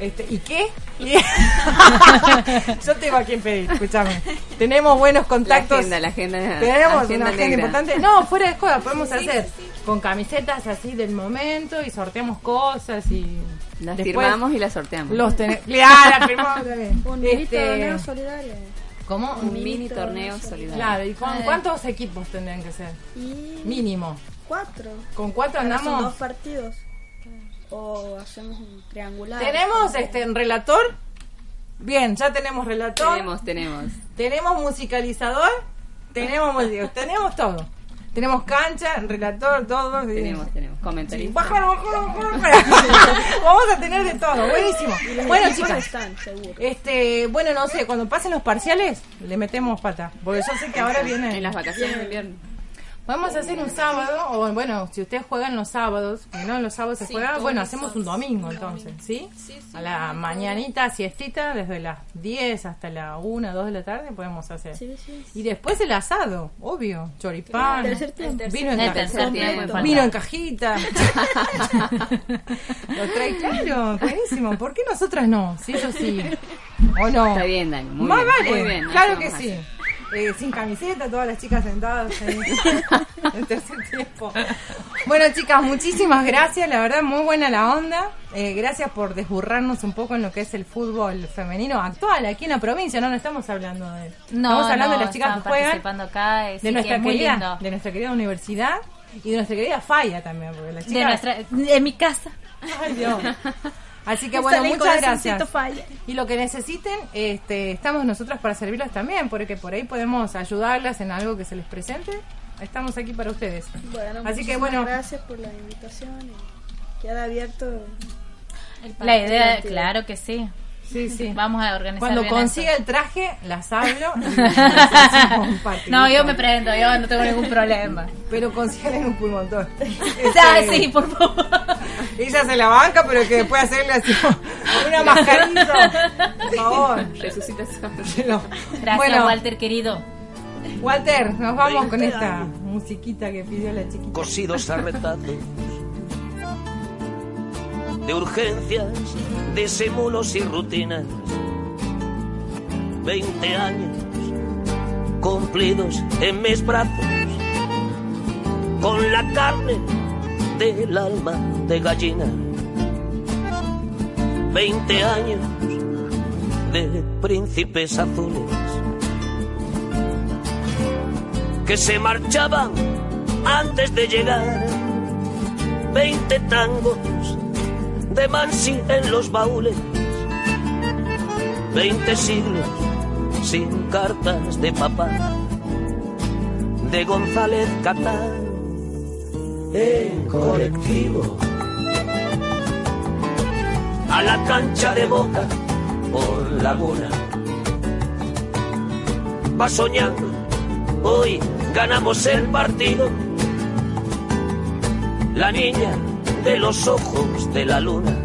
S3: Este, ¿Y qué? *laughs* *laughs* Yo tengo a quien pedir, escúchame. Tenemos buenos
S4: La
S3: contactos.
S4: agenda, la agenda.
S3: Tenemos
S4: agenda
S3: una agenda
S4: negra.
S3: importante. No, fuera de escuela podemos hacer con camisetas así del momento y sorteamos cosas y
S4: Las
S3: después
S4: firmamos y las sorteamos.
S3: Los tenemos. *laughs* Claro, firmamos también.
S18: Un
S3: Este,
S18: mini torneo solidario.
S3: ¿Cómo?
S4: Un mini torneo solidario.
S3: Claro, ¿y con cuántos equipos tendrían que ser?
S18: Y
S3: Mínimo.
S18: cuatro.
S3: ¿Con cuatro
S18: Ahora Son dos
S3: andamos?
S18: partidos. O hacemos un triangular.
S3: ¿Tenemos este un relator? Bien, ya tenemos relator.
S4: Tenemos, tenemos.
S3: Tenemos musicalizador, tenemos música, *laughs* tenemos todo. Tenemos cancha, relator, todo.
S4: Tenemos, tenemos. Comentarios.
S3: Bájalo, bájalo, bájalo. *laughs* Vamos a tener de todo, buenísimo. Bueno, chicas,
S18: están, seguro.
S3: este, bueno, no sé, cuando pasen los parciales, le metemos pata. Porque yo sé que ahora viene.
S4: En las vacaciones de invierno.
S3: Podemos hacer un sábado, o bueno, si ustedes juegan los sábados, que no los sábados se
S19: Sí,
S3: juega, bueno, hacemos un domingo
S19: Un
S3: entonces,
S19: domingo.
S3: ¿sí?
S19: Sí, sí,
S3: A la mañanita, siestita, desde las 10 hasta la 1, 2 de la tarde podemos hacer.
S18: Sí, sí.
S3: Y después el asado, obvio, choripán,
S18: El tercer tiempo.
S3: vino en,
S5: El
S3: ca-
S5: tercer tiempo,
S3: vino en cajita. *laughs* Lo trae claro, buenísimo. ¿Por qué nosotras no? Sí, yo sí. ¿O no?
S4: Está bien, Dani. Muy
S3: Más
S4: bien.
S3: vale,
S4: Muy bien.
S3: claro que
S4: vamos a
S3: sí. Eh, sin camiseta, todas las chicas sentadas ahí *laughs* en tercer tiempo. Bueno, chicas, muchísimas gracias. La verdad, muy buena la onda. Eh, gracias por desburrarnos un poco en lo que es el fútbol femenino actual aquí en la provincia. No, no estamos hablando de.
S5: No,
S3: estamos hablando
S5: no,
S3: de las chicas que juegan
S5: participando acá, eh,
S3: de nuestra querida,
S5: lindo.
S3: de nuestra querida universidad y de nuestra querida falla también, porque las
S5: De
S3: chicas
S5: nuestra, de mi casa.
S3: Ay, Dios. *laughs* Así que bueno, muchas gracias.
S19: falla.
S3: Y lo que necesiten, este, estamos nosotros para servirlos también, porque por ahí podemos ayudarlas en algo que se les presente. Estamos aquí para ustedes.
S18: Bueno,
S3: Así que bueno,
S18: gracias por la invitación y queda abierto el
S5: La idea, claro que sí.
S3: Sí, sí.
S5: Vamos a organizar
S3: cuando
S5: bien
S3: consiga
S5: eso.
S3: el traje, las hablo. y. *laughs*
S5: No, yo me presento, yo no tengo ningún problema.
S3: Pero consigan un pulmontón. *laughs*
S5: Ya,
S3: Este,
S5: sí, por favor.
S3: Ella se la banca, pero que después hacerle así una mascarilla. Por *laughs* favor.
S4: Resucita esa
S5: Gracias,
S3: Bueno.
S5: Walter, querido.
S3: Walter, nos vamos con
S20: 20
S3: esta
S20: años.
S3: musiquita que pidió la chiquita.
S20: cosidos a retazos de urgencias, disimulos y rutinas. Veinte años cumplidos en mis brazos, con la carne del alma de gallina. Veinte años de príncipes azules que se marchaban antes de llegar. Veinte tangos de Mansi en los baúles. Veinte siglos sin cartas de papá. De González Catán en colectivo. A la cancha de boca por Laguna. Va soñando, hoy ganamos el partido. La niña de los ojos de la luna,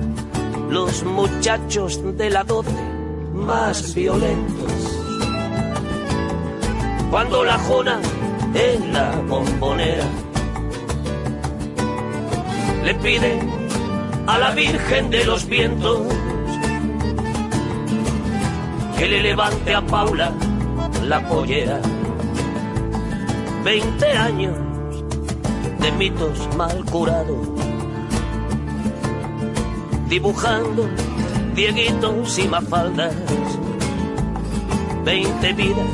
S20: los muchachos de la doce más violentos. Cuando la jona en la bombonera le pide a la Virgen de los Vientos que le levante a Paula la pollera. Veinte años de mitos mal curados, dibujando dieguitos y mafaldas. Veinte vidas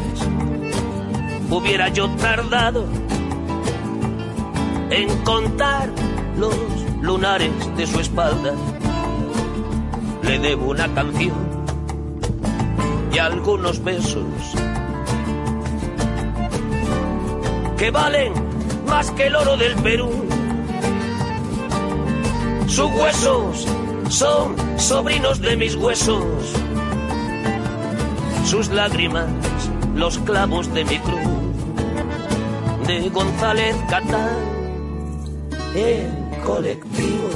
S20: hubiera yo tardado en contar los lunares de su espalda. Le debo una canción y algunos besos que valen más que el oro del Perú. Sus huesos son sobrinos de mis huesos. Sus lágrimas, los clavos de mi cruz. De González Catán, en colectivo.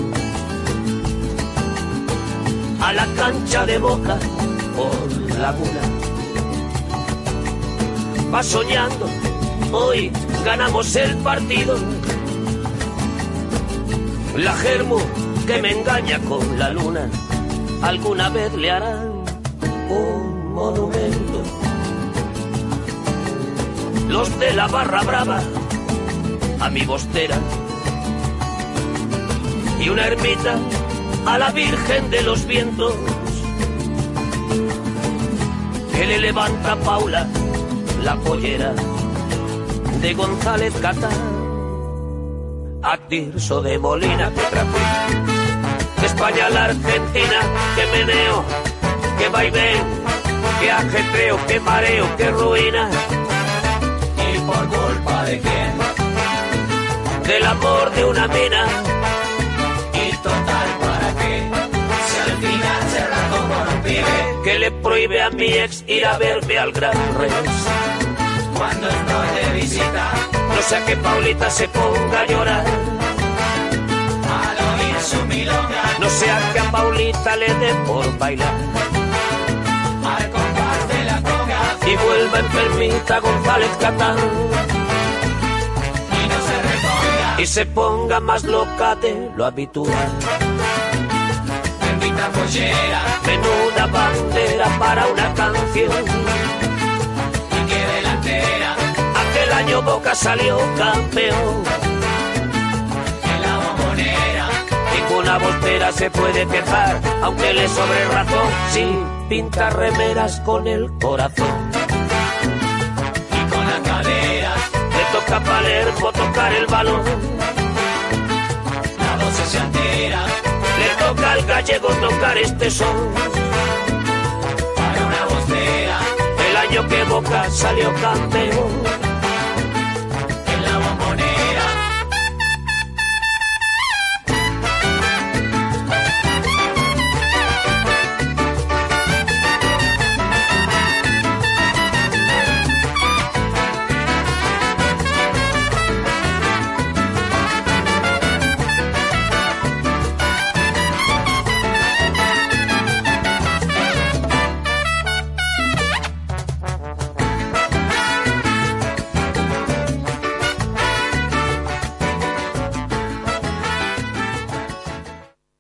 S20: A la cancha de boca por laguna. Va soñando, hoy ganamos el partido. La germo que me engaña con la luna, alguna vez le harán un monumento. Los de la barra brava, a mi bostera, y una ermita a la Virgen de los Vientos, que le levanta Paula la pollera de González Catán a Tirso de Molina que España la Argentina que meneo que vaivén que ajetreo que mareo que ruina y por culpa de quién del amor de una mina y total para qué si al final se arrancó con un pibe que le prohíbe a mi ex ir a verme al Gran Rex cuando estoy de visita. No sea que Paulita se ponga a llorar. Al oír su milonga. Sea que a Paulita le dé por bailar. Al compás de la conga. Y vuelva enfermita González Catán. Y no se reponga. Y se ponga más loca de lo habitual. Bendita pollera. Menuda bandera para una canción y que delantera. Aquel año Boca salió campeón. Ninguna voltera se puede quejar, aunque le sobre razón. Sí, pinta remeras con el corazón. Y con la cadera. Le toca a Palermo tocar el balón. La voz se altera. Le
S21: toca al gallego tocar este son. Para una vocera, el año que Boca salió campeón.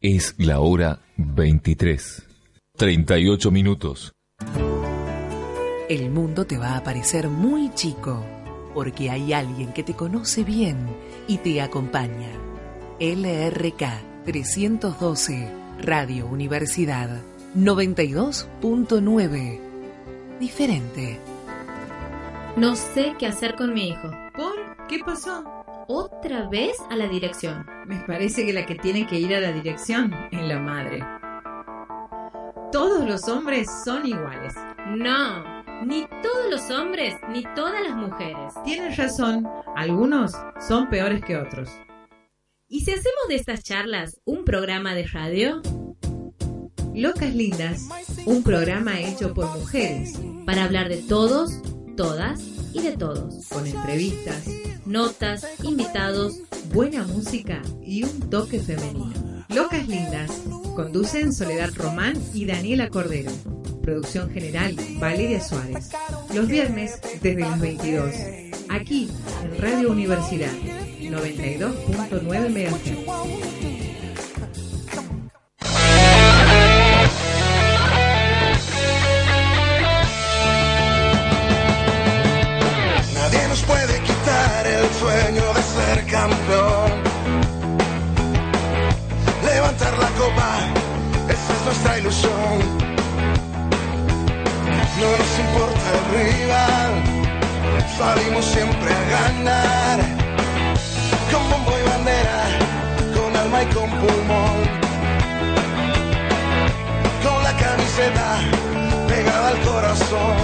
S12: Es la hora 23. 38 minutos.
S13: El mundo te va a parecer muy chico porque hay alguien que te conoce bien y te acompaña. LRK 312, Radio Universidad 92.9. Diferente.
S1: No sé qué hacer con mi hijo.
S17: ¿Por? ¿Qué pasó?
S1: Otra vez a la dirección.
S17: Me parece que la que tiene que ir a la dirección es la madre. Todos los hombres son iguales.
S1: No, ni todos los hombres ni todas las mujeres.
S17: Tienes razón, algunos son peores que otros.
S1: ¿Y si hacemos de estas charlas un programa de radio?
S17: Locas Lindas, un programa hecho por mujeres.
S1: Para hablar de todos, todas y de todos.
S17: Con entrevistas,
S1: notas, invitados,
S17: buena música y un toque femenino. Locas Lindas, conducen Soledad Román y Daniela Cordero. Producción general, Valeria Suárez. Los viernes desde las 22. Aquí, en Radio Universidad, 92.9 MHz.
S22: Sueño de ser campeón. Levantar la copa, esa es nuestra ilusión. No nos importa rival, salimos siempre a ganar. Con bombo y bandera, con alma y con pulmón. Con la camiseta pegada al corazón.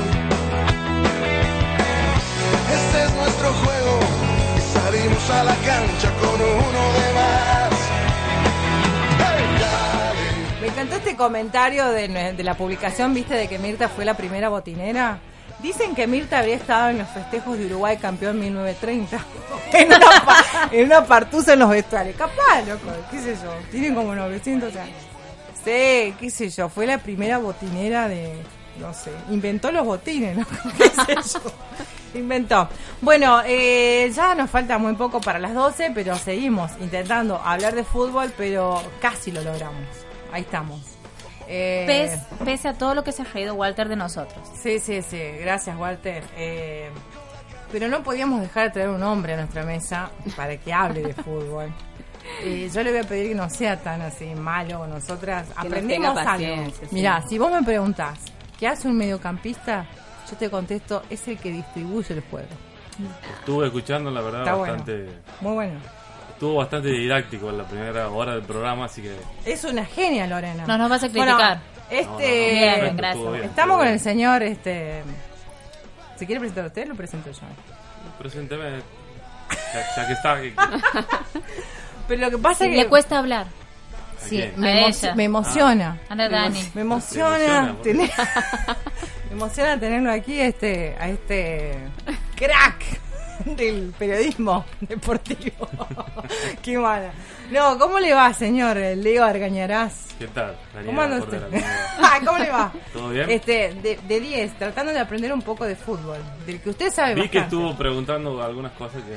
S22: Este a la cancha con uno de más.
S3: Me encantó este comentario de, la publicación, viste, de que Mirta fue la primera botinera. Dicen que Mirta habría estado en los festejos de Uruguay campeón 1930. *laughs* en, una en una partusa en los vestuarios. Capaz, loco, qué sé yo. Tienen como 900 años. Sí, qué sé yo. Fue la primera botinera de. No sé. Inventó los botines, ¿no? *laughs* qué sé yo. Inventó. Bueno, eh, ya nos falta muy poco para las 12, pero seguimos intentando hablar de fútbol, pero casi lo logramos. Ahí estamos. Eh,
S5: Pese, pese a todo lo que se ha reído Walter de nosotros.
S3: Sí, sí, sí. Gracias, Walter. Eh, pero no podíamos dejar de traer un hombre a nuestra mesa para que hable de fútbol. *laughs* Eh, yo le voy a pedir que no sea tan así malo con nosotras.
S4: Que tenga
S3: algo.
S4: sí.
S3: Mira, si vos me preguntás qué hace un mediocampista, yo te contesto, es el que distribuye el juego.
S23: Estuve escuchando, la verdad,
S3: Está bueno.
S23: bastante.
S3: Muy bueno.
S23: Estuvo bastante didáctico en la primera hora del programa, así que.
S3: Es una genia, Lorena.
S5: No nos vas a
S3: Bueno,
S5: criticar.
S3: este.
S23: No, no, no, Bien,
S5: gracias.
S23: bien,
S3: Estamos con
S23: bien.
S3: el señor, este. ¿Se quiere presentar usted? Lo presento yo.
S23: Presénteme. Ya, ya que está. que- *laughs*
S3: Pero lo que pasa
S5: Sí,
S3: es que.
S5: le cuesta hablar.
S3: Sí, me, emo-
S5: ella.
S3: me emociona.
S5: Ah.
S3: Me
S5: Dani.
S3: Me
S23: Te
S3: emociona
S23: emociona, ¿por qué?
S3: tener, *laughs* me emociona tenerlo aquí, este, a este crack del periodismo deportivo. *laughs* Qué mala. No, ¿cómo le va, señor Leo Argañarás?
S23: ¿Qué tal?
S3: ¿Cómo anda usted? *laughs* Ah, ¿Cómo le va?
S23: ¿Todo bien?
S3: Este, de de 10, tratando de aprender un poco de fútbol, del que usted sabe
S23: Vi que estuvo preguntando algunas cosas que,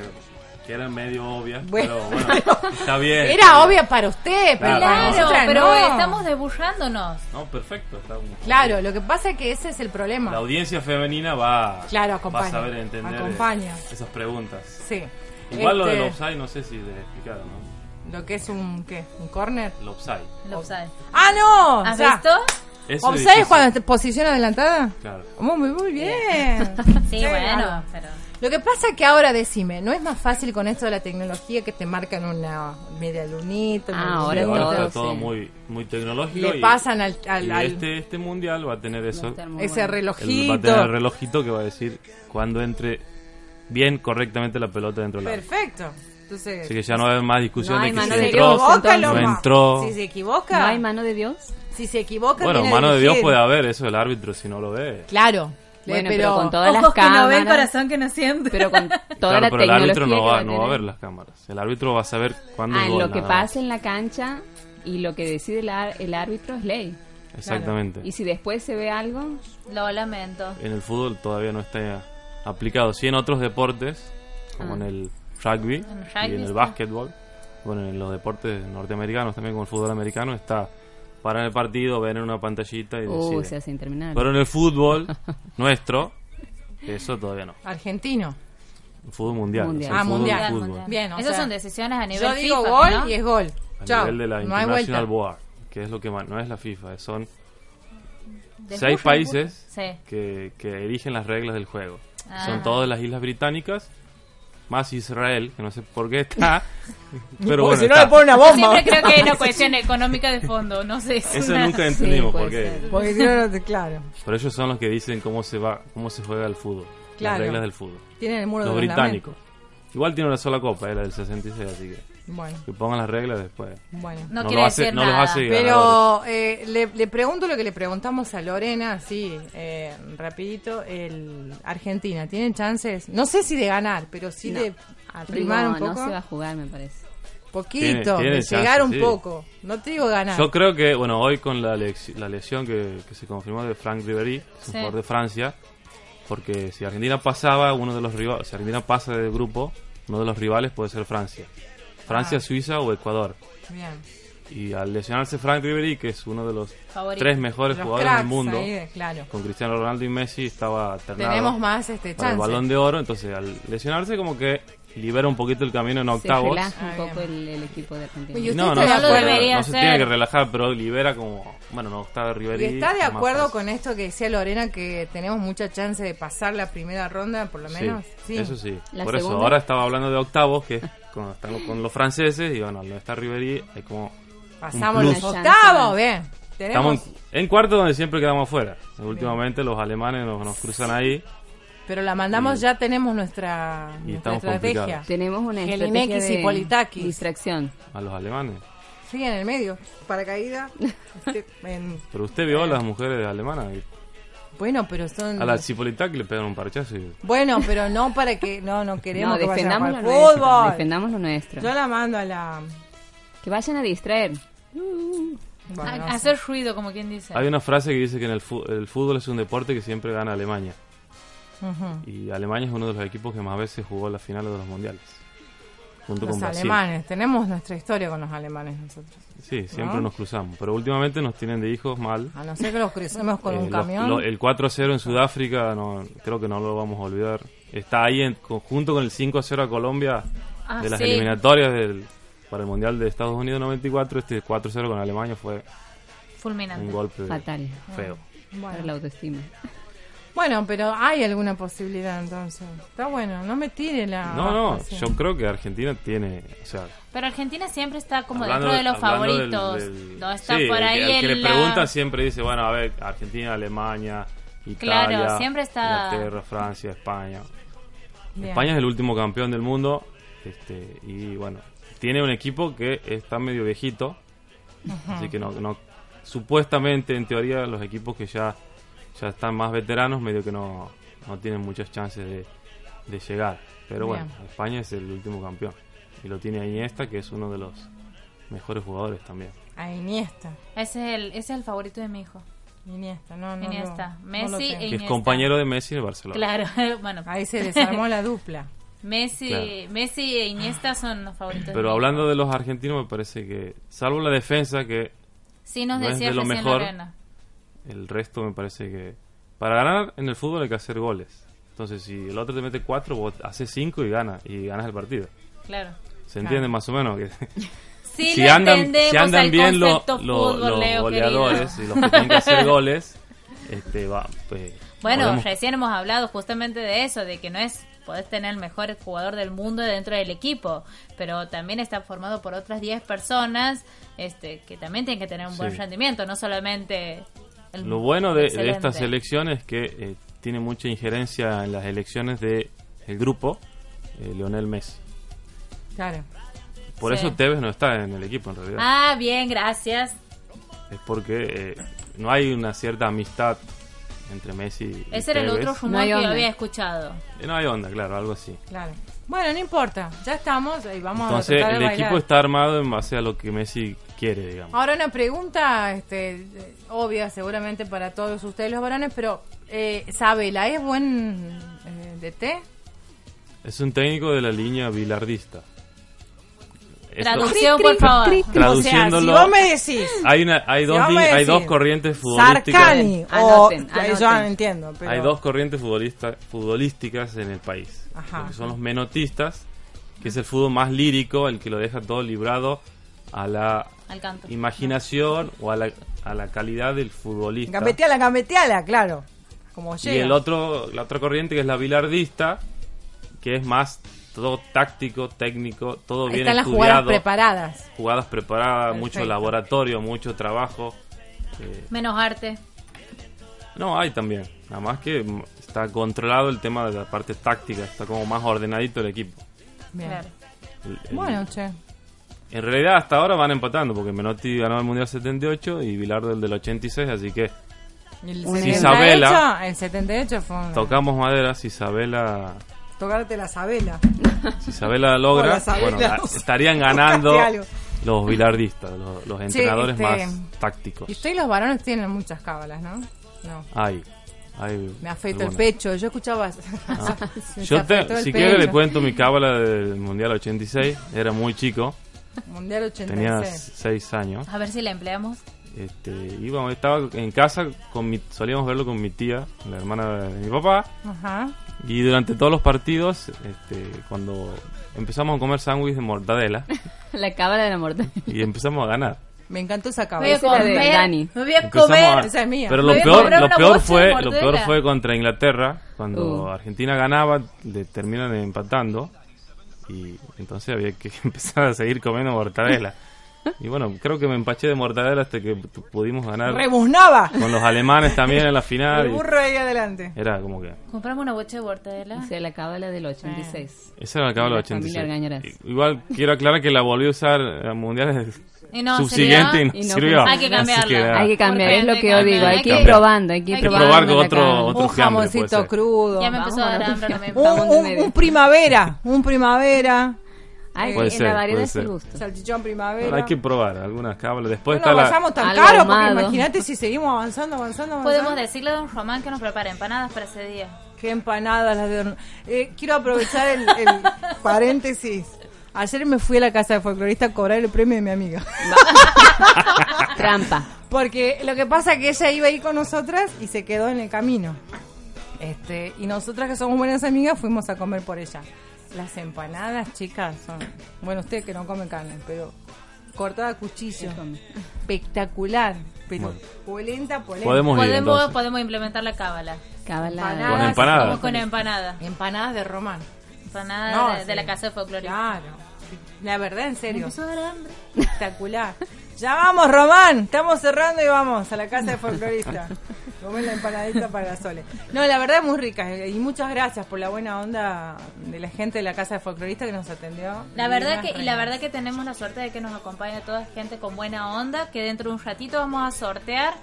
S23: que eran medio obvias,
S3: Bueno,
S23: pero *laughs* bueno, está bien.
S3: Era obvia para usted, pero
S23: Claro.
S5: pero
S3: no.
S5: estamos desburrándonos.
S23: No, perfecto. Está un-
S3: Claro, lo que pasa es que ese es el problema.
S23: La audiencia femenina va,
S3: Claro,
S23: va
S3: acompaña,
S23: a saber entender
S3: acompaña.
S23: esas preguntas.
S3: Sí.
S23: Igual lo
S3: Este,
S23: del offside, no sé si le explicaron, ¿no?
S3: Lo que es un, ¿qué? ¿Un corner?
S23: El offside.
S5: El offside.
S3: ¡Ah, no!
S5: ¿Has
S3: O sea,
S5: visto?
S3: ¿Offside es cuando te posiciona adelantada?
S23: Claro.
S3: Muy, muy, muy bien. *laughs*
S5: Sí,
S3: Sí,
S5: bueno,
S3: claro.
S5: pero...
S3: Lo que pasa que ahora decime, ¿no es más fácil con esto de la tecnología que te marcan una media lunita?
S4: Ah, ahora
S23: está todo muy, muy tecnológico.
S3: Le
S23: y-
S3: pasan al- al-
S23: y
S3: al-
S23: este, este mundial va a tener eso.
S3: Ese
S23: El-
S3: relojito.
S23: va a tener el relojito que va a decir cuando entre bien, correctamente la pelota dentro del área.
S3: Perfecto. Entonces,
S23: Así que ya no hay más discusión
S4: No
S23: de
S4: hay
S23: que
S4: mano
S23: si
S4: de
S23: entró,
S4: Dios,
S23: no entró.
S3: Si se equivoca.
S4: ¿No hay mano de Dios?
S3: Si se equivoca.
S23: Bueno, mano de Dios puede haber, eso el árbitro si no lo ve.
S3: Claro.
S4: Bueno,
S3: Eh,
S4: pero con todas las
S5: Ojos que no ven,
S4: cámaras.
S5: corazón que no siente.
S4: Pero con toda
S23: Claro,
S4: la
S23: pero el árbitro no va,
S4: a
S23: no va a ver las cámaras. El árbitro va a saber cuándo
S4: Ah,
S23: es gol,
S4: lo que pasa en la cancha y lo que decide el, ar- el árbitro es ley.
S23: Exactamente.
S4: Y si después se ve algo,
S5: Lo lamento.
S23: En el fútbol todavía no está aplicado. Sí en otros deportes, como
S4: Ah.
S23: en el rugby,
S5: En
S23: y
S5: rugby
S23: en el
S5: está.
S23: básquetbol. Bueno, en los deportes norteamericanos también, como el fútbol americano, está paran el partido, ven en una pantallita y
S4: uh,
S23: deciden.
S4: se hace interminable.
S23: Pero en el fútbol *laughs* nuestro, eso todavía no.
S3: Argentino.
S23: El fútbol mundial.
S4: Mundial.
S23: o sea, el
S3: Ah,
S23: fútbol,
S3: mundial.
S23: fútbol.
S3: Bien, o
S5: Esas
S3: sea,
S5: son decisiones a nivel
S3: Yo digo
S5: FIFA,
S3: gol
S5: ¿no?
S3: y es gol.
S23: A
S3: Chao.
S23: nivel de la
S3: no
S23: International. Board, que es lo que más, no es la FIFA, son
S5: De
S23: seis países
S5: Sí.
S23: que, que erigen las reglas del juego.
S5: Ah.
S23: Son todas las islas británicas, más Israel, que no sé por qué está. *laughs* pero bueno,
S3: si no
S23: está.
S3: le pone una bomba.
S5: Siempre creo que hay una cuestión económica de fondo, no sé. es
S23: Eso
S5: una-
S23: nunca entendimos por qué.
S4: ser.
S3: Porque si no, claro.
S23: Pero ellos son los que dicen cómo se va, cómo se juega el fútbol,
S3: Claro.
S23: las reglas del fútbol.
S3: Tienen el muro
S23: Los
S3: de
S23: británicos. Igual tiene una sola copa, era del 66, así que
S3: Bueno,
S23: que pongan las reglas después.
S3: bueno.
S5: No
S23: lo
S5: quiere
S23: hace-
S5: decir
S23: no los
S5: nada.
S23: hace.
S3: Pero eh, le, le pregunto lo que le preguntamos a Lorena, sí, eh, rapidito, el Argentina, ¿tiene chances? No sé si de ganar, pero sí
S4: No.
S3: de arrimar un poco.
S4: no se va a jugar, me parece.
S3: Poquito,
S23: Tiene- tiene
S3: de llegar un
S23: sí.
S3: poco. No te digo ganar.
S23: Yo creo que, bueno, hoy con la, la lesión que, que se confirmó de Frank que es un
S5: Sí.
S23: jugador de Francia, porque si Argentina pasaba, uno de los rivales, si Argentina pasa del grupo, uno de los rivales puede ser Francia. Francia,
S3: Ah.
S23: Suiza o Ecuador.
S3: Bien.
S23: Y al lesionarse Frank Ribéry, que es uno de los
S5: Favorito.
S23: tres mejores
S3: Los
S23: jugadores del mundo,
S3: ahí, eh, claro.
S23: con Cristiano Ronaldo y Messi, estaba ternado
S3: Tenemos más este
S23: para el
S3: chance.
S23: balón de oro. Entonces, al lesionarse, como que libera un poquito el camino en
S4: Se
S23: octavos.
S4: relaja
S3: Ah,
S4: un poco
S3: bien.
S4: el, el equipo de Argentina.
S23: No,
S3: está
S23: se
S5: lo
S3: acuerdo-
S23: puede-
S5: debería
S23: no se
S5: hacer.
S23: tiene que relajar, pero libera como. Bueno, no está Ribéry.
S3: ¿Y está de acuerdo con esto que decía Lorena que tenemos mucha chance de pasar la primera ronda, por lo menos?
S23: Sí, eso sí. Por eso, ahora estaba hablando de octavos, que cuando están con los franceses, y bueno, no estar Ribéry, hay como.
S3: Pasamos los octavos, bien. Tenemos,
S23: Estamos en, en cuarto donde siempre quedamos fuera. Últimamente los alemanes nos, nos cruzan ahí.
S3: Pero la mandamos, ya tenemos nuestra, nuestra estrategia.
S23: complicados.
S4: Tenemos una
S3: Jelinek
S4: estrategia
S3: y
S4: distracción.
S23: A los alemanes.
S3: Sí, en el medio. Paracaídas. *laughs* Este, en-
S23: Pero usted vio a las mujeres alemanas. y
S3: Bueno, pero son...
S23: A la Cipolitac le pegan un parchazo y.
S3: Bueno, pero no para que... No, no queremos
S4: No,
S3: que vayan
S4: defendamos lo
S3: jugar
S4: nuestro.
S3: fútbol.
S4: Defendamos lo nuestro.
S3: Yo la mando a la...
S4: Que vayan a distraer.
S3: Bueno,
S5: A-
S3: no sé.
S5: hacer ruido, como quien dice.
S23: Hay una frase que dice que en el, el fútbol es un deporte que siempre gana Alemania. Y Alemania es uno de los equipos que más veces jugó las finales de los mundiales. Junto
S3: Los
S23: con Brasil.
S3: alemanes. Tenemos nuestra historia con los alemanes nosotros.
S23: Sí, siempre
S3: ¿No?
S23: nos cruzamos. Pero últimamente nos tienen de hijos mal.
S3: A no ser que los crucemos con
S23: Eh,
S3: un
S23: los-
S3: camión.
S23: lo- el 4-0 en Sudáfrica, no, creo que no lo vamos a olvidar. Está ahí en conjunto con el 5-0 a Colombia
S5: Ah,
S23: de las
S5: sí.
S23: eliminatorias del, para el Mundial de Estados Unidos 94. Este 4-0 con Alemania fue
S5: Fulminante.
S23: un golpe
S4: Fatal.
S23: feo.
S4: Para la autoestima.
S3: Bueno, pero hay alguna posibilidad entonces. Está bueno, no me tire la...
S23: No, no,
S3: así.
S23: yo creo que Argentina tiene, o sea,
S5: Pero Argentina siempre está como
S23: hablando
S5: dentro de los
S23: del-
S5: favoritos.
S23: del-
S5: no está
S23: sí,
S5: por
S23: el-
S5: ahí
S23: el que le
S5: la-
S23: preguntan siempre dice, bueno, a ver, Argentina, Alemania, Italia,
S5: Claro, siempre está-
S23: Inglaterra, Francia, España.
S3: Bien.
S23: España es el último campeón del mundo este, y bueno, tiene un equipo que está medio viejito, así que no, no supuestamente en teoría los equipos que ya ya están más veteranos medio que no, no tienen muchas chances de, de llegar. Pero bueno. España es el último campeón y lo tiene Iniesta que es uno de los mejores jugadores también.
S3: A Iniesta.
S5: Ese es el, ese es el favorito de mi hijo.
S3: Iniesta, no, no.
S5: Iniesta. Messi
S3: no
S5: e
S23: Que es compañero de Messi en el Barcelona.
S5: Claro, *laughs* bueno.
S3: Ahí se desarmó la *laughs* dupla.
S5: Messi,
S23: Claro.
S5: Messi e Iniesta son los favoritos. de
S23: Pero hablando de los argentinos me parece que, salvo la defensa que
S5: Sí nos
S23: no es
S5: decía
S23: de lo mejor,
S5: Lorena.
S23: El resto me parece que para ganar en el fútbol hay que hacer goles. Entonces si el otro te mete cuatro, vos haces cinco y ganas y ganas el partido.
S5: Claro.
S23: ¿Se entiende más o menos? Que *laughs*
S5: Sí,
S23: si andan, si andan bien los
S5: Leo,
S23: goleadores
S5: querido.
S23: y los que tienen que hacer *laughs* goles, este, va, pues,
S5: Bueno,
S23: podemos-
S5: recién hemos hablado justamente de eso, de que no es podés tener el mejor jugador del mundo dentro del equipo, pero también está formado por otras 10 personas este, que también tienen que tener un buen
S23: Sí.
S5: rendimiento, no solamente... el-
S23: Lo bueno de, de
S5: excelente.
S23: esta selección es que eh, tiene mucha injerencia en las elecciones del el grupo eh, Lionel Messi.
S3: Claro.
S23: Por
S5: Sí.
S23: eso Tevez no está en el equipo en realidad.
S5: Ah, bien, gracias.
S23: Es porque eh, no hay una cierta amistad entre Messi y
S5: Ese era el otro rumor que yo había escuchado.
S23: Eh, No hay onda, claro, algo así.
S3: Claro. Bueno, no importa. Ya estamos y vamos
S23: Entonces
S3: a de
S23: el
S3: bailar.
S23: equipo está armado en base a lo que Messi quiere, digamos.
S3: Ahora una pregunta este, obvia seguramente para todos ustedes los varones, pero eh, Sabela, ¿es buen eh, DT?
S23: Es un técnico de la línea bilardista.
S5: Traducción, por favor.
S23: Traduciéndolo,
S3: O sea, si vos me decís,
S23: hay, una, hay,
S3: si
S23: dos, li- hay dos corrientes futbolísticas.
S3: Sarcani
S4: Anoten,
S3: o
S4: anoten.
S3: yo no entiendo, pero
S23: Hay dos corrientes futbolista, futbolísticas en el país.
S3: Ajá.
S23: Que son los menotistas, que es el fútbol más lírico, el que lo deja todo librado a la
S5: Al canto.
S23: imaginación o a la, a la calidad del futbolista.
S3: Gambeteala, gambeteala, claro. Como
S23: Y el otro, la otra corriente que es la bilardista, que es más todo táctico, técnico, todo
S3: Ahí
S23: bien
S3: están las jugadas
S23: estudiado.
S3: preparadas.
S23: Jugadas preparadas,
S5: Perfecto.
S23: mucho laboratorio, mucho trabajo. Eh,
S5: Menos arte.
S23: no, hay también. Nada más que está controlado el tema de la parte táctica, está como más ordenadito el equipo.
S3: Bien.
S23: El- el-
S3: Bueno, che.
S23: En realidad hasta ahora van empatando, porque Menotti ganó el Mundial 78 y Bilardo el del 86, así que
S3: el
S23: Si
S3: 78,
S23: Isabela-
S3: el 78 fue
S23: tocamos madera, si Isabela,
S3: tocarte la sabela.
S23: si Isabela logra, bueno, *laughs* estarían ganando los bilardistas, los, los
S3: Sí,
S23: entrenadores
S3: este,
S23: más tácticos.
S3: Y ustedes los varones tienen muchas cábalas, ¿no? No.
S23: Hay, hay
S3: Me afeito el pecho, yo escuchaba...
S23: Ah. *laughs* Yo te- si quiere le cuento mi cábala del Mundial 86, era muy chico,
S3: Mundial 86.
S23: tenía 6 años.
S5: A ver si la empleamos.
S23: Este, íbamos, estaba en casa, con mi, solíamos verlo con mi tía, la hermana de mi papá,
S3: Ajá.
S23: y durante todos los partidos, este, cuando empezamos a comer sándwich de mortadela, *laughs*
S4: La cábala de la muerte.
S23: y empezamos a ganar.
S3: Me encantó esa
S5: Voy a
S3: cábala.
S4: Esa es la de Dani.
S5: me voy a comer.
S23: a-
S3: Esa es mía.
S23: Pero lo peor, lo peor fue, lo
S5: mortadela.
S23: peor fue contra Inglaterra, cuando
S4: Uh.
S23: Argentina ganaba, le terminan empatando, y entonces había que *laughs* empezar a seguir comiendo mortadela. Y bueno, creo que me empaché de mortadela hasta que pudimos ganar
S3: Rebuznaba.
S23: con los alemanes también en la final. *laughs*
S3: El burro ahí adelante.
S23: Era como que
S5: Compramos una bocha de mortadela.
S4: O sea, la cábala del 86.
S23: Esa era la cábala
S4: La
S23: 86.
S4: familia Argañarás.
S23: I- Igual quiero aclarar que la volví a usar en mundiales
S5: Y *laughs* no
S23: subsiguiente
S5: sirvió.
S23: y no,
S4: Y no
S23: sirvió.
S5: Hay que cambiarla.
S23: era-
S4: Hay que cambiar,
S5: Porque
S4: es lo que yo digo. Hay que ir probando, hay que ir
S23: probar con
S4: la
S23: otro- otro
S3: Un jamoncito crudo.
S5: Ya me empezó a dar hambre.
S3: un primavera. Un primavera.
S4: Ay,
S23: Puede
S4: en
S23: ser,
S4: la variedad es el gusto.
S3: Salchichón primavera.
S23: Hay que probar algunas cábalas. Después
S3: no
S23: está la...
S3: vayamos tan
S4: Algo
S3: caro porque imagínate si seguimos avanzando, avanzando, avanzando.
S5: Podemos decirle a don Román que nos prepare empanadas para ese día.
S3: Qué empanadas las de... Eh, quiero aprovechar el, el *laughs* paréntesis. Ayer me fui a la casa de folclorista a cobrar el premio de mi amiga.
S4: Trampa.
S3: Porque lo que pasa es que ella iba ahí con nosotras y se quedó en el camino. Este, y nosotras que somos buenas amigas fuimos a comer por ella. Las empanadas, chicas, son... Bueno, ustedes que no comen carne, pero cortada a cuchillo. Espectacular. Pero
S23: Bueno.
S3: polenta, polenta.
S23: Podemos ir
S5: Podemos, podemos implementar la cábala.
S4: Cábala.
S23: Con
S3: Empanadas.
S23: empanadas.
S5: Vamos con empanada.
S3: Empanadas de Román.
S5: Empanada
S3: No,
S5: de,
S3: sí.
S5: de la casa de folclore.
S3: Claro. La verdad, en serio.
S5: empezó a dar hambre.
S3: Espectacular. Ya vamos, Román. Estamos cerrando y vamos a la casa de *laughs* folclorista. Comer la empanadita para Sole. No, la verdad es muy rica. Y muchas gracias por la buena onda de la gente de la casa de folclorista que nos atendió.
S5: La verdad que y la verdad que tenemos la suerte de que nos acompaña toda gente con buena onda, que dentro de un ratito vamos a sortear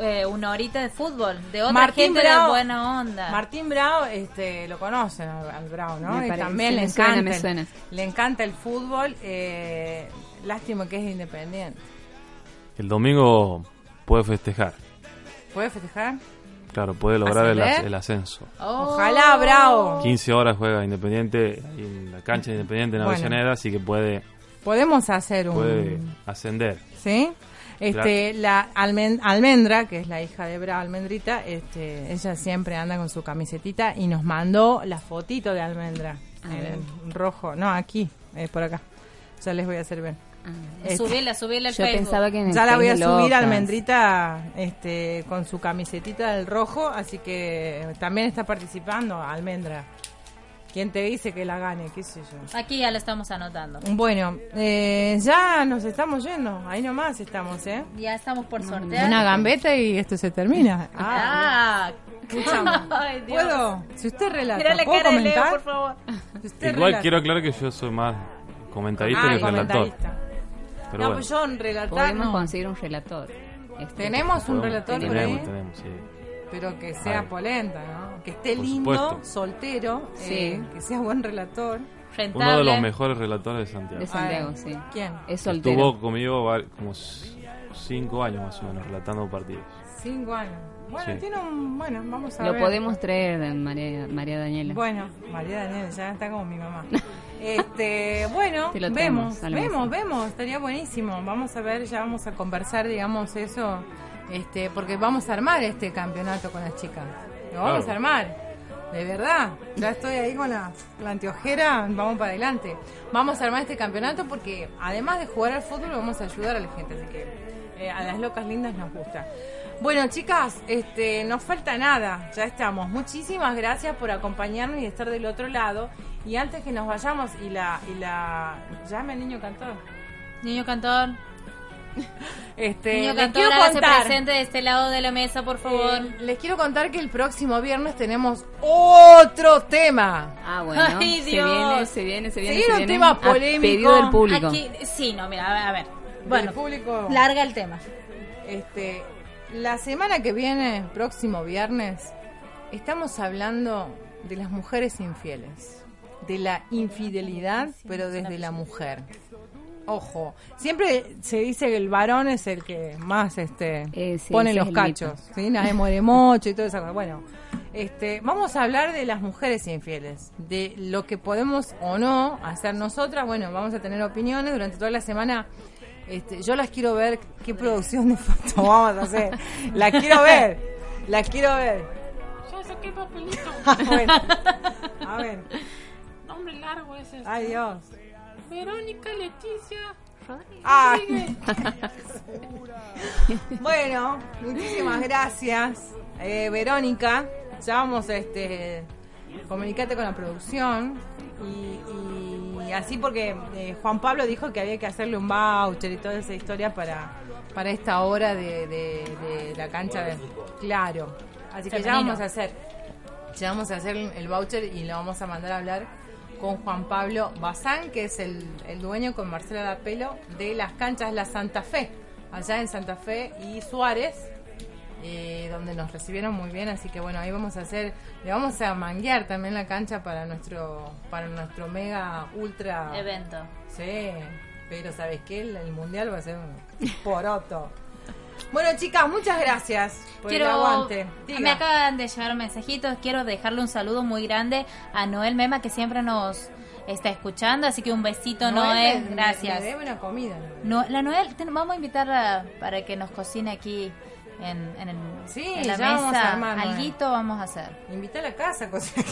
S5: eh, una horita de fútbol de otra
S3: Martín
S5: gente de buena onda.
S3: Martín Bravo, este, lo conocen al, al Bravo, ¿no?
S4: Me
S3: Y
S4: parece,
S3: también le
S4: suena,
S3: encanta,
S4: me
S3: el-
S4: suena.
S3: le encanta el fútbol. eh, lástima que es independiente.
S23: El domingo puede festejar.
S3: ¿Puede festejar?
S23: Claro, puede lograr el, as-
S3: ¿Ascender?
S23: el ascenso.
S5: Oh.
S3: Ojalá, Bravo.
S23: 15 horas juega Independiente en la cancha de Independiente en
S3: Bueno.
S23: Avellaneda, así que puede,
S3: Podemos hacer un...
S23: puede ascender.
S3: ¿Sí? Este, la almen- Almendra, que es la hija de Bra Almendrita, este, ella siempre anda con su camisetita y nos mandó la fotito de Almendra en rojo. No, aquí, eh, por acá. Ya les voy a hacer ver. Este,
S5: Subirla, subirla al
S4: Yo
S5: Facebook.
S4: pensaba que en el
S3: ya la voy a subir
S4: Locas.
S3: Almendrita este, con su camisetita del rojo, así que también está participando Almendra. ¿Quién te dice que la gane? ¿Qué sé yo?
S5: Aquí ya lo estamos anotando.
S3: Bueno, eh, ya nos estamos yendo. Ahí nomás estamos, ¿eh?
S5: Ya estamos por sortear.
S3: Una gambeta y esto se termina. *laughs*
S5: Ah. *laughs* Ay, Dios.
S3: ¿Puedo? Si usted relata,
S5: Mira la
S3: ¿puedo
S5: cara de Leo,
S3: comentar?
S5: por favor.
S3: Si usted
S23: Igual
S3: relata.
S23: quiero aclarar que yo soy más comentarista
S3: Ah,
S23: que relator.
S3: comentarista.
S23: Pero
S3: no,
S23: bueno,
S3: pues yo en relatar
S4: Podemos
S3: no.
S4: conseguir un relator. Este,
S3: Tenemos un relator por
S23: tenemos,
S3: ahí.
S23: tenemos, sí.
S3: Pero que sea polenta, ¿no? Que esté
S23: Por
S3: lindo,
S23: supuesto.
S3: soltero,
S4: Sí.
S3: eh, que sea buen relator.
S23: Uno de los mejores relatores de Santiago.
S4: De Santiago,
S3: Ay,
S4: sí.
S3: ¿quién?
S4: Es soltero.
S23: Estuvo conmigo como cinco años más o menos relatando partidos.
S3: Cinco años. Bueno,
S23: Sí.
S3: tiene un... Bueno, vamos a
S4: Lo
S3: ver.
S4: podemos traer, María, María Daniela.
S3: Bueno, María Daniela ya está como mi mamá. *laughs* Este, bueno,
S4: Te lo
S3: vemos, vemos, vemos, estaría buenísimo. Vamos a ver, ya vamos a conversar, digamos, eso, este, porque vamos a armar este campeonato con las chicas. Lo vamos
S23: Claro.
S3: a armar, de verdad. Ya estoy ahí con la, la anteojera, vamos para adelante. Vamos a armar este campeonato porque además de jugar al fútbol, vamos a ayudar a la gente, así que eh, a las locas lindas nos gusta. Bueno, chicas, este, nos falta nada, ya estamos. Muchísimas gracias por acompañarnos y estar del otro lado. Y antes que nos vayamos y la, y la, llame al niño cantor.
S5: Niño cantor. *laughs*
S3: Este,
S5: Niño
S3: les
S5: cantor,
S3: quiero
S5: hágase
S3: contar,
S5: presente de este lado de la mesa, por favor.
S3: eh, les quiero contar que el próximo viernes tenemos otro tema.
S4: Ah, bueno. *laughs*
S5: Ay,
S4: se
S5: Dios.
S4: viene, se viene, se viene. Se
S3: un
S4: viene.
S3: tema
S4: A
S3: polémico.
S4: pedido del público.
S5: Aquí, sí, no, mira, a ver, a ver. Bueno,
S3: público.
S5: larga el tema.
S3: Este, la semana que viene, próximo viernes, estamos hablando de las mujeres infieles, de la infidelidad, pero desde la mujer. Ojo, siempre se dice que el varón es el que más este
S4: Eh, sí,
S3: pone
S4: ese
S3: los cachos, ¿sí? Nadie muere mocho y todo eso. Bueno, este, vamos a hablar de las mujeres infieles, de lo que podemos o no hacer nosotras. Bueno, vamos a tener opiniones durante toda la semana. Este, yo las quiero ver, qué producción de fotos *laughs* vamos a hacer. La quiero ver, la quiero ver.
S24: Ya saqué papelito. *laughs*
S3: Bueno, a ver,
S24: Nombre largo ese.
S3: ay Dios.
S24: Verónica Leticia
S3: Ah. *laughs* Bueno, muchísimas gracias, eh, Verónica. Ya vamos a este, comunicarte con la producción. Y, y así porque eh, Juan Pablo dijo que había que hacerle un voucher y toda esa historia para, para esta hora de, de- de la cancha de Claro. Así que ya vamos a hacer. Ya vamos a hacer el voucher y lo vamos a mandar a hablar con Juan Pablo Bazán, que es el, el dueño con Marcela Dapelo de las canchas La Santa Fe, allá en Santa Fe y Suárez, eh, donde nos recibieron muy bien, así que bueno, ahí vamos a hacer, le vamos a manguear también la cancha para nuestro, para nuestro mega ultra
S5: Evento.
S3: Sí, pero ¿sabes qué? El, el mundial va a ser un poroto. Bueno, chicas, muchas gracias por
S5: Quiero,
S3: el aguante. Diga.
S5: me acaban de llegar mensajitos. Quiero dejarle un saludo muy grande a Noel Mema, que siempre nos está escuchando. Así que un besito, Noel.
S3: me- me-
S5: gracias.
S3: Me debe una comida.
S5: No, la Noel, ten- vamos a invitarla para que nos cocine aquí en, en, el-
S3: Sí,
S5: en la
S3: ya vamos a
S5: mesa.
S3: armar, Noel.
S5: Alguito vamos a hacer.
S3: Invita a la casa, *laughs* cosa
S5: a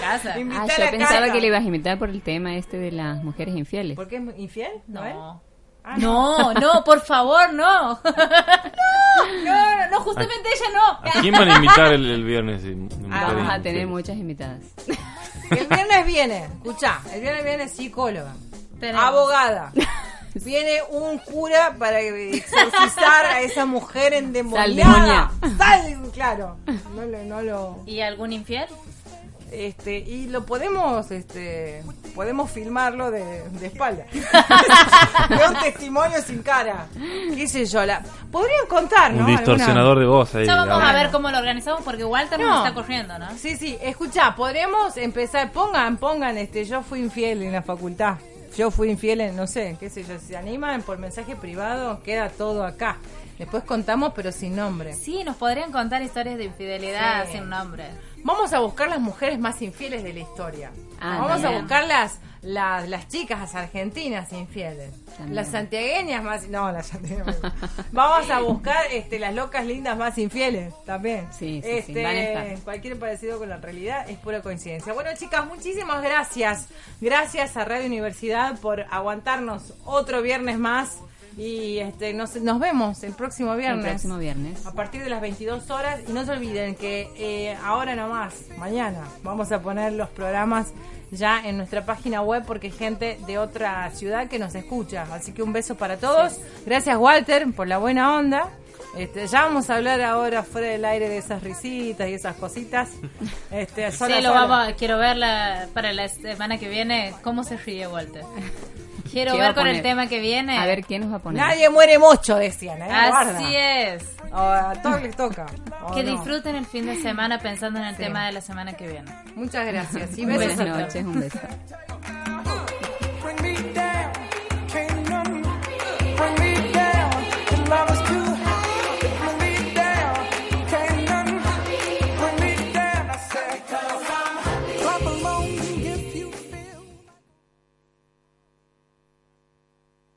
S5: casa.
S3: Invita
S4: Ah,
S3: a
S4: yo
S3: la
S4: pensaba
S3: casa.
S4: que le ibas a invitar por el tema este de las mujeres infieles.
S3: ¿Por qué es infiel?
S5: No.
S3: Ah,
S5: No, no, por favor, no. *laughs* no, no, no, justamente ella no.
S23: ¿A quién van a invitar el, el viernes? mujeres
S4: Vamos a tener muchas invitadas. *laughs*
S3: El viernes viene, escucha, el viernes viene psicóloga,
S5: Tenemos.
S3: abogada. *laughs* Viene un cura para exorcizar a esa mujer endemoniada. Sal, claro. No lo, no lo,
S5: ¿Y algún infiel?
S3: Este, y lo podemos, este, podemos filmarlo de, de espalda. *laughs* de un testimonio sin cara. ¿Qué sé yo? La, podrían contar, ¿no?
S23: Un distorsionador de voz ahí.
S5: Ya vamos a ver cómo lo organizamos porque Walter
S3: No.
S5: nos está corriendo, ¿no?
S3: Sí, sí, escucha, podremos empezar, pongan, pongan, este, yo fui infiel en la facultad. Yo fui infiel en, no sé, qué sé yo, si se animan por mensaje privado, queda todo acá. Después contamos, pero sin nombre.
S5: Sí, nos podrían contar historias de infidelidad
S3: Sí.
S5: sin nombre.
S3: Vamos a buscar las mujeres más infieles de la historia.
S4: Ah,
S3: Vamos a buscar las, las, las chicas las argentinas infieles.
S4: También.
S3: Las santiagueñas más... No, las santiagueñas Vamos a buscar este, las locas lindas más infieles también.
S4: Sí, sí, sí,
S3: este,
S4: estar.
S3: Cualquier parecido con la realidad es pura coincidencia. Bueno, chicas, muchísimas gracias. Gracias a Radio Universidad por aguantarnos otro viernes más. Y este, nos, nos vemos el próximo viernes.
S4: El próximo viernes.
S3: A partir de las 22 horas. Y no se olviden que eh, ahora nomás, mañana, vamos a poner los programas ya en nuestra página web porque hay gente de otra ciudad que nos escucha. Así que un beso para todos. Gracias Walter por la buena onda. Este, ya vamos a hablar ahora fuera del aire de esas risitas y esas cositas. *laughs* Este, sola,
S5: Sí, lo
S3: sola.
S5: vamos, quiero ver la- para la semana que viene cómo se ríe Walter. *laughs* Quiero
S4: ¿Qué va
S5: ver con el tema que viene.
S4: A ver quién nos va a poner.
S3: Nadie muere mucho, decían, ¿eh?
S5: Así
S3: Guarda.
S5: es.
S3: O a todos les toca. ¿o
S5: Que
S3: no?
S5: disfruten el fin de semana pensando en el
S3: Sí.
S5: tema de la semana que viene.
S3: Muchas gracias. Y
S5: Buenas
S3: besos
S4: noches, un beso.